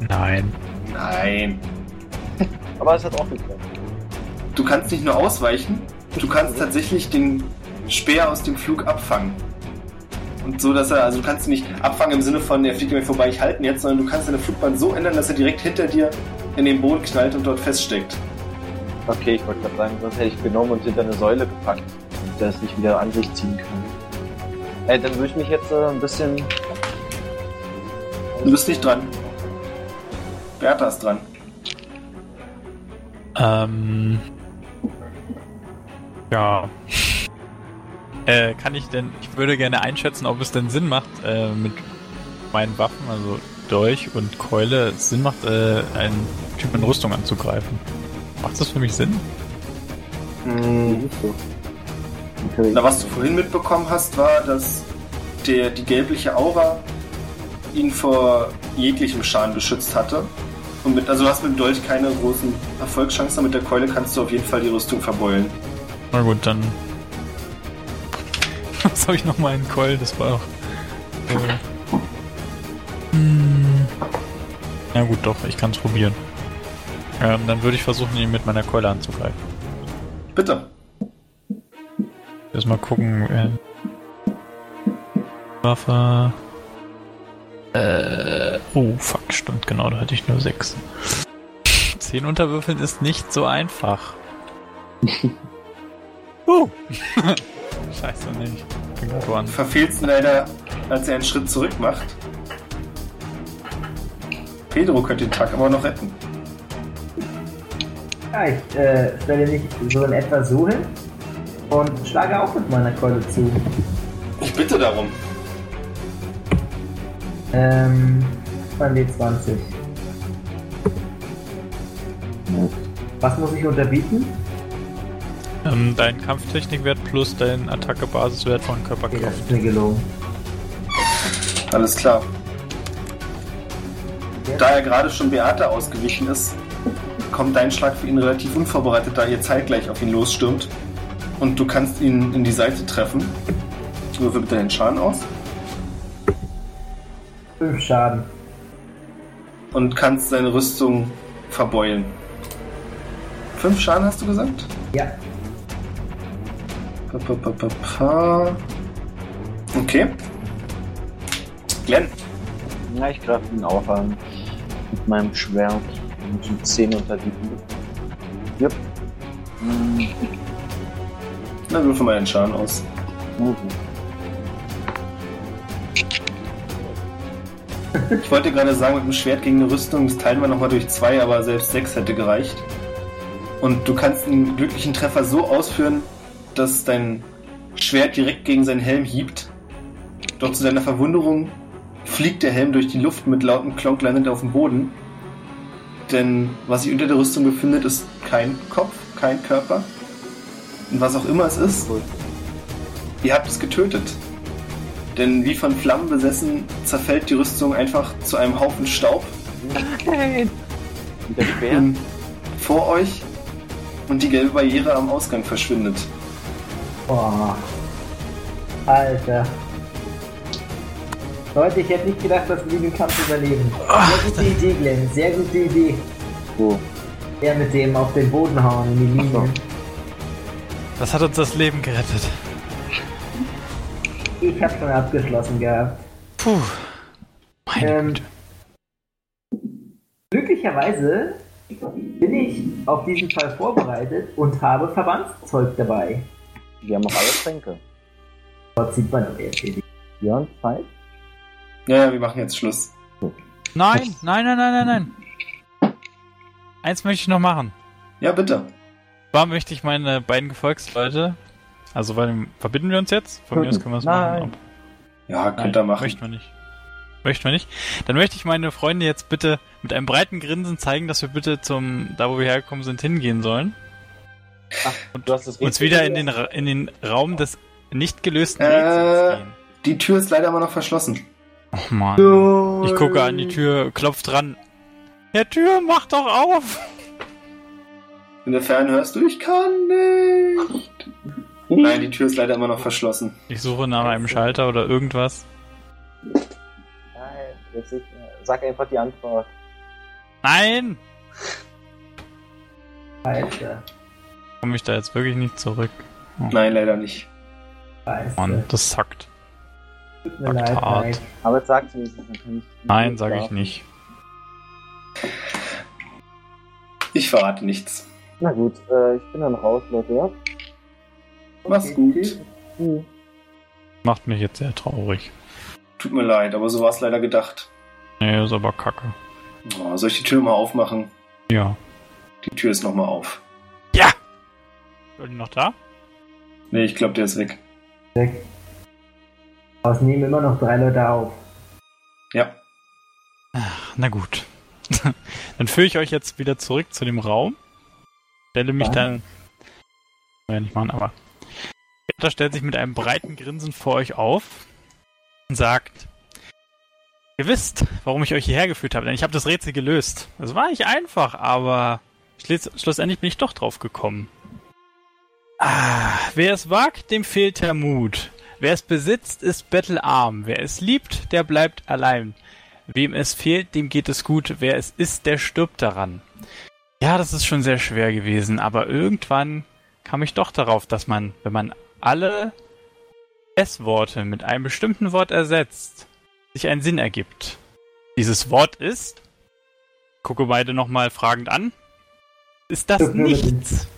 Nein. Nein. Aber es hat auch geklappt. Du kannst nicht nur ausweichen, du kannst tatsächlich den Speer aus dem Flug abfangen. Und so, dass er, also du kannst ihn nicht abfangen im Sinne von, er fliegt mir vorbei, ich halte ihn jetzt, sondern du kannst deine Flugbahn so ändern, dass er direkt hinter dir in den Boden knallt und dort feststeckt. Okay, ich wollte gerade sagen, sonst hätte ich genommen und hinter eine Säule gepackt, er es nicht wieder an sich ziehen kann. Ey, dann würde ich mich jetzt äh, ein bisschen. Du bist nicht dran. Bertha ist dran. Ähm. Ja. Äh, kann ich denn, ich würde gerne einschätzen, ob es denn Sinn macht, äh, mit meinen Waffen, also Dolch und Keule, es Sinn macht, äh, einen Typ in Rüstung anzugreifen. Macht das für mich Sinn? Hm. Na, was du vorhin mitbekommen hast, war, dass der, die gelbliche Aura ihn vor jeglichem Schaden geschützt hatte. Und mit, also du hast mit dem Dolch keine großen Erfolgschancen, mit der Keule kannst du auf jeden Fall die Rüstung verbeulen. Na gut, dann. Was habe ich nochmal in Keul? Das war auch. Äh, hm. Na gut, doch, ich kann es probieren. Ähm, dann würde ich versuchen, ihn mit meiner Keule anzugreifen. Bitte. Erstmal gucken. Äh, Waffe. Äh. Oh, fuck, stimmt, genau, da hatte ich nur sechs. Zehn unterwürfeln ist nicht so einfach. uh. Scheiße, nicht. An. Verfehlst ihn leider, als er einen Schritt zurück macht. Pedro könnte den Tag aber noch retten. Ja, ich äh, stelle mich so in etwa so hin und schlage auch mit meiner Keule zu. Ich bitte darum. Ähm, beim W20. Was muss ich unterbieten? Ähm, dein Kampftechnikwert plus dein Attacke-Basiswert von Okay, das Körperkraft. ist mir gelogen. Alles klar. Da er gerade schon Beate ausgewichen ist, kommt dein Schlag für ihn relativ unvorbereitet, da ihr zeitgleich auf ihn losstürmt. Und du kannst ihn in die Seite treffen. Würfel bitte den Schaden aus. Fünf Schaden. Und kannst seine Rüstung verbeulen. Fünf Schaden hast du gesagt? Ja. Pa, pa, pa, pa, pa. Okay. Glenn, Ja, ich greife ihn auch an. Mit meinem Schwert. Und so 10 unter die Yep. Hm. Na, würfel mal den Schaden aus. Ich wollte gerade sagen, mit dem Schwert gegen eine Rüstung, das teilen wir nochmal durch zwei, aber selbst sechs hätte gereicht. Und du kannst einen glücklichen Treffer so ausführen, dass dein Schwert direkt gegen seinen Helm hiebt. Doch zu deiner Verwunderung fliegt der Helm durch die Luft mit lautem Klonk landet auf dem Boden. Denn was sich unter der Rüstung befindet, ist kein Kopf, kein Körper. Und was auch immer es ist, ihr habt es getötet. Denn wie von Flammen besessen, zerfällt die Rüstung einfach zu einem Haufen Staub Und der Speer? vor euch und die gelbe Barriere am Ausgang verschwindet. Boah. Alter. Leute, ich hätte nicht gedacht, dass wir den Kampf überleben. Sehr gute Idee, Glenn. Sehr gute Idee. Wo? Er mit dem auf den Boden hauen in die Linie. Das hat uns das Leben gerettet. Ich hab schon abgeschlossen gehabt. Puh. Meine Ähm, Güte. Glücklicherweise bin ich auf diesen Fall vorbereitet und habe Verbandszeug dabei. Wir haben noch alle Tränke. Dort sieht man doch die Björn, Zeit? Ja, ja, wir machen jetzt Schluss. Nein, nein, nein, nein, nein, nein. Eins möchte ich noch machen. Ja, bitte. Zwar möchte ich meine beiden Gefolgsleute, also weil verbinden wir uns jetzt? Von mir aus können wir es machen. Ja, könnt ihr machen. Möchten wir nicht. Möchten wir nicht. Dann möchte ich meine Freunde jetzt bitte mit einem breiten Grinsen zeigen, dass wir bitte zum, da wo wir hergekommen sind, hingehen sollen. Du hast das Uns wieder in den, in den Raum des nicht gelösten Äh. Rätsels gehen. Die Tür ist leider immer noch verschlossen. Oh Mann. Ich gucke an die Tür, klopft dran. Ja, Tür, mach doch auf! In der Ferne hörst du, ich kann nicht. Nein, die Tür ist leider immer noch verschlossen. Ich suche nach einem Schalter oder irgendwas. Nein, jetzt ist, sag einfach die Antwort. Nein! Scheiße. Komme ich da jetzt wirklich nicht zurück? Nein, leider nicht. Scheiße. Mann, das sackt. Tut mir leid, Baktat. Mike. Aber jetzt sagst du es, dann kann ich. Nein, sage ich nicht. Ich verrate nichts. Na gut, äh, ich bin dann raus, Leute, ja? Mach's Okay, gut. tschüss. Hm. Macht mich jetzt sehr traurig. Tut mir leid, aber so war es leider gedacht. Nee, ist aber kacke. Oh, soll ich die Tür mal aufmachen? Ja. Die Tür ist nochmal auf. Ja! Ist die noch da? Nee, ich glaube, der ist weg. Weg. Aber es nehmen immer noch drei Leute auf. Ja. Na gut. dann führe ich euch jetzt wieder zurück zu dem Raum. Stelle mich dann. Ja, nicht machen, aber. Peter stellt sich mit einem breiten Grinsen vor euch auf und sagt: Ihr wisst, warum ich euch hierher geführt habe, denn ich habe das Rätsel gelöst. Es war nicht einfach, aber schluss, schlussendlich bin ich doch drauf gekommen. Ah, wer es wagt, dem fehlt der Mut. Wer es besitzt, ist bettelarm. Wer es liebt, der bleibt allein. Wem es fehlt, dem geht es gut. Wer es ist, der stirbt daran. Ja, das ist schon sehr schwer gewesen, aber irgendwann kam ich doch darauf, dass man, wenn man alle S-Worte mit einem bestimmten Wort ersetzt, sich ein Sinn ergibt. Dieses Wort ist, gucke beide nochmal fragend an, ist das Nichts.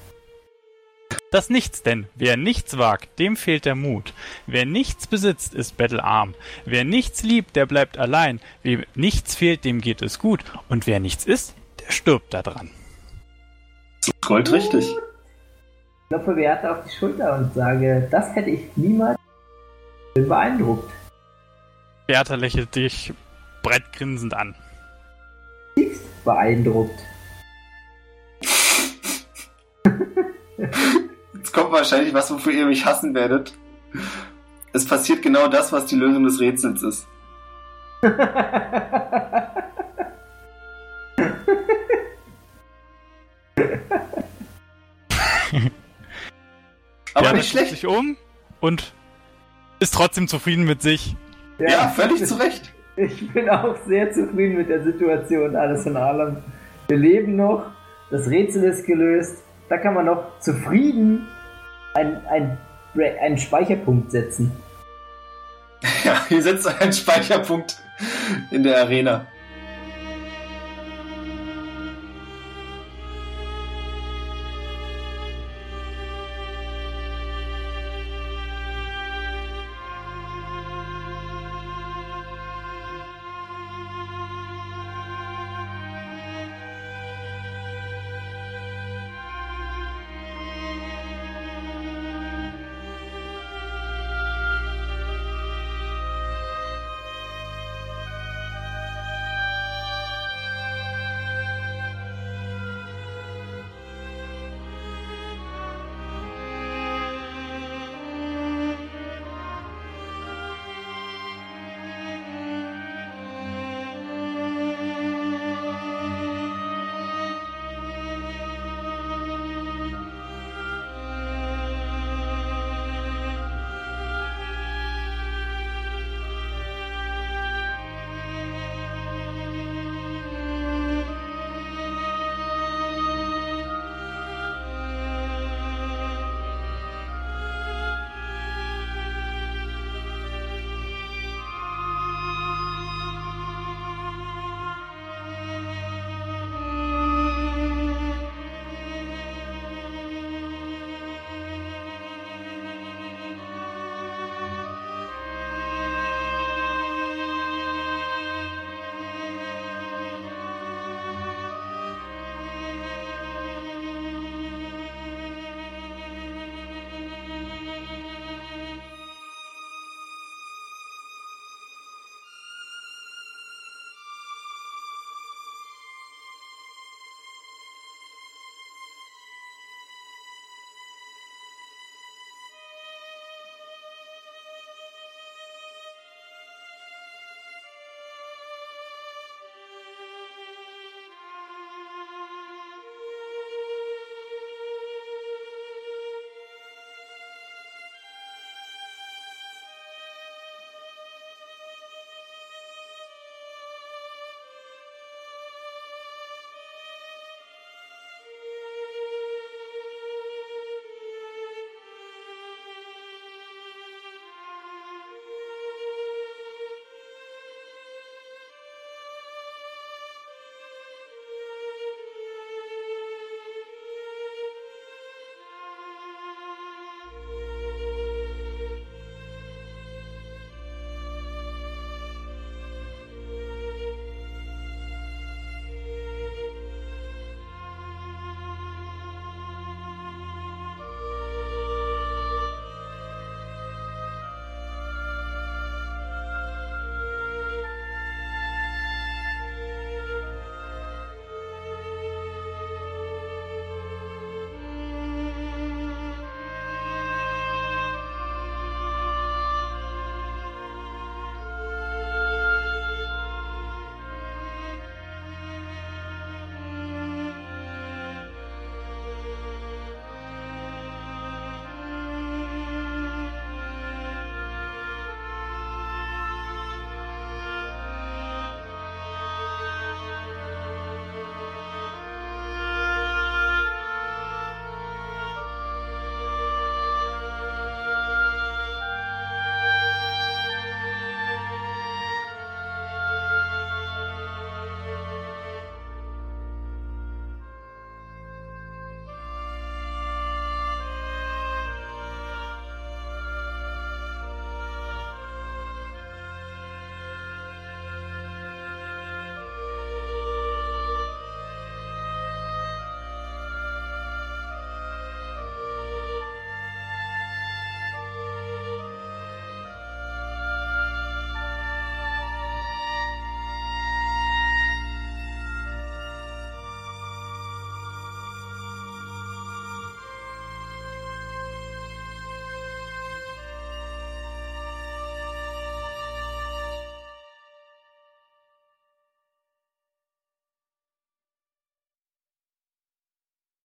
Das Nichts denn. Wer nichts wagt, dem fehlt der Mut. Wer nichts besitzt, ist bettelarm. Wer nichts liebt, der bleibt allein. Wem nichts fehlt, dem geht es gut. Und wer nichts ist, der stirbt daran. Gold richtig. Ich klopfe Beate auf die Schulter und sage, das hätte ich niemals bin beeindruckt. Bertha lächelt dich breit grinsend an. Tiefst beeindruckt. Jetzt kommt wahrscheinlich was, wofür ihr mich hassen werdet. Es passiert genau das, was die Lösung des Rätsels ist. Aber nicht schlecht. sich um und ist trotzdem zufrieden mit sich. Ja, völlig zu Recht. Ich bin auch sehr zufrieden mit der Situation, alles in allem. Wir leben noch, das Rätsel ist gelöst, da kann man noch zufrieden einen, einen, einen Speicherpunkt setzen. Ja, ihr setzt einen Speicherpunkt in der Arena.